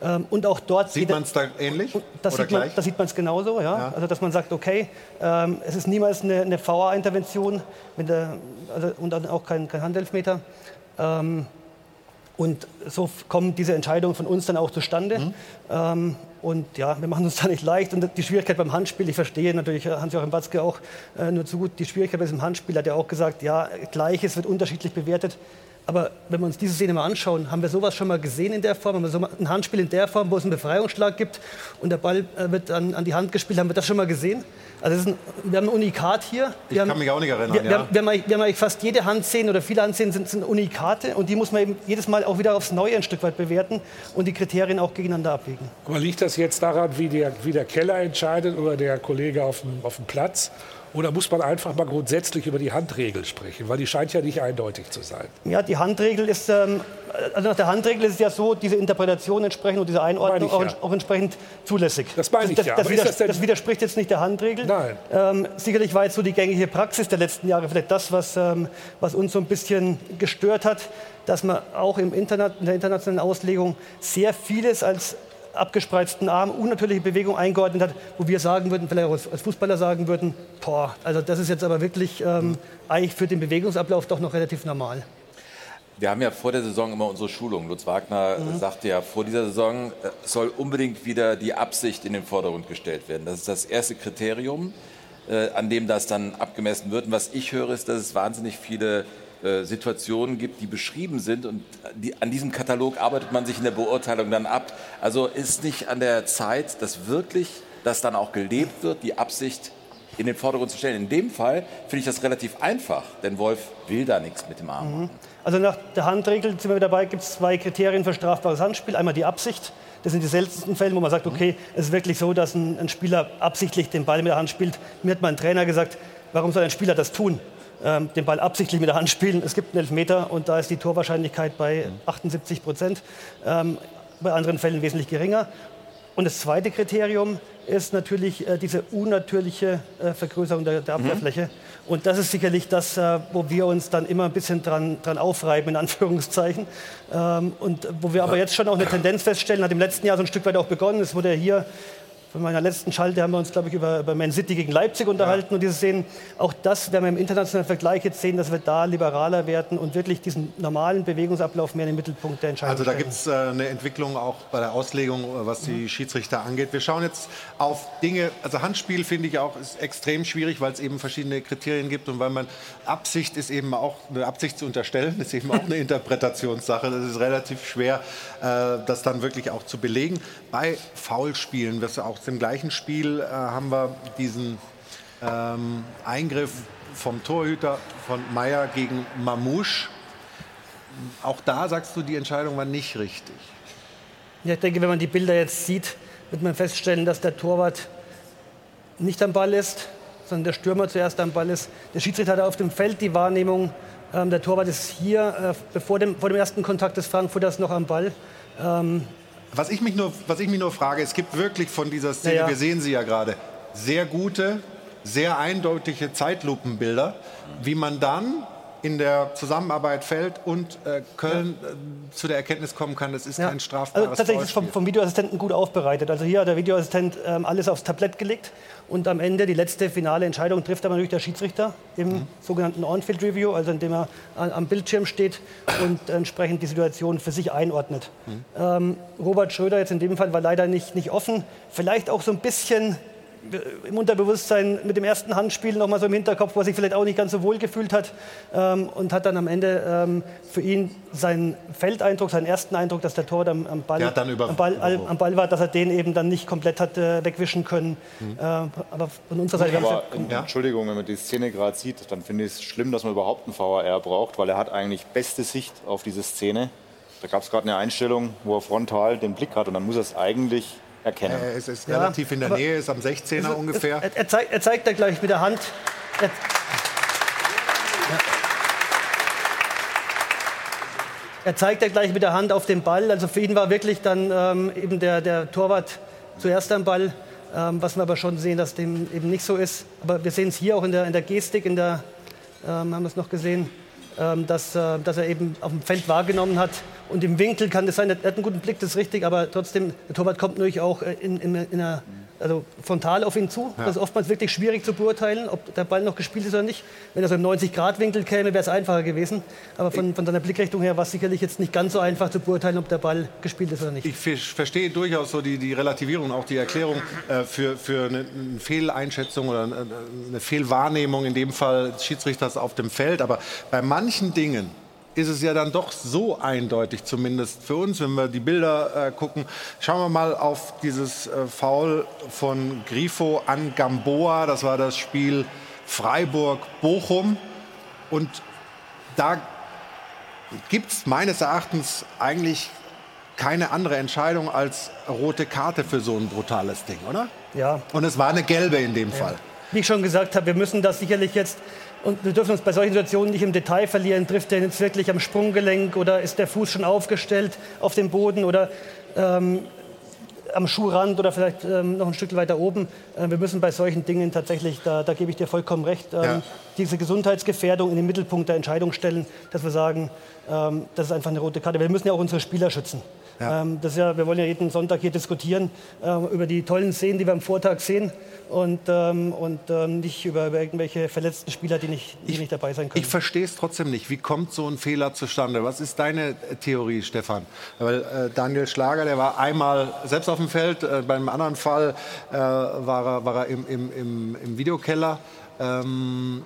Ähm, und auch dort Sieht man es da ähnlich das oder sieht, man, gleich? das sieht man es genauso, ja? Also dass man sagt, okay, ähm, es ist niemals eine, eine VA-Intervention also, und dann auch kein, kein Handelfmeter. Ähm, und so kommen diese Entscheidungen von uns dann auch zustande. Mhm. Ähm, und ja, wir machen uns da nicht leicht. Und die Schwierigkeit beim Handspiel, ich verstehe natürlich äh, Hans-Joachim Watzke auch äh, nur zu gut, die Schwierigkeit bei diesem Handspiel hat er auch gesagt, ja, Gleiches wird unterschiedlich bewertet. Aber wenn wir uns diese Szene mal anschauen, haben wir sowas schon mal gesehen in der Form? Haben wir so ein Handspiel in der Form, wo es einen Befreiungsschlag gibt und der Ball äh, wird an, an die Hand gespielt? Haben wir das schon mal gesehen? Also ein, wir haben ein Unikat hier. Ich Wir haben, kann mich auch nicht erinnern, Wir, wir, ja. haben, wir, haben, eigentlich- wir haben eigentlich fast jede Handszene oder viele Handszenen sind, sind Unikate und die muss man eben jedes Mal auch wieder aufs Neue ein Stück weit bewerten und die Kriterien auch gegeneinander abwägen. Aber liegt das jetzt daran, wie der, wie der Keller entscheidet oder der Kollege auf dem, auf dem Platz? Oder muss man einfach mal grundsätzlich über die Handregel sprechen? Weil die scheint ja nicht eindeutig zu sein. Ja, die Handregel ist, ähm, also nach der Handregel ist es ja so, diese Interpretation entsprechend und diese Einordnung auch, ja. auch entsprechend zulässig. Das meine ich das, ja. Das, Aber ist widers- das das widerspricht jetzt nicht der Handregel. Nein. Ähm, sicherlich war jetzt so die gängige Praxis der letzten Jahre vielleicht das, was, ähm, was uns so ein bisschen gestört hat, dass man auch im Internet, in der internationalen Auslegung sehr vieles als abgespreizten Arm, unnatürliche Bewegung eingeordnet hat, wo wir sagen würden, vielleicht auch als Fußballer sagen würden, boah, also das ist jetzt aber wirklich ähm, eigentlich für den Bewegungsablauf doch noch relativ normal. Wir haben ja vor der Saison immer unsere Schulung. Lutz Wagner Mhm. sagte ja, vor dieser Saison äh, soll unbedingt wieder die Absicht in den Vordergrund gestellt werden. Das ist das erste Kriterium, äh, an dem das dann abgemessen wird. Und was ich höre, ist, dass es wahnsinnig viele Situationen gibt, die beschrieben sind und die, an diesem Katalog arbeitet man sich in der Beurteilung dann ab. Also ist nicht an der Zeit, dass wirklich das dann auch gelebt wird, die Absicht in den Vordergrund zu stellen. In dem Fall finde ich das relativ einfach, denn Wolf will da nichts mit dem Arm machen. Also nach der Handregel sind wir dabei, gibt es zwei Kriterien für strafbares Handspiel. Einmal die Absicht. Das sind die seltensten Fälle, wo man sagt, okay, es ist wirklich so, dass ein, ein Spieler absichtlich den Ball mit der Hand spielt. Mir hat mein Trainer gesagt, warum soll ein Spieler das tun? Ähm, den Ball absichtlich mit der Hand spielen. Es gibt einen Elfmeter und da ist die Torwahrscheinlichkeit bei 78 Prozent. Ähm, bei anderen Fällen wesentlich geringer. Und das zweite Kriterium ist natürlich äh, diese unnatürliche äh, Vergrößerung der, der Abwehrfläche. Und das ist sicherlich das, äh, wo wir uns dann immer ein bisschen dran, dran aufreiben, in Anführungszeichen. Ähm, und wo wir aber jetzt schon auch eine Tendenz feststellen, hat im letzten Jahr so ein Stück weit auch begonnen. Es wurde ja hier von meiner letzten Schalte haben wir uns, glaube ich, über, über Man City gegen Leipzig unterhalten. Und diese Szenen, auch das werden wir im internationalen Vergleich jetzt sehen, dass wir da liberaler werden und wirklich diesen normalen Bewegungsablauf mehr in den Mittelpunkt der Entscheidung Also da gibt es äh, eine Entwicklung auch bei der Auslegung, äh, was die Schiedsrichter angeht. Wir schauen jetzt auf Dinge, also Handspiel finde ich auch ist extrem schwierig, weil es eben verschiedene Kriterien gibt und weil man Absicht ist eben auch eine Absicht zu unterstellen, ist eben auch eine Interpretationssache. Das ist relativ schwer, äh, das dann wirklich auch zu belegen. Bei Foulspielen, was auch im gleichen Spiel äh, haben wir diesen ähm, Eingriff vom Torhüter von Meier gegen Mamouche. Auch da sagst du, die Entscheidung war nicht richtig. Ja, ich denke, wenn man die Bilder jetzt sieht, wird man feststellen, dass der Torwart nicht am Ball ist, sondern der Stürmer zuerst am Ball ist. Der Schiedsrichter hat auf dem Feld die Wahrnehmung, ähm, der Torwart ist hier äh, bevor dem, vor dem ersten Kontakt des Frankfurters noch am Ball. Ähm, Was ich, mich nur, was ich mich nur frage, es gibt wirklich von dieser Szene, Ja, ja. wir sehen sie ja gerade, sehr gute, sehr eindeutige Zeitlupenbilder, wie man dann in der Zusammenarbeit Feld und äh, Köln äh, zu der Erkenntnis kommen kann, das ist Ja. kein strafbares Also tatsächlich ist vom, vom Videoassistenten gut aufbereitet. Also hier hat der Videoassistent ähm, alles aufs Tablett gelegt und am Ende die letzte finale Entscheidung trifft aber natürlich der Schiedsrichter im Mhm. sogenannten On-Field Review, also indem er an, am Bildschirm steht und entsprechend die Situation für sich einordnet. Mhm. Ähm, Robert Schröder jetzt in dem Fall war leider nicht, nicht offen, vielleicht auch so ein bisschen im Unterbewusstsein mit dem ersten Handspiel noch mal so im Hinterkopf, wo er sich vielleicht auch nicht ganz so wohl gefühlt hat ähm, und hat dann am Ende ähm, für ihn seinen Feldeindruck, seinen ersten Eindruck, dass der Tor am, am, Ball, Der hat dann über- am, Ball, am, am Ball war, dass er den eben dann nicht komplett hat äh, wegwischen können. Äh, aber von unserer Seite, Aber haben's ja- Entschuldigung, wenn man die Szene gerade sieht, dann finde ich es schlimm, dass man überhaupt einen VAR braucht, weil er hat eigentlich beste Sicht auf diese Szene. Da gab es gerade eine Einstellung, wo er frontal den Blick hat und dann muss er es eigentlich erkennen. Äh, es ist Ja, relativ in der aber- Nähe, ist am 16er Also, ungefähr. Er, er, zeigt, er zeigt da gleich mit der Hand. Er, er zeigt ja gleich mit der Hand auf den Ball. Also für ihn war wirklich dann ähm, eben der, der Torwart zuerst am Ball. Ähm, was wir aber schon sehen, dass dem eben nicht so ist. Aber wir sehen es hier auch in der, in der Gestik, in der, ähm, haben wir es noch gesehen, dass, äh, dass er eben auf dem Feld wahrgenommen hat. Und im Winkel kann das sein, er hat einen guten Blick, das ist richtig, aber trotzdem, der Torwart kommt natürlich auch äh, in, in, in einer, also frontal auf ihn zu. Ja. Das ist oftmals wirklich schwierig zu beurteilen, ob der Ball noch gespielt ist oder nicht. Wenn er so im 90-Grad-Winkel käme, wäre es einfacher gewesen. Aber von, von seiner Blickrichtung her war es sicherlich jetzt nicht ganz so einfach zu beurteilen, ob der Ball gespielt ist oder nicht. Ich ver- verstehe durchaus so die, die Relativierung, auch die Erklärung äh, für, für eine, eine Fehleinschätzung oder eine, eine Fehlwahrnehmung, in dem Fall des Schiedsrichters auf dem Feld. Aber bei manchen Dingen ist es ja dann doch so eindeutig, zumindest für uns, wenn wir die Bilder äh, gucken. Schauen wir mal auf dieses äh, Foul von Grifo an Gamboa. Das war das Spiel Freiburg-Bochum. Und da gibt es meines Erachtens eigentlich keine andere Entscheidung als rote Karte für so ein brutales Ding, oder? Ja. Und es war eine gelbe in dem Fall. Wie ich schon gesagt habe, wir müssen das sicherlich jetzt, und wir dürfen uns bei solchen Situationen nicht im Detail verlieren. Trifft der jetzt wirklich am Sprunggelenk oder ist der Fuß schon aufgestellt auf dem Boden oder ähm, am Schuhrand oder vielleicht ähm, noch ein Stück weiter oben. Äh, wir müssen bei solchen Dingen tatsächlich, da, da gebe ich dir vollkommen recht, ähm, Ja. diese Gesundheitsgefährdung in den Mittelpunkt der Entscheidung stellen, dass wir sagen, ähm, das ist einfach eine rote Karte. Wir müssen ja auch unsere Spieler schützen. Ja. Ähm, das ist ja, wir wollen ja jeden Sonntag hier diskutieren ähm, über die tollen Szenen, die wir am Vortag sehen und, ähm, und ähm, nicht über, über irgendwelche verletzten Spieler, die nicht, die nicht dabei sein können. Ich verstehe es trotzdem nicht. Wie kommt so ein Fehler zustande? Was ist deine äh, Theorie, Stefan? Weil äh, Daniel Schlager, der war einmal selbst auf dem Feld, äh, beim anderen Fall äh, war er, war er im, im, im, im Videokeller. Ähm,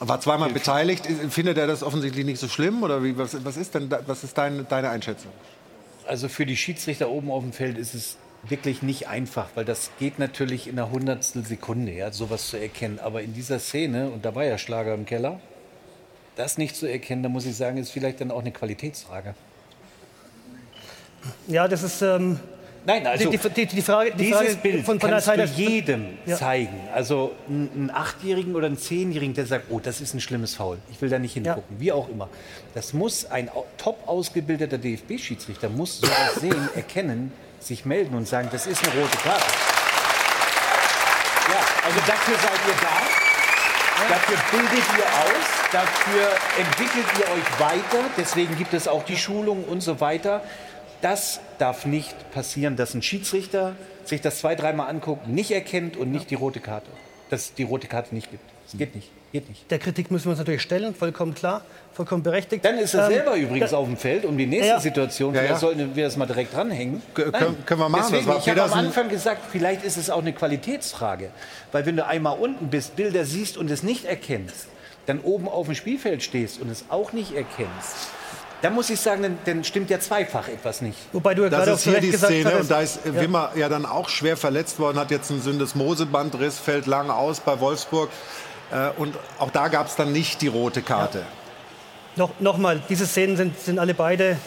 war zweimal beteiligt. Findet er das offensichtlich nicht so schlimm? Oder wie, was, was ist denn was ist dein, deine Einschätzung? Also für die Schiedsrichter oben auf dem Feld ist es wirklich nicht einfach, weil das geht natürlich in einer Hundertstel Sekunde, ja, sowas zu erkennen. Aber in dieser Szene, und da war ja Schlager im Keller, das nicht zu erkennen, da muss ich sagen, ist vielleicht dann auch eine Qualitätsfrage. Ja, das ist. Ähm, Nein, also die, die, die Frage, die dieses Frage Bild von, von der kannst du jedem Ja. zeigen. Also ein- einen Achtjährigen oder einen Zehnjährigen, der sagt, oh, das ist ein schlimmes Foul. Ich will da nicht hingucken. Wie auch immer. Das muss ein top ausgebildeter DFB-Schiedsrichter muss sowas sehen, erkennen, sich melden und sagen, das ist eine rote Karte. Ja, also dafür seid ihr da. Dafür bildet ihr aus, dafür entwickelt ihr euch weiter, deswegen gibt es auch die Schulung und so weiter. Das darf nicht passieren, dass ein Schiedsrichter sich das zwei, dreimal anguckt, nicht erkennt und nicht die rote Karte, dass es die rote Karte nicht gibt. Das geht nicht, geht nicht. Der Kritik müssen wir uns natürlich stellen, vollkommen klar, vollkommen berechtigt. Dann ist er Ähm, selber übrigens da- auf dem Feld, um die nächste Ja. Situation, Ja, vielleicht ja. sollten wir das mal direkt dranhängen. K- Nein. können- können wir machen, Deswegen, ich habe am Anfang gesagt, vielleicht ist es auch eine Qualitätsfrage. Weil wenn du einmal unten bist, Bilder siehst und es nicht erkennst, dann oben auf dem Spielfeld stehst und es auch nicht erkennst, dann muss ich sagen, dann, dann stimmt ja zweifach etwas nicht. Wobei du ja Das gerade auch ist hier die gesagt Szene hattest- und da ist Ja. Wimmer ja dann auch schwer verletzt worden, hat jetzt einen Syndesmosebandriss, fällt lang aus bei Wolfsburg. Äh, Und auch da gab es dann nicht die rote Karte. Noch, noch mal, diese Szenen sind, sind, alle beide,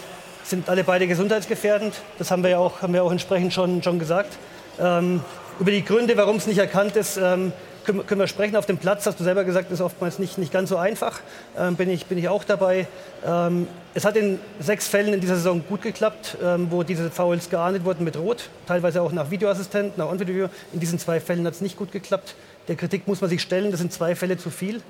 sind alle beide gesundheitsgefährdend. Das haben wir ja auch, haben wir auch entsprechend schon, schon gesagt. Ähm, über die Gründe, warum es nicht erkannt ist, ähm, können, wir- können wir sprechen. Auf dem Platz, hast du selber gesagt, ist oftmals nicht, nicht ganz so einfach. Ähm, bin, ich, bin ich auch dabei. Ähm, es hat in sechs Fällen in dieser Saison gut geklappt, ähm, wo diese Fouls geahndet wurden mit Rot. Teilweise auch nach Videoassistent, nach On-Video. In diesen zwei Fällen hat es nicht gut geklappt. Der Kritik muss man sich stellen. Das sind zwei Fälle zu viel.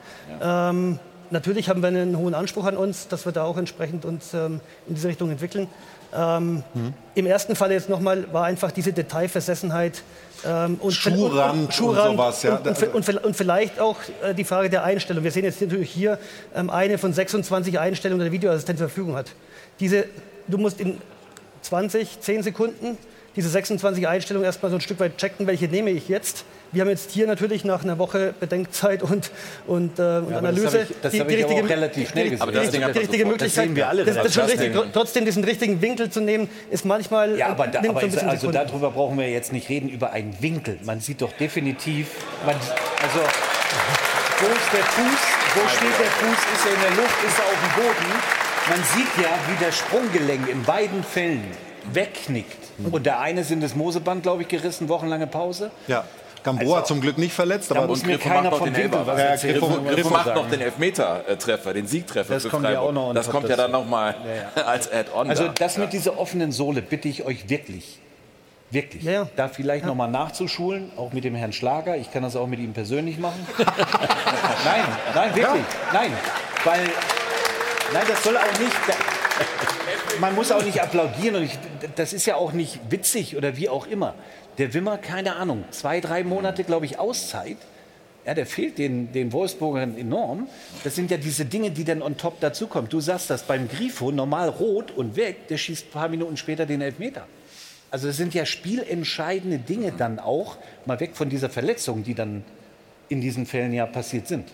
Ähm, natürlich haben wir einen hohen Anspruch an uns, dass wir da auch entsprechend uns ähm, in diese Richtung entwickeln. Ähm, Mhm. Im ersten Fall jetzt nochmal war einfach diese Detailversessenheit ähm, und Schuhrand und Schuhrand sowas, ja. und, und, und, und vielleicht auch äh, die Frage der Einstellung. Wir sehen jetzt natürlich hier ähm, eine von 26 Einstellungen, die der Videoassistent zur Verfügung hat. Diese, du musst in 20, 10 Sekunden diese 26 Einstellungen erstmal so ein Stück weit checken, welche nehme ich jetzt. Wir haben jetzt hier natürlich nach einer Woche Bedenkzeit und, und, äh, das Analyse habe ich- das ich aber auch relativ schnell die, gesehen. die, Aber das die, die man richtige. Das Möglichkeit. sehen wir alle das, das ist schon richtig. Trotzdem diesen richtigen Winkel zu nehmen, ist manchmal Ja, aber, da, aber ist, also darüber brauchen wir jetzt nicht reden, über einen Winkel. Man sieht doch definitiv, man, also wo ist der Fuß, wo steht der Fuß, ist er in der Luft, ist er auf dem Boden. Man sieht ja, wie der Sprunggelenk in beiden Fällen wegknickt. Und der eine sind das Moseband, glaube ich, gerissen, wochenlange Pause. Ja. Gamboa Also, zum Glück nicht verletzt, aber muss mir Griffo keiner macht noch von den Winkel Elfer. was Ja. Griffo, Griffo macht sagen. noch den Elfmeter-Treffer, den Siegtreffer Das für kommt ja Freiburg. auch noch on Das kommt ja dann nochmal als Add-on. Also da. das mit dieser offenen Sohle bitte ich euch wirklich, wirklich, da vielleicht noch mal nachzuschulen, auch mit dem Herrn Schlager. Ich kann das auch mit ihm persönlich machen. nein, nein, wirklich, nein, weil, nein, das soll auch nicht. Da, man muss auch nicht applaudieren und ich, das ist ja auch nicht witzig oder wie auch immer. Der Wimmer, keine Ahnung, zwei, drei Monate, glaube ich, Auszeit. Ja, der fehlt den, den Wolfsburgern enorm. Das sind ja diese Dinge, die dann on top dazukommen. Du sagst das beim Grifo, normal rot und weg, der schießt ein paar Minuten später den Elfmeter. Also es sind ja spielentscheidende Dinge dann auch, mal weg von dieser Verletzung, die dann in diesen Fällen ja passiert sind.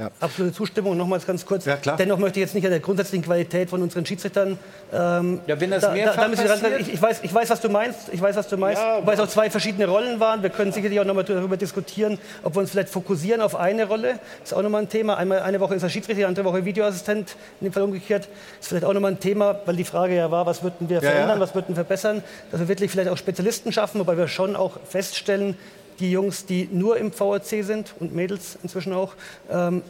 Ne? Absolute Zustimmung. Nochmals ganz kurz. Dennoch möchte ich jetzt nicht an der grundsätzlichen Qualität von unseren Schiedsrichtern. Ähm, ja, wenn das da, mehrfach da, passiert? ich, ich, weiß, ich weiß, was du meinst. Ich weiß, was du meinst. Weil es auch zwei verschiedene Rollen waren. Wir können sicherlich auch nochmal darüber diskutieren, ob wir uns vielleicht fokussieren auf eine Rolle. Das ist auch nochmal ein Thema. Einmal eine Woche ist er Schiedsrichter, die andere Woche Videoassistent. In dem Fall umgekehrt. Das ist vielleicht auch nochmal ein Thema, weil die Frage ja war, was würden wir Ja, verändern, ja. was würden wir verbessern. Dass wir wirklich vielleicht auch Spezialisten schaffen, wobei wir schon auch feststellen, die Jungs, die nur im VRC sind und Mädels inzwischen auch, ähm,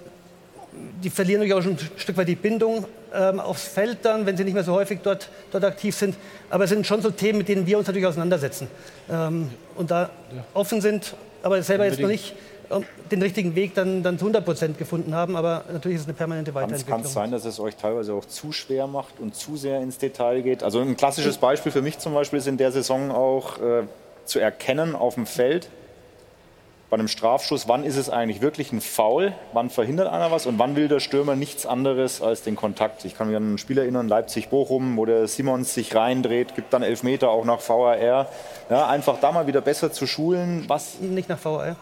die verlieren natürlich auch schon ein Stück weit die Bindung ähm, aufs Feld dann, wenn sie nicht mehr so häufig dort, dort aktiv sind. Aber es sind schon so Themen, mit denen wir uns natürlich auseinandersetzen ähm, und da offen sind, aber selber jetzt noch nicht ähm, den richtigen Weg dann, dann zu 100 Prozent gefunden haben. Aber natürlich ist es eine permanente Kann Weiterentwicklung. es sein, dass es euch teilweise auch zu schwer macht und zu sehr ins Detail geht? Also ein klassisches Beispiel für mich zum Beispiel ist in der Saison auch äh, zu erkennen auf dem Feld, bei einem Strafschuss, wann ist es eigentlich wirklich ein Foul, wann verhindert einer was und wann will der Stürmer nichts anderes als den Kontakt. Ich kann mich an ein Spiel erinnern, Leipzig-Bochum, wo der Simons sich reindreht, gibt dann Elfmeter auch nach VAR. Ja, einfach da mal wieder besser zu schulen, was... Nicht nach VAR.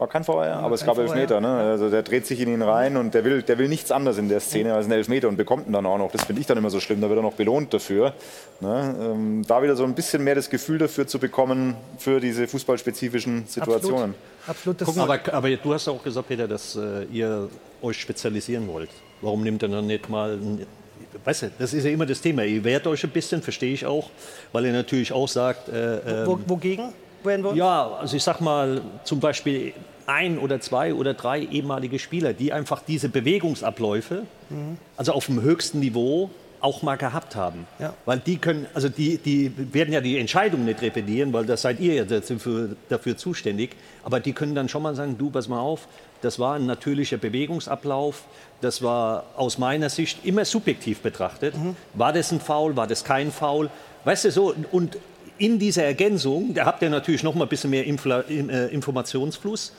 War kein VAR, aber es gab. Elfmeter. Ne? Also der dreht sich in ihn rein und der will, der will nichts anderes in der Szene als einen Elfmeter und bekommt ihn dann auch noch. Das finde ich dann immer so schlimm, da wird er noch belohnt dafür. Ne? Ähm, da wieder so ein bisschen mehr das Gefühl dafür zu bekommen für diese fußballspezifischen Situationen. Absolut. Guck mal, aber, aber du hast auch gesagt, Peter, dass äh, ihr euch spezialisieren wollt. Warum nimmt ihr dann nicht mal ein Weißt du, das ist ja immer das Thema. Ihr wehrt euch ein bisschen, verstehe ich auch, weil ihr natürlich auch sagt. Äh, Wo, ähm, wogegen? Wir uns? ja, also ich sag mal zum Beispiel ein oder zwei oder drei ehemalige Spieler, die einfach diese Bewegungsabläufe, Mhm. also auf dem höchsten Niveau, auch mal gehabt haben. Ja. Weil die können, also die, die werden ja die Entscheidung nicht repetieren, weil das seid ihr ja dafür, dafür zuständig. Aber die können dann schon mal sagen, du, pass mal auf, das war ein natürlicher Bewegungsablauf. Das war aus meiner Sicht immer subjektiv betrachtet. War das ein Foul, war das kein Foul? Weißt du so, und in dieser Ergänzung, da habt ihr natürlich noch mal ein bisschen mehr Infla, in, äh, Informationsfluss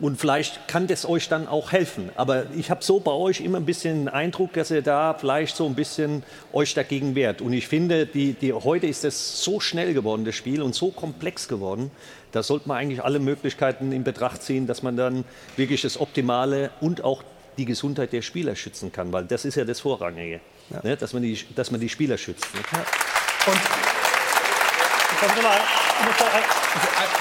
und vielleicht kann das euch dann auch helfen. Aber ich habe so bei euch immer ein bisschen den Eindruck, dass ihr da vielleicht so ein bisschen euch dagegen wehrt. Und ich finde, die, die, heute ist das so schnell geworden, das Spiel, und so komplex geworden, da sollte man eigentlich alle Möglichkeiten in Betracht ziehen, dass man dann wirklich das Optimale und auch die Gesundheit der Spieler schützen kann, weil das ist ja das Vorrangige, ne? dass, man die, dass man die Spieler schützt. Ne? Darf ich noch mal ein- ich muss noch ein-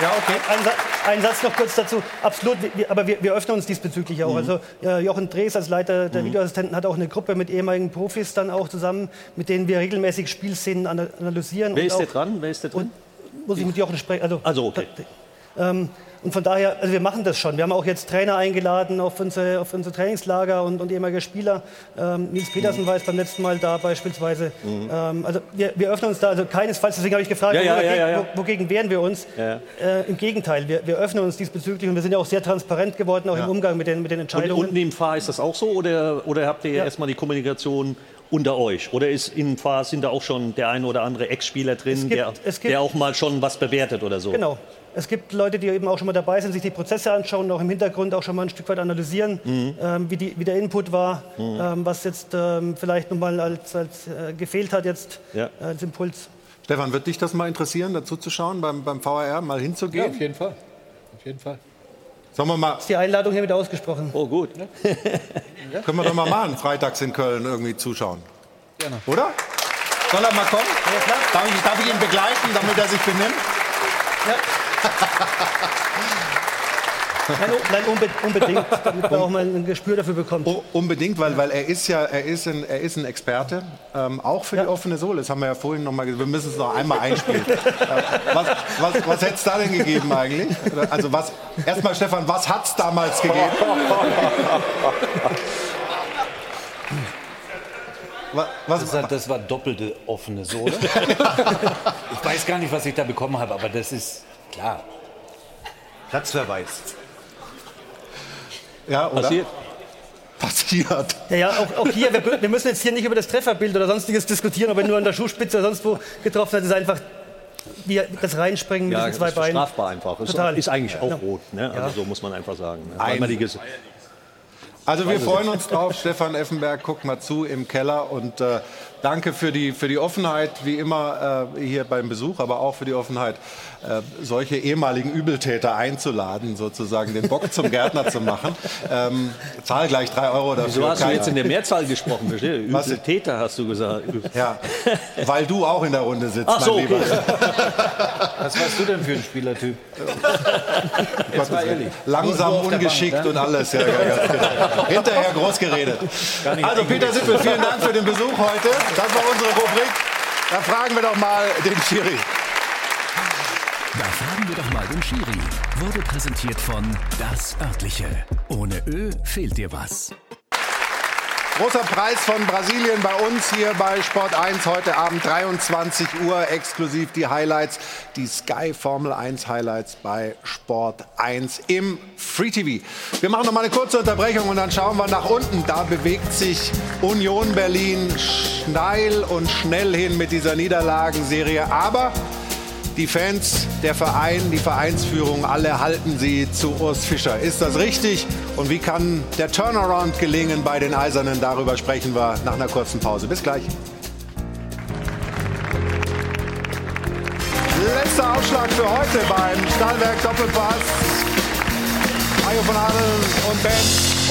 Ja, okay. Ein, ein Satz noch kurz dazu. Absolut, wir, aber wir, wir öffnen uns diesbezüglich Mhm. auch. Also äh, Jochen Drees als Leiter der Videoassistenten hat auch eine Gruppe mit ehemaligen Profis dann auch zusammen, mit denen wir regelmäßig Spielszenen ana- analysieren. Wer ist der dran? Wer ist der dran? Muss ich mit Jochen sprechen? Also, Also okay. Ähm, und von daher, also wir machen das schon. Wir haben auch jetzt Trainer eingeladen auf unsere, auf unsere Trainingslager und, und ehemalige Spieler. Ähm, Nils Petersen war jetzt beim letzten Mal da beispielsweise. Mhm. Ähm, also wir, wir öffnen uns da also keinesfalls, deswegen habe ich gefragt, Ja, ja, wogegen, ja, ja, ja. wo- wogegen wehren wir uns? Ja. Äh, Im Gegenteil, wir, wir öffnen uns diesbezüglich und wir sind ja auch sehr transparent geworden, auch Ja. im Umgang mit den, mit den Und Entscheidungen. unten im Fahr ist das auch so oder, oder habt ihr erstmal die Kommunikation unter euch? Oder ist im Fahr sind da auch schon der ein oder andere Ex-Spieler drin, gibt- der, gibt- der auch mal schon was bewertet oder so? Genau. Es gibt Leute, die eben auch schon mal dabei sind, sich die Prozesse anschauen und auch im Hintergrund auch schon mal ein Stück weit analysieren, Mhm. ähm, wie, die, wie der Input war, Mhm. ähm, was jetzt ähm, vielleicht nochmal als, als äh, gefehlt hat jetzt Ja. äh, als Impuls. Stefan, wird dich das mal interessieren, dazu zu schauen, beim, beim VAR mal hinzugehen? Ja, auf jeden Fall. Auf jeden Fall. Sollen wir mal, Ist die Einladung hiermit ausgesprochen? Oh gut. können wir doch mal machen, freitags in Köln irgendwie zuschauen. Gerne. Oder? Soll er mal kommen? Darf, ich, darf ich ihn begleiten, damit er sich benimmt? Nein, un- nein unbe unbedingt, damit man auch mal ein Gespür dafür bekommt. Oh, unbedingt, weil, weil er ist ja er ist ein, er ist ein Experte, ähm, auch für die offene Sohle. Das haben wir ja vorhin noch mal gesagt. Wir müssen es noch einmal einspielen. äh, was was, was hätte es da denn gegeben eigentlich? Also was, erstmal Stefan, was hat es damals gegeben? Was, was, Das, war, das war doppelte offene Sohle. ich weiß gar nicht, was ich da bekommen habe, aber das ist klar. Platzverweis. ja, oder? Passiert. Passiert. Ja, ja auch, auch hier, wir, wir müssen jetzt hier nicht über das Trefferbild oder sonstiges diskutieren, ob er nur an der Schuhspitze oder sonst wo getroffen hat. Es ist einfach wie das Reinspringen mit Ja, diesen das zwei ist Beinen. strafbar einfach. Ist, Total. ist eigentlich auch Ja. rot. Ne? Ja. Also so muss man einfach sagen. Ne? Ein- Weil man die ges- Also wir freuen uns drauf. Stefan Effenberg, guck mal zu im Keller und äh, danke für die, für die Offenheit, wie immer äh, hier beim Besuch, aber auch für die Offenheit, äh, solche ehemaligen Übeltäter einzuladen, sozusagen den Bock zum Gärtner zu machen. Ähm, zahl gleich drei Euro dafür. Wieso hast du Kein- jetzt in der Mehrzahl gesprochen? Verstehe? Was? Üble Täter hast du gesagt. Ja, weil du auch in der Runde sitzt, Ach so, mein Lieber. okay. Was warst du denn für ein Spielertyp? Gottes mal Willen. ehrlich. Langsam, ungeschickt Bank, ne? und alles. Ja, ja, genau. Hinterher groß geredet. Also Peter. Sippel, vielen Dank für den Besuch heute. Das war unsere Rubrik. Da fragen wir doch mal den Schiri. Da fragen wir doch mal den Schiri. Wurde präsentiert von Das Örtliche. Ohne Ö fehlt dir was. Großer Preis von Brasilien bei uns hier bei Sport 1 heute Abend 23 Uhr exklusiv die Highlights, die Sky Formel 1 Highlights bei Sport 1 im Free TV. Wir machen noch mal eine kurze Unterbrechung und dann schauen wir nach unten. Da bewegt sich Union Berlin steil und schnell hin mit dieser Niederlagenserie, aber die Fans, der Verein, die Vereinsführung, alle halten sie zu Urs Fischer. Ist das richtig? Und wie kann der Turnaround gelingen bei den Eisernen? Darüber sprechen wir nach einer kurzen Pause. Bis gleich. Letzter Aufschlag für heute beim Stahlwerk Doppelpass. Mario von Adel und Ben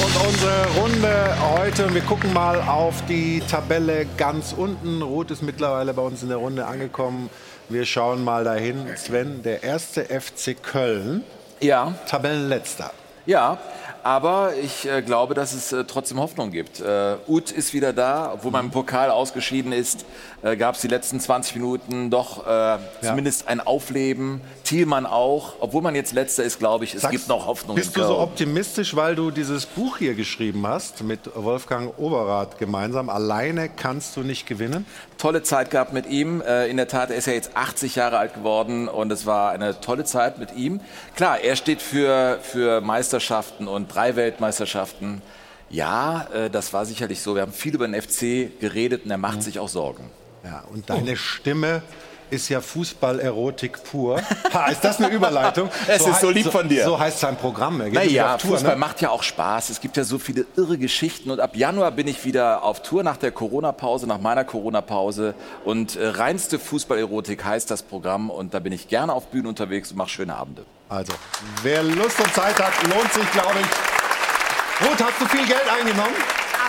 und unsere Runde heute. Wir gucken mal auf die Tabelle ganz unten. Rot ist mittlerweile bei uns in der Runde angekommen. Wir schauen mal dahin. Sven, der erste FC Köln. Ja. Tabellenletzter. Ja, aber ich äh, glaube, dass es äh, trotzdem Hoffnung gibt. Äh, Uth ist wieder da, obwohl man im Pokal ausgeschieden ist, äh, gab es die letzten 20 Minuten doch äh, zumindest ein Aufleben. Thielmann auch, obwohl man jetzt letzter ist, glaube ich, es Sagst- gibt noch Hoffnung. Bist du so optimistisch, weil du dieses Buch hier geschrieben hast mit Wolfgang Overath gemeinsam? Alleine kannst du nicht gewinnen? tolle Zeit gehabt mit ihm. Äh, In der Tat, er ist ja jetzt 80 Jahre alt geworden und es war eine tolle Zeit mit ihm. Klar, er steht für, für Meisterschaften und drei Weltmeisterschaften. Ja, äh, das war sicherlich so. Wir haben viel über den FC geredet und er macht sich auch Sorgen. Ja, und deine Stimme ist ja Fußballerotik pur. Ha, ist das eine Überleitung? Es ist so lieb von dir. So heißt sein Programm. Naja, Tour, Fußball ne? macht ja auch Spaß. Es gibt ja so viele irre Geschichten. Und ab Januar bin ich wieder auf Tour nach der Corona-Pause, nach meiner Corona-Pause. Und äh, reinste Fußballerotik heißt das Programm. Und da bin ich gerne auf Bühnen unterwegs und mache schöne Abende. Also, wer Lust und Zeit hat, lohnt sich, glaube ich. Ruth, hast du viel Geld eingenommen?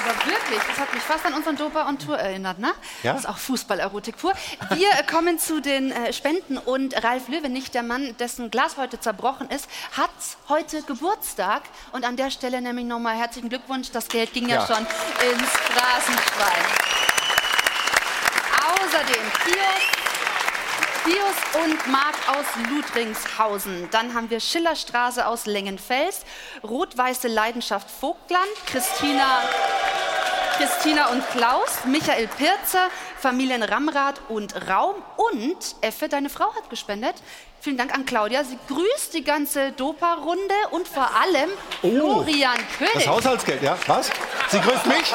Aber wirklich, das hat mich fast an unseren Dopa on Tour erinnert, ne? Ja? Das ist auch Fußballerotik pur. Wir kommen zu den äh, Spenden und Ralf Löwenich, der Mann, dessen Glas heute zerbrochen ist, hat heute Geburtstag. Und an der Stelle nämlich nochmal herzlichen Glückwunsch. Das Geld ging ja, Ja. schon ins Phrasenschwein. Außerdem Kiosk Pius und Marc aus Ludwigshausen. Dann haben wir Schillerstraße aus Lengenfels, Rot-Weiße Leidenschaft Vogtland, Christina Christina und Klaus, Michael Pirzer, Familien Ramrad und Raum und Effe, deine Frau hat gespendet. Vielen Dank an Claudia. Sie grüßt die ganze Dopa-Runde und vor allem Florian König. Das Haushaltsgeld, ja? Was? Sie grüßt mich?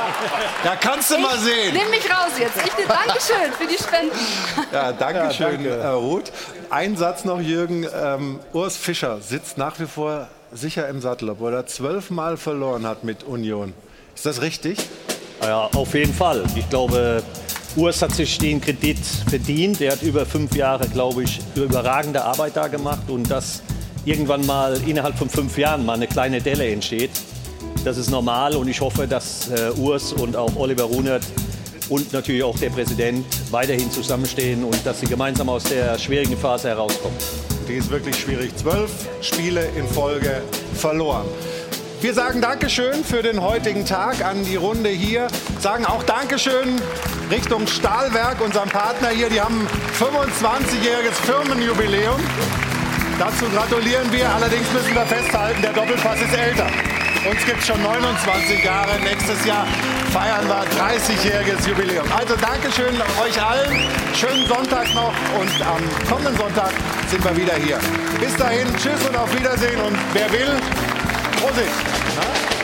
Da kannst du mal sehen. Nimm mich raus jetzt. Ich dir Dankeschön für die Spenden. Ja, danke schön, Herr Ruth. Ein Satz noch, Jürgen. Ähm, Urs Fischer sitzt nach wie vor sicher im Sattel, obwohl er zwölfmal verloren hat mit Union. Ist das richtig? Ja, auf jeden Fall. Ich glaube, Urs hat sich den Kredit verdient. Er hat über fünf Jahre, glaube ich, überragende Arbeit da gemacht. Und dass irgendwann mal innerhalb von fünf Jahren mal eine kleine Delle entsteht, das ist normal. Und ich hoffe, dass äh, Urs und auch Oliver Runert und natürlich auch der Präsident weiterhin zusammenstehen und dass sie gemeinsam aus der schwierigen Phase herauskommen. Die ist wirklich schwierig. Zwölf Spiele in Folge verloren. Wir sagen Dankeschön für den heutigen Tag an die Runde hier. Sagen auch Dankeschön Richtung Stahlwerk, unserem Partner hier. Die haben 25-jähriges Firmenjubiläum. Dazu gratulieren wir. Allerdings müssen wir festhalten, der Doppelpass ist älter. Uns gibt es schon 29 Jahre. Nächstes Jahr feiern wir 30-jähriges Jubiläum. Also Dankeschön euch allen. Schönen Sonntag noch und am kommenden Sonntag sind wir wieder hier. Bis dahin, tschüss und auf Wiedersehen. Und wer will, Vorsicht! Na?